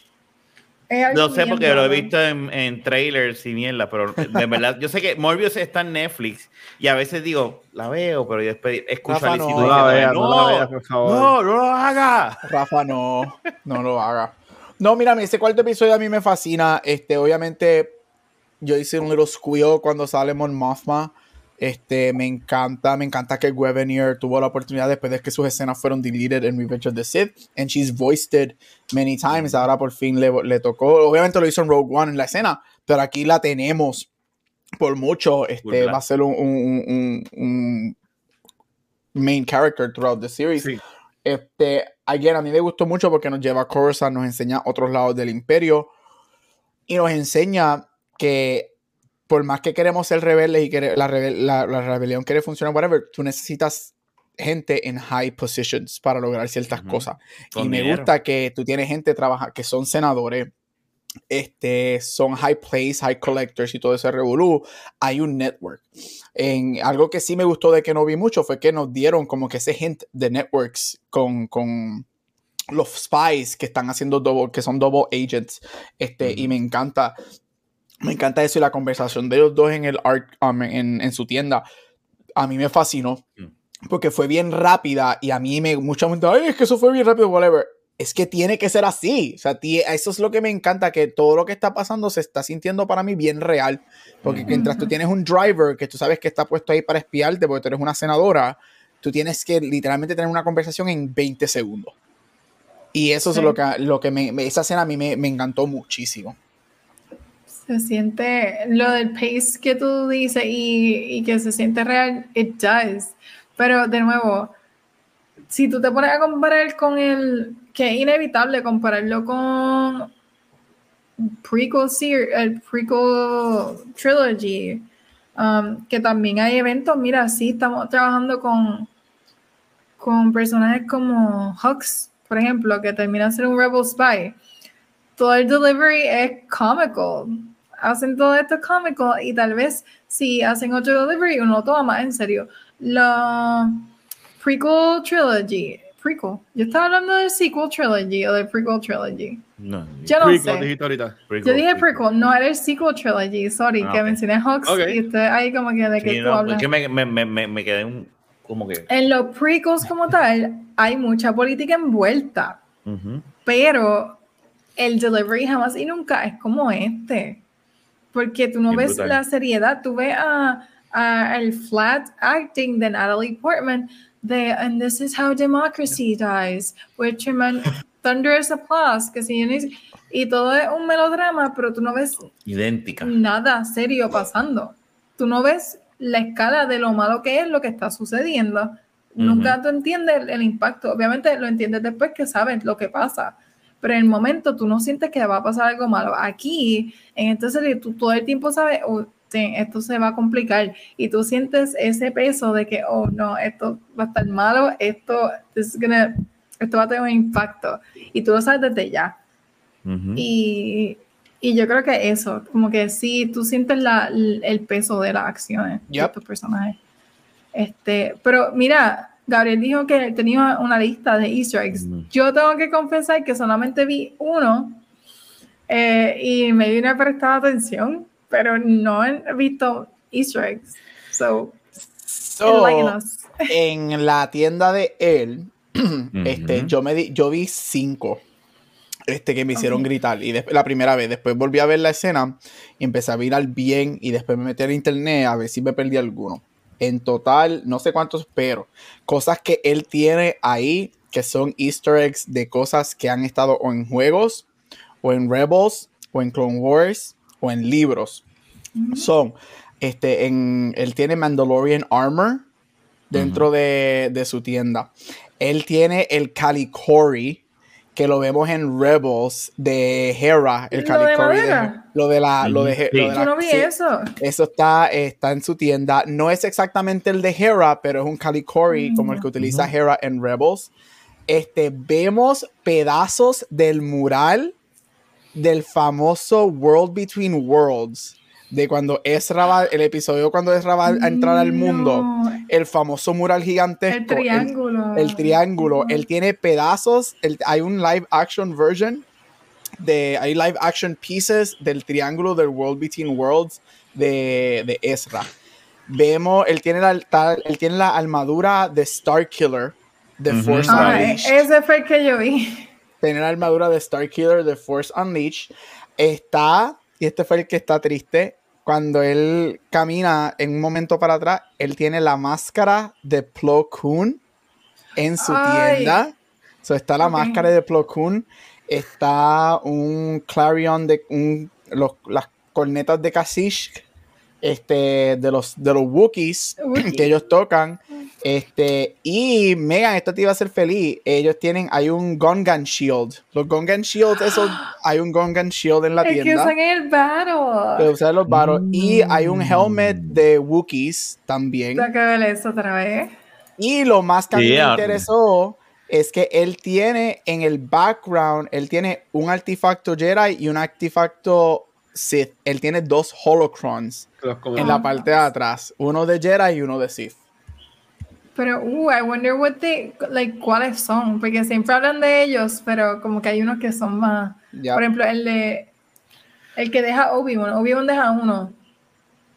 No sé porque lo he visto en, en, trailers y mierda, pero de verdad, yo sé que Morbius está en Netflix y a veces digo, la veo, pero después escucho
Rafa,
a
no, la vea, no, no, la por favor. no, no lo haga. Rafa, no, no lo haga. No, mira, ese cuarto episodio a mí me fascina. Este, obviamente, yo hice un little squeal cuando sale Mon Mothma. Este, me encanta, me encanta que Guevenier tuvo la oportunidad después de que sus escenas fueron deleted en Revenge of the Sith, and she's voiced it many times. Ahora por fin le, le tocó, obviamente lo hizo en Rogue One en la escena, pero aquí la tenemos por mucho. Este, va a ser un, un, un, main character throughout the series. Este, again, a mí me gustó mucho porque nos lleva a Coruscant, nos enseña otros lados del imperio y nos enseña que por más que queremos ser rebeldes y que la, rebelión quiere funcionar, whatever, tú necesitas gente en high positions para lograr ciertas cosas. y me gusta que tú tienes gente trabaja, que son senadores, este, son high place, high collectors y todo ese revolú. Hay un network. En, algo que sí me gustó de que no vi mucho fue que nos dieron como que ese hint de networks con, con los spies que están haciendo double, que son double agents. Este, y me encanta me encanta eso y la conversación de los dos en el art, um, en, su tienda. A mí me fascinó. Mm. Porque fue bien rápida y a mí me mucha gente, ay, es que eso fue bien rápido, whatever. Es que tiene que ser así. O sea, eso es lo que me encanta, que todo lo que está pasando se está sintiendo para mí bien real. Porque mientras tú tienes un driver que tú sabes que está puesto ahí para espiarte porque tú eres una senadora, tú tienes que literalmente tener una conversación en 20 segundos. Y eso es lo que, lo que me, esa escena a mí me, me encantó muchísimo.
Se siente lo del pace que tú dices y, que se siente real, it does. Pero de nuevo, si tú te pones a comparar con el, que es inevitable compararlo con prequel el prequel trilogy, um, que también hay eventos, mira, sí, estamos trabajando con, con personajes como Hux, por ejemplo, que termina ser un Rebel Spy. Todo el delivery es comical hacen todo esto cómico y tal vez si hacen otro delivery uno lo toma más en serio. La prequel trilogy, prequel. Yo estaba hablando del sequel trilogy o del prequel trilogy. No, yo no sé. yo dije prequel, no era el sequel trilogy, sorry, ah, que mencioné Hawks y usted ahí como que de que tú hablas.
Es que me, me, me, me quedé un, como que...
En los prequels como tal hay mucha política envuelta, pero el delivery jamás y nunca es como este porque tú no ves la seriedad, tú ves a, el flat acting de Natalie Portman de And this is how democracy dies, which Thunderous Applause, que si y todo es un melodrama, pero tú no ves
idéntica
nada serio pasando. Tú no ves la escala de lo malo que es lo que está sucediendo. Nunca tú entiendes el, impacto. Obviamente lo entiendes después que sabes lo que pasa. Pero en el momento tú no sientes que va a pasar algo malo. Aquí, en esta serie, tú todo el tiempo sabes, oh, esto se va a complicar. Y tú sientes ese peso de que, oh no, esto va a estar malo, esto, esto va a tener un impacto. Y tú lo sabes desde ya. y, y, yo creo que eso, como que sí, tú sientes la, el peso de las acciones de estos personajes. Este, pero mira, Gabriel dijo que tenía una lista de Easter eggs. Yo tengo que confesar que solamente vi uno eh, y me vine a prestar atención, pero no he visto Easter eggs. So,
en la tienda de él, este, yo, me di, yo vi cinco este, que me hicieron gritar. Y la primera vez, después volví a ver la escena y empecé a mirar bien y después me metí en internet a ver si me perdí alguno. En total, no sé cuántos, pero cosas que él tiene ahí que son easter eggs de cosas que han estado o en juegos, o en Rebels, o en Clone Wars, o en libros. Son, este, en, él tiene Mandalorian Armor dentro de, de, su tienda. Él tiene el Calicori, que lo vemos en Rebels de Hera, el Calicori. Lo de la. Lo de,
Yo no vi eso.
Eso está, está en su tienda. No es exactamente el de Hera, pero es un Calicori como el que utiliza Hera en Rebels. Este, vemos pedazos del mural del famoso World Between Worlds de cuando Ezra va, el episodio cuando Ezra va a entrar al mundo, el famoso mural gigantesco.
El triángulo.
El, triángulo. Él tiene pedazos, hay un live action version de, hay live action pieces del triángulo del World Between Worlds de, de Ezra. Vemos, él tiene, la, él tiene la armadura de Star Killer de Force
ah, Unleashed. Ese fue el que yo vi.
Tiene la armadura de Star Killer de Force Unleashed. Está, y este fue el que está triste, cuando él camina en un momento para atrás, él tiene la máscara de Plo Koon en su tienda. So, está la máscara de Plo Koon, está un clarion de un, las cornetas de Kashyyyk este, de los, de los Wookiees que ellos tocan. Este, y Megan, esto te iba a hacer feliz. Ellos tienen, hay un Gungan Shield. Los Gungan Shields, eso, hay un Gungan Shield en la tienda.
que usan el battle.
Que usan los battles. Y hay un helmet de Wookiees también.
Tengo que ver eso otra vez.
Y lo más que a mí me interesó es que él tiene en el background, él tiene un artefacto Jedi y un artefacto Sith. Él tiene dos holocrons en la parte de atrás. Uno de Jedi y uno de Sith.
Pero, uh, I wonder what they, like, cuáles son, porque siempre hablan de ellos, pero como que hay unos que son más. Por ejemplo, el de, el que deja Obi-Wan, Obi-Wan deja uno,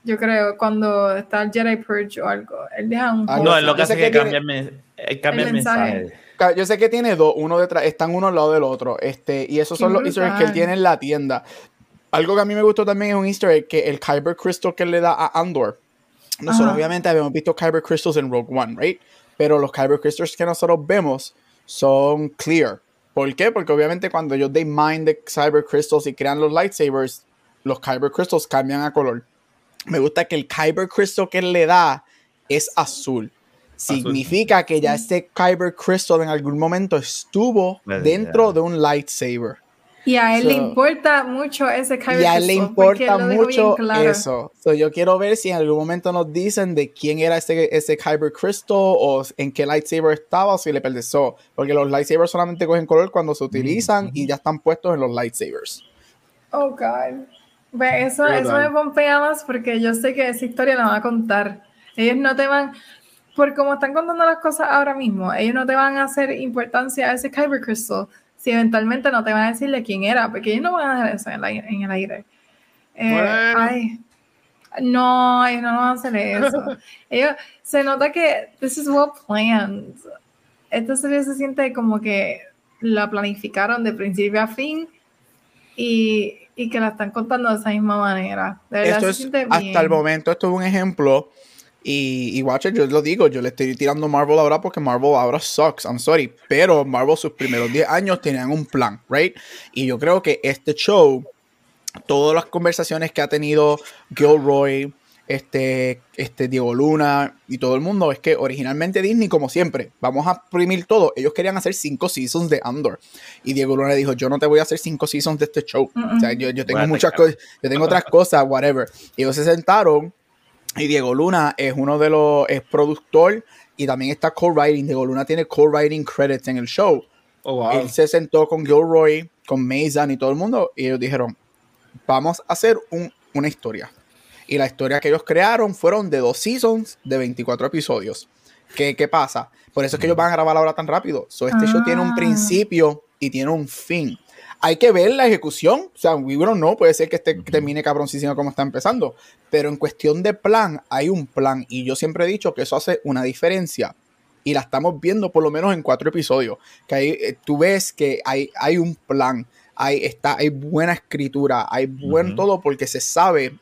yo creo, cuando está el Jedi Purge o algo, él deja un.
Ah, no, es lo que hace que, cambia, el, mensaje.
Yo sé que tiene dos, uno detrás, están uno al lado del otro, este, y esos son los easter eggs que él tiene en la tienda. Algo que a mí me gustó también es un easter egg que el Kyber Crystal que él le da a Andor nosotros obviamente habíamos visto Kyber Crystals en Rogue One, right? Pero los Kyber Crystals que nosotros vemos son clear. ¿Por qué? Porque obviamente cuando ellos they mine the Kyber Crystals y crean los lightsabers, los Kyber Crystals cambian a color. Me gusta que el Kyber Crystal que él le da es azul. Significa que ya este Kyber Crystal en algún momento estuvo dentro de un lightsaber.
Y a él le importa mucho ese Kyber
Y a él le importa mucho eso. yo quiero ver si en algún momento nos dicen de quién era ese, ese Kyber Crystal o en qué lightsaber estaba o si le perdió. Porque los lightsabers solamente cogen color cuando se utilizan y ya están puestos en los lightsabers.
Oh, God. eso, eso me pompea más porque yo sé que esa historia la van a contar. Ellos no te van, por como están contando las cosas ahora mismo, ellos no te van a hacer importancia a ese Kyber Crystal si eventualmente no te van a decirle quién era, porque ellos no van a dejar eso en, el aire. Eh, ay, no, ellos no van a hacer eso. ellos, se nota que this is well planned. Esta serie se siente como que la planificaron de principio a fin y, y que la están contando de esa misma manera. De
verdad, se siente hasta el momento esto es un ejemplo Y, y Watcher, yo lo digo, yo le estoy tirando Marvel ahora porque Marvel ahora sucks, I'm sorry. Pero Marvel sus primeros 10 años tenían un plan, ¿right? Y yo creo que este show, todas las conversaciones que ha tenido Gilroy, este, este Diego Luna y todo el mundo es que originalmente Disney, como siempre, vamos a imprimir todo. Ellos querían hacer cinco seasons de Andor. Y Diego Luna dijo, yo no te voy a hacer cinco seasons de este show. O sea, yo, yo tengo muchas cosas, yo tengo otras cosas, whatever. Y ellos se sentaron y Diego Luna es uno de los, es productor y también está co-writing. Diego Luna tiene co-writing credits en el show. Oh, Él se sentó con Gilroy, con Mason y todo el mundo y ellos dijeron, vamos a hacer un, una historia y la historia que ellos crearon fueron de dos seasons de 24 episodios. ¿Qué, qué pasa? Por eso es que ellos van a grabar ahora tan rápido. So, este show tiene un ah. principio y tiene un fin. Hay que ver la ejecución. O sea, we no, puede ser que este termine cabroncísimo como está empezando. Pero en cuestión de plan, hay un plan. Y yo siempre he dicho que eso hace una diferencia. Y la estamos viendo por lo menos en cuatro episodios. Que ahí eh, tú ves que hay, hay un plan. Hay, está, hay buena escritura. Hay buen todo porque se sabe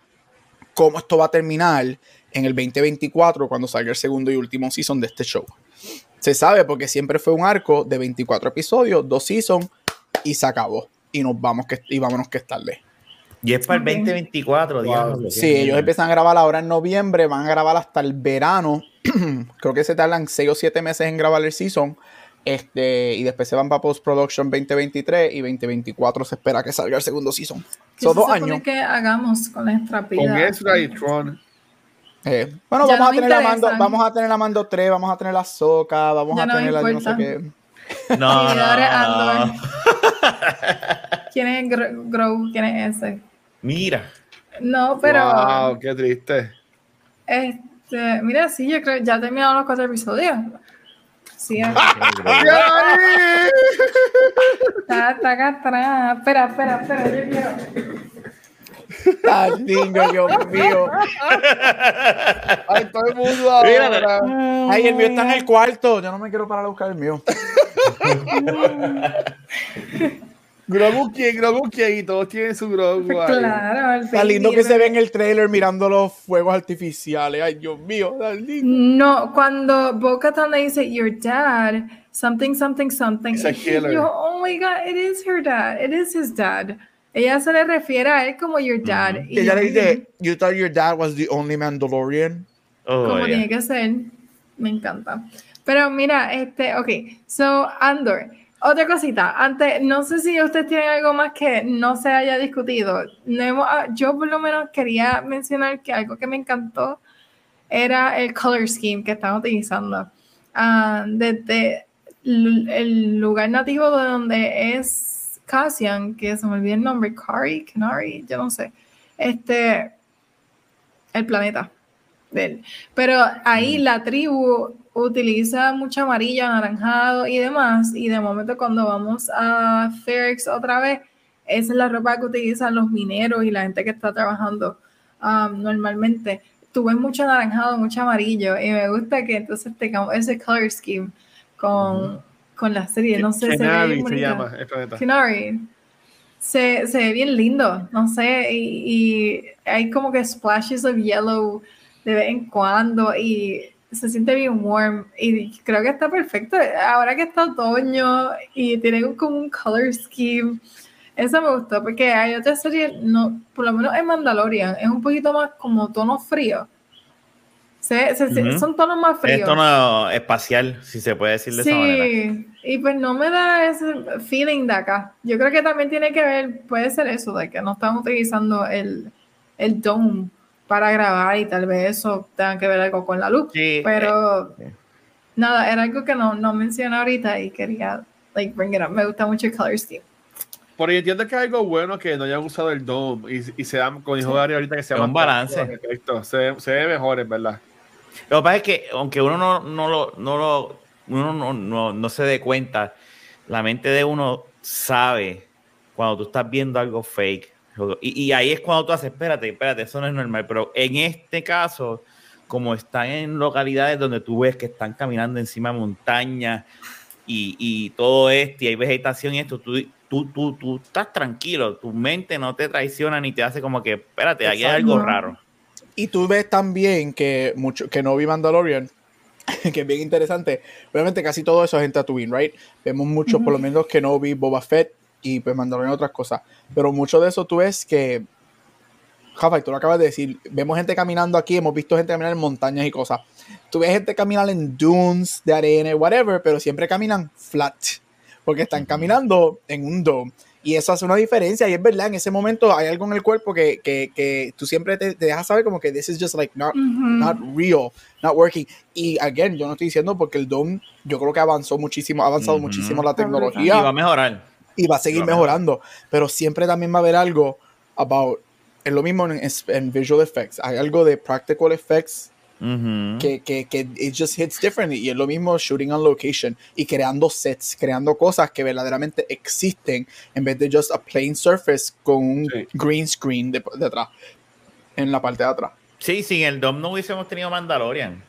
cómo esto va a terminar en el 2024 cuando salga el segundo y último season de este show. Se sabe porque siempre fue un arco de 24 episodios, dos seasons y se acabó. Y nos vamos que y vámonos que es tarde.
Y es para el 2024, digamos.
Sí, ellos empiezan a grabar ahora en noviembre, van a grabar hasta el verano. Creo que se tardan 6 o 7 meses en grabar el season. Este, y después se van para Post Production 2023 y 2024 se espera que salga el segundo season.
Son dos años. que hagamos con nuestra
Con Ezra y Tron.
Eh, bueno, vamos a, tener la mando, vamos a tener la Mando 3, vamos a tener la Soca, vamos a tener la no sé qué.
No, no,
¿Quién es Grow? ¿Quién es ese?
Mira.
No, pero.
Wow, qué triste.
Este, mira, sí, yo creo ya terminaron los cuatro episodios. Sí, está, está acá atrás. Espera, espera, espera, yo quiero.
Tan lindo, Dios mío.
Ay, todo el mundo ahora.
Ay, el mío está en el cuarto. Yo no me quiero parar a buscar el mío.
Grogu quién, Grogu quién, y todos tienen su Grogu.
Claro,
Está lindo que se ve en el trailer mirando los fuegos artificiales. Ay, Dios mío,
No, cuando Boca le dice, Your dad, something, something, something. Yo, oh my God, it is her dad, it is his dad. Ella se le refiere a él como your dad.
y ella le dice, You thought your dad was the only Mandalorian.
Oh, como tiene que ser. Me encanta. Pero mira, este, ok, so Andor. Otra cosita, antes, no sé si ustedes tienen algo más que no se haya discutido. Ah, yo por lo menos quería mencionar que algo que me encantó era el color scheme que están utilizando. Ah, desde el lugar nativo de donde es Cassian, que se me olvidó el nombre, Kari, Canary, yo no sé. Este, el planeta de él. Pero ahí mm. la tribu utiliza mucho amarillo, anaranjado y demás, y de momento cuando vamos a Ferrex otra vez, esa es la ropa que utilizan los mineros y la gente que está trabajando um, normalmente. Tuve mucho anaranjado, mucho amarillo, y me gusta que entonces tengamos ese color scheme con, con la serie. No sé, se, ve
se llama
Se, se, ve bien lindo, no sé, y, y hay como que splashes of yellow de vez en cuando, y se siente bien warm y creo que está perfecto. Ahora que está otoño y tiene como un color scheme, eso me gustó porque hay otras series, no, por lo menos en Mandalorian, es un poquito más como tono frío. Se, Son tonos más fríos. Es
tono espacial, si se puede decir de esa manera.
Sí, y pues no me da ese feeling de acá. Yo creo que también tiene que ver, puede ser eso, de que no están utilizando el, el dome para grabar y tal vez eso tenga que ver algo con la luz. pero eh, nada, era algo que no, no mencioné ahorita y quería like, bring it up. Me gusta mucho el color scheme.
Por ahí entiendo que es algo bueno que no hayan usado el dome y, y se dan, con dijo Gary ahorita que se
un balance.
Se, se, ve mejor, es verdad.
Lo que pasa es que aunque uno no, no lo, no lo uno no, no, no se dé cuenta, la mente de uno sabe cuando tú estás viendo algo fake y, ahí es cuando tú haces, espérate, espérate, eso no es normal. Pero en este caso, como están en localidades donde tú ves que están caminando encima de montañas y, todo esto, y hay vegetación y esto, tú, tú, tú, tú estás tranquilo, tu mente no te traiciona ni te hace como que, espérate, aquí hay algo raro.
Y tú ves también que, mucho, que no vi Mandalorian, que es bien interesante. Obviamente casi todo eso es en Tatooine, right? Vemos mucho, por lo menos que no vi Boba Fett y pues Mandalorian otras cosas. Pero mucho de eso tú ves que Jafa, tú lo acabas de decir, vemos gente caminando aquí, hemos visto gente caminar en montañas y cosas. Tú ves gente caminar en dunes de arena, whatever, pero siempre caminan flat, porque están caminando en un dome. Y eso hace una diferencia, y es verdad, en ese momento hay algo en el cuerpo que, que, que tú siempre te, dejas saber como que this is just like not, not real, not working. Y again, yo no estoy diciendo porque el dome, yo creo que avanzó muchísimo, ha avanzado muchísimo la tecnología.
Y va a mejorar.
Y va a seguir mejorando, pero siempre también va a haber algo about es lo mismo en, visual effects. Hay algo de practical effects que, que, que it just hits differently. Y es lo mismo shooting on location y creando sets, creando cosas que verdaderamente existen en vez de just a plain surface con un green screen detrás, en la parte de atrás.
Sí, sin el DOM no hubiésemos tenido Mandalorian.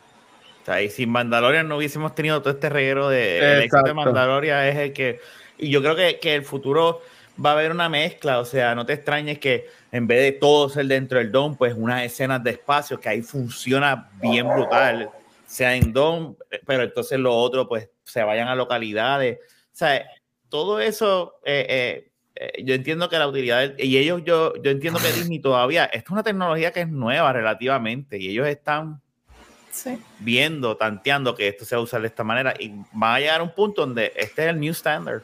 O sea, y sin Mandalorian no hubiésemos tenido todo este reguero de el éxito de Mandalorian es el que y yo creo que, que el futuro va a haber una mezcla, o sea, no te extrañes que en vez de todo ser dentro del DOM, pues unas escenas de espacio que ahí funciona bien brutal, sea en DOM, pero entonces lo otro, pues se vayan a localidades. O sea, todo eso, eh, eh, eh, yo entiendo que la utilidad, y ellos, yo, yo entiendo que Disney todavía, esta es una tecnología que es nueva relativamente, y ellos están viendo, tanteando que esto se va a usar de esta manera, y va a llegar a un punto donde este es el new standard.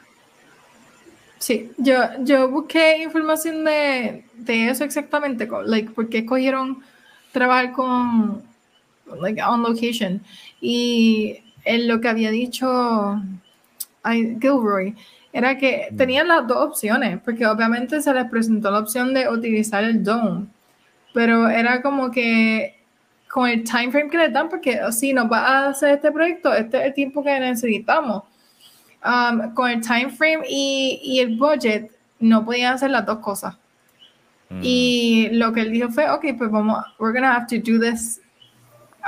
Sí, yo, yo busqué información de, de eso exactamente, like, porque escogieron trabajar con, like, on location. Y en lo que había dicho Gilroy era que mm. tenían las dos opciones, porque obviamente se les presentó la opción de utilizar el Dome, pero era como que con el time frame que le dan, porque si nos va a hacer este proyecto, este es el tiempo que necesitamos Um, con el time frame y, y, el budget, no podían hacer las dos cosas. Mm. Y lo que él dijo fue, ok, pues vamos, we're gonna have to do this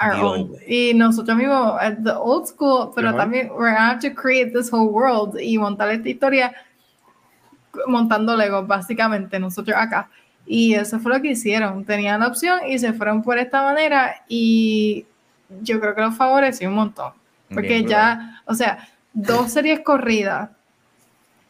our own. Y nosotros mismos, at the old school, pero también we're gonna have to create this whole world y montar esta historia montando Lego, básicamente, nosotros acá. Y eso fue lo que hicieron. Tenían la opción y se fueron por esta manera y yo creo que los favoreció un montón. Porque ya, o sea, dos series corridas,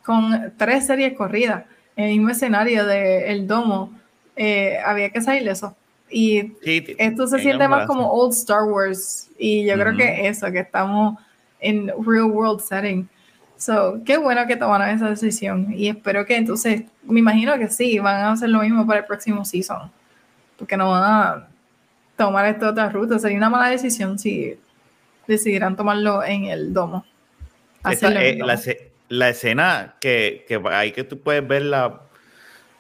con tres series corridas en el mismo escenario del el domo, eh, había que salir eso. Y esto se siente más como old Star Wars. Y yo creo que eso, que estamos en real world setting. So, qué bueno que tomaron esa decisión. Y espero que entonces, me imagino que sí, van a hacer lo mismo para el próximo season. Porque no van a tomar esta otra ruta. Sería una mala decisión si decidieran tomarlo en el domo.
Eh, la, escena que, que ahí que tú puedes ver la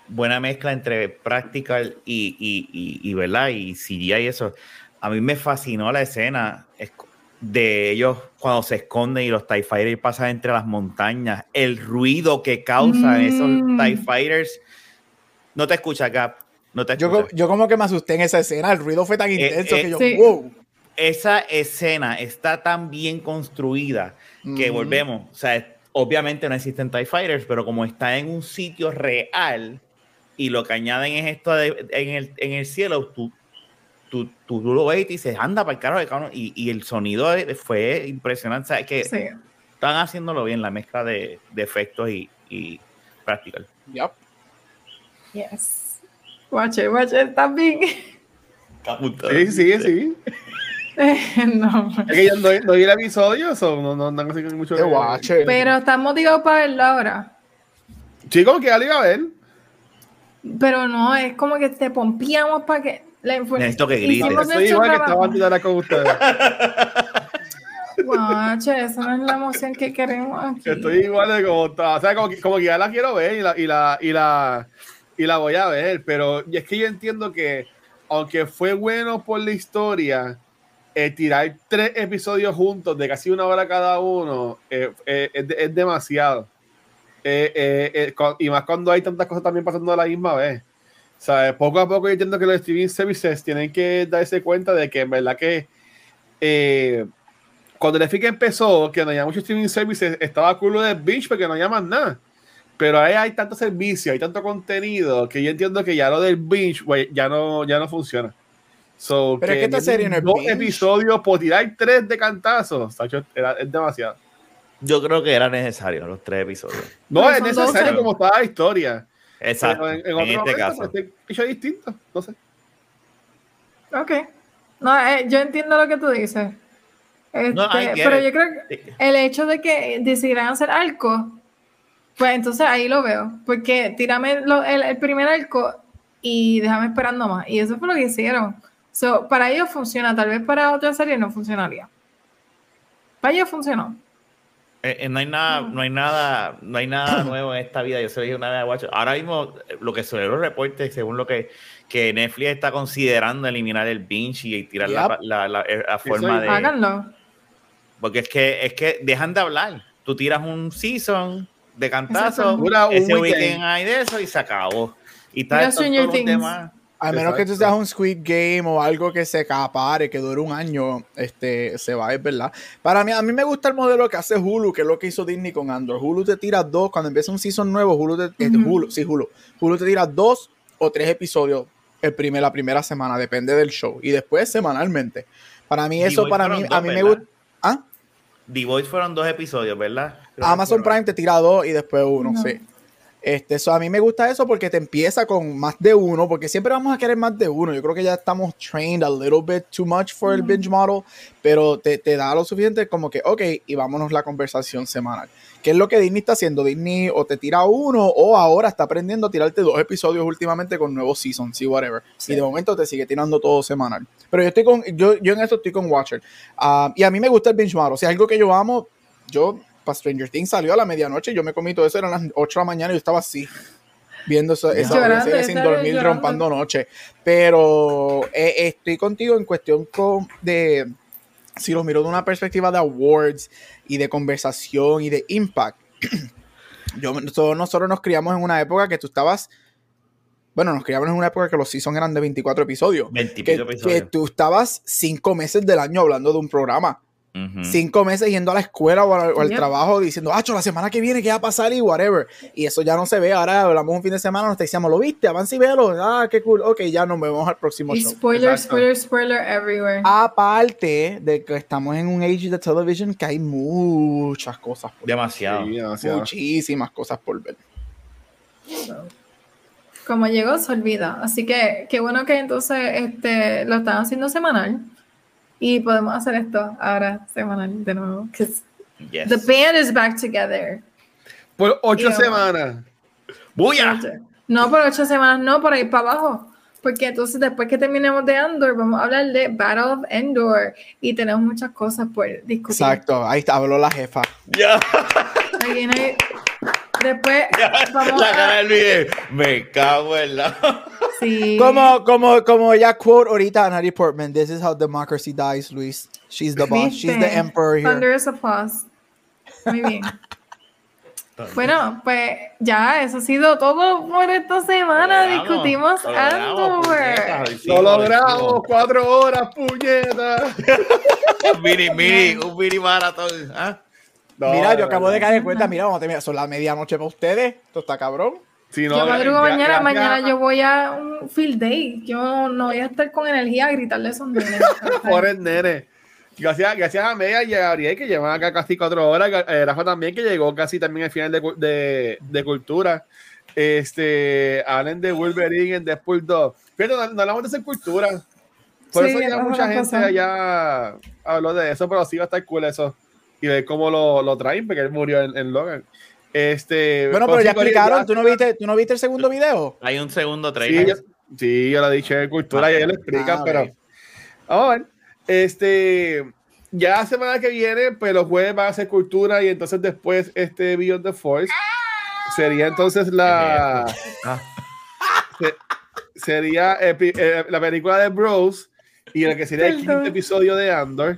buena mezcla entre practical y, y, y, ¿verdad? y CGI y eso. A mí me fascinó la escena de ellos cuando se esconden y los TIE Fighters pasan entre las montañas. El ruido que causan esos mm. TIE Fighters. No te escucha, Gap. No te
yo, yo, como que me asusté en esa escena. El ruido fue tan eh, intenso que eh, yo, wow.
Esa escena está tan bien construida que volvemos, o sea, obviamente no existen TIE Fighters, pero como está en un sitio real y lo que añaden es esto en, el, en el cielo, tú, tú, tú, lo ves y dices, anda para el carro, y, y el sonido fue impresionante, ¿sabes? Que están haciéndolo bien, la mezcla de, de efectos y, y practical.
Yep. Yes. Watch it, watch it también.
Sí, sí, sí. no. Es que yo no, no vi el episodio, so no, no, no, no mucho. De
watcher. Pero estamos motivado para verlo ahora.
Chicos, que ya lo iba a ver.
Pero no, es como que te pompiamos para que la
información. Necesito que grites.
Estoy igual que estaba antes con ustedes.
Guache, esa no es la emoción que queremos aquí.
Estoy igual de como está. O sea, como que, como que ya la quiero ver y la, y la, y la, y la voy a ver. Pero es que yo entiendo que, aunque fue bueno por la historia, eh, tirar tres episodios juntos de casi una hora cada uno eh, eh, es, demasiado. y más cuando hay tantas cosas también pasando a la misma vez. O poco a poco yo entiendo que los streaming services tienen que darse cuenta de que en verdad que cuando Netflix empezó, que no había muchos streaming services, estaba culo de binge porque no llaman nada. Pero ahí hay tanto servicio, hay tanto contenido que yo entiendo que ya lo del binge ya, no, ya no funciona. So,
Pero es que esta serie no es
dos episodios por tirar tres de cantazos, es demasiado.
Yo creo que era necesario los tres episodios.
No, es necesario como estaba la historia.
Exacto. en, este caso.
Pues, hecho distinto, no sé.
Ok. No, eh, yo entiendo lo que tú dices. Este, pero yo creo que el hecho de que decidieran hacer arco, pues entonces ahí lo veo. Porque tírame el, primer arco y déjame esperando más. Y eso fue lo que hicieron. So, para ellos funciona, tal vez para otra serie no funcionaría. Para ellos funcionó.
Eh, eh, no hay nada, no hay nada, no hay nada nuevo en esta vida. Yo se lo dije una vez a Watch. Ahora mismo, lo que se los reportes, según lo que, que Netflix está considerando eliminar el binge y tirar la, la, la, forma de.
Háganlo.
Porque es que, es que dejan de hablar. Tú tiras un season de cantazo, ese weekend hay de eso y se acabó. Y tal, todos los demás.
A menos que tú seas un Squid Game o algo que se acapare, que dure un año, este, se va, es verdad. Para mí, a mí me gusta el modelo que hace Hulu, que es lo que hizo Disney con Andor. Hulu te tira dos, cuando empieza un season nuevo, Hulu te, Hulu, sí, Hulu. Hulu te tira dos o tres episodios el primer, la primera semana, depende del show. Y después semanalmente. Para mí, eso, para mí, a mí me gusta. ¿Ah?
The Voice fueron dos episodios, ¿verdad?
Amazon Prime te tira dos y después uno, sí. Este, a mí me gusta eso porque te empieza con más de uno, porque siempre vamos a querer más de uno. Yo creo que ya estamos trained a little bit too much for el binge model, pero te, te, da lo suficiente como que, ok, y vámonos la conversación semanal. ¿Qué es lo que Disney está haciendo? Disney o te tira uno o ahora está aprendiendo a tirarte dos episodios últimamente con nuevos seasons y whatever. Y de momento te sigue tirando todo semanal. Pero yo estoy con, yo, yo en esto estoy con Watcher. Ah, y a mí me gusta el binge model. O sea, algo que yo amo, yo para Stranger Things salió a la medianoche, yo me comí todo eso, eran las 8 de la mañana y yo estaba así, viendo eso, esa serie sin dormir, rompando noche. Pero eh, estoy contigo en cuestión de, si lo miro de una perspectiva de awards y de conversación y de impact. yo, nosotros, nos criamos en una época que tú estabas bueno, nos criamos en una época que los seasons eran de 24 episodios.
24
episodios. que tú estabas cinco meses del año hablando de un programa. Cinco meses yendo a la escuela o, al, trabajo diciendo, ah, la semana que viene, ¿qué va a pasar? Y whatever. Y eso ya no se ve. Ahora hablamos un fin de semana, nos decíamos, ¿lo viste? Avance y velo. Ah, qué cool. Ok, ya nos vemos al próximo y show.
Spoiler, spoiler, spoiler everywhere.
Aparte de que estamos en un age de television que hay muchas cosas.
Por demasiado.
Muchísimas cosas por ver.
Como llegó, se olvida. Así que qué bueno que entonces este, lo están haciendo semanal y podemos hacer esto ahora semanal de nuevo. Yes. The band is back together.
Por ocho semanas.
¡Buya!
No por ocho semanas, no, por ahí para abajo. Porque entonces después que terminemos de Andor, vamos a hablar de Battle of Endor y tenemos muchas cosas por discutir.
Exacto, ahí está, habló la jefa.
Ya.
Después vamos
la cara del. Me cago en la.
Sí.
Como, como, como ya quote ahorita Natalie Portman, this is how democracy dies, Luis. She's the boss. She's the emperor here.
Thunderous applause. Muy bien. Bueno, pues ya, eso ha sido todo por esta semana. Discutimos Andor.
Lo logramos, cuatro horas, puñeta.
mini, mini, un mini maratón.
Mira, yo acabo de caer en cuenta, mira, vamos a terminar, son las medianoche para ustedes. Esto está cabrón.
yo madrugo mañana, mañana yo voy a un field day. Yo no voy a estar con energía a gritarle a esos nenes.
Por el nene. Gracias, gracias a Media y a Gabriel que llevan acá casi cuatro horas. Eh, Rafa también que llegó casi también al final de, de, de cultura. Este, Allen de Wolverine en Deadpool 2. Fíjate, no, no hablamos de esa cultura. Por eso ya mucha gente allá habló de eso, pero sí va a estar cool eso y ver cómo lo, lo traen, porque él murió en, Logan. Este,
bueno, pero ya explicaron, ¿tú no, viste, ¿tú no viste el segundo video?
Hay un segundo trailer.
Sí, yo, lo he dicho en cultura y ellos lo explican, ah, pero vamos a ver. Este, ya la semana que viene, pues los jueves van a ser cultura y entonces después este Beyond the Force sería entonces la ah. sería eh, la película de Bros y el que sería el quinto episodio de Andor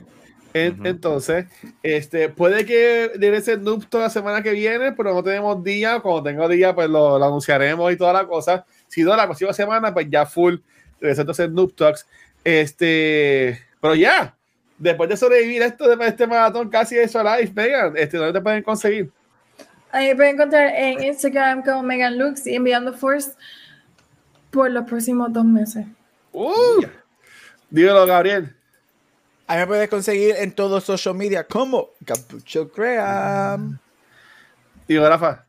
entonces, este, puede que debe ser Noob toda la semana que viene, pero no tenemos día. Cuando tengo día, pues lo, anunciaremos y toda la cosa. Si no, la próxima semana, pues ya full debe ser entonces Noob Talks. Este, pero ya, después de sobrevivir esto de este maratón casi eso live, Megan, este, ¿dónde te pueden conseguir?
Ahí pueden encontrar en Instagram como Megan Lux y enviando Force por los próximos dos meses.
Uh, Dígalo, Gabriel.
Ahí me puedes conseguir en todos social media como Capucho Graham.
Digo, Rafa.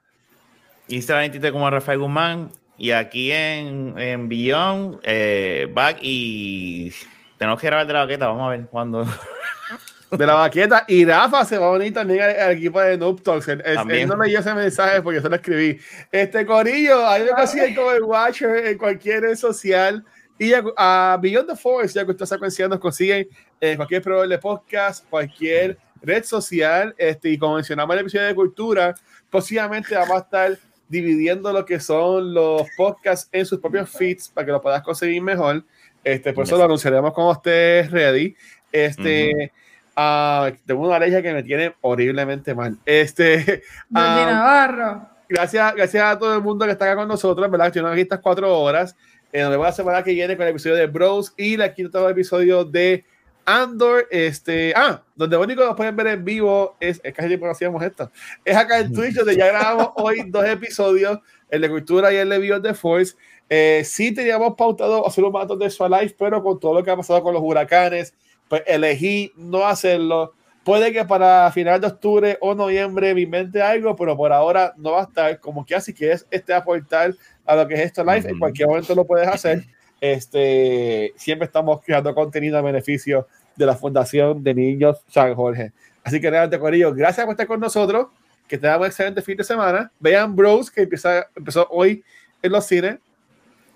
Instagram y como Rafael Guzmán. Y aquí en, en Beyond, eh, back y tenemos que grabar de la baqueta. Vamos a ver cuándo.
De la baqueta. Y Rafa se va a unir también al, equipo de Noob Talks. Él, él no leyó ese mensaje porque yo se lo escribí. Este Corillo, ahí me consiguen como el Watcher en cualquier red social. Y a, Beyond the Force, ya que ustedes secuencia nos consiguen en cualquier programa de podcast, cualquier red social. Este, y como mencionamos en el episodio de cultura, posiblemente vamos a estar dividiendo lo que son los podcasts en sus propios feeds para que lo puedas conseguir mejor. Este, por eso lo anunciaremos cuando estés ready. Este, uh, tengo una alergia que me tiene horriblemente mal. Este,
um, Navarro.
Gracias, gracias a todo el mundo que está acá con nosotros, ¿verdad? Estuvieron aquí estas cuatro horas. Eh, nos vemos la semana que viene con el episodio de Bros y la quinta episodio de Andor, este, ah, donde único que nos pueden ver en vivo es, es casi tiempo hacíamos esto, es acá en Twitch, donde ya grabamos hoy dos episodios, el de Cultura y el de Beyond the Force. Eh, sí teníamos pautado hacer un maratón de su live, pero con todo lo que ha pasado con los huracanes, pues elegí no hacerlo. Puede que para final de octubre o noviembre me invente algo, pero por ahora no va a estar. Como que así quieres este aportar a lo que es esto live, en cualquier momento lo puedes hacer. Este, siempre estamos creando contenido a beneficio de la Fundación de Niños San Jorge. Así que nada, Corillo, gracias por estar con nosotros. Que tengamos un excelente fin de semana. Vean Bros, que empieza, empezó hoy en los cines.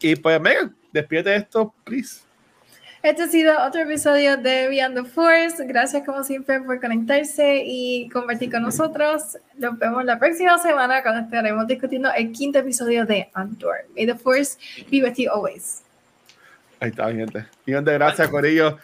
Y pues, Megan, despídete esto, please.
Este ha sido otro episodio de Beyond the Force. Gracias como siempre por conectarse y compartir con nosotros. Nos vemos la próxima semana cuando estaremos discutiendo el quinto episodio de Andor. May the Force be with you always.
Ahí está, gente. De gracias, Corillo.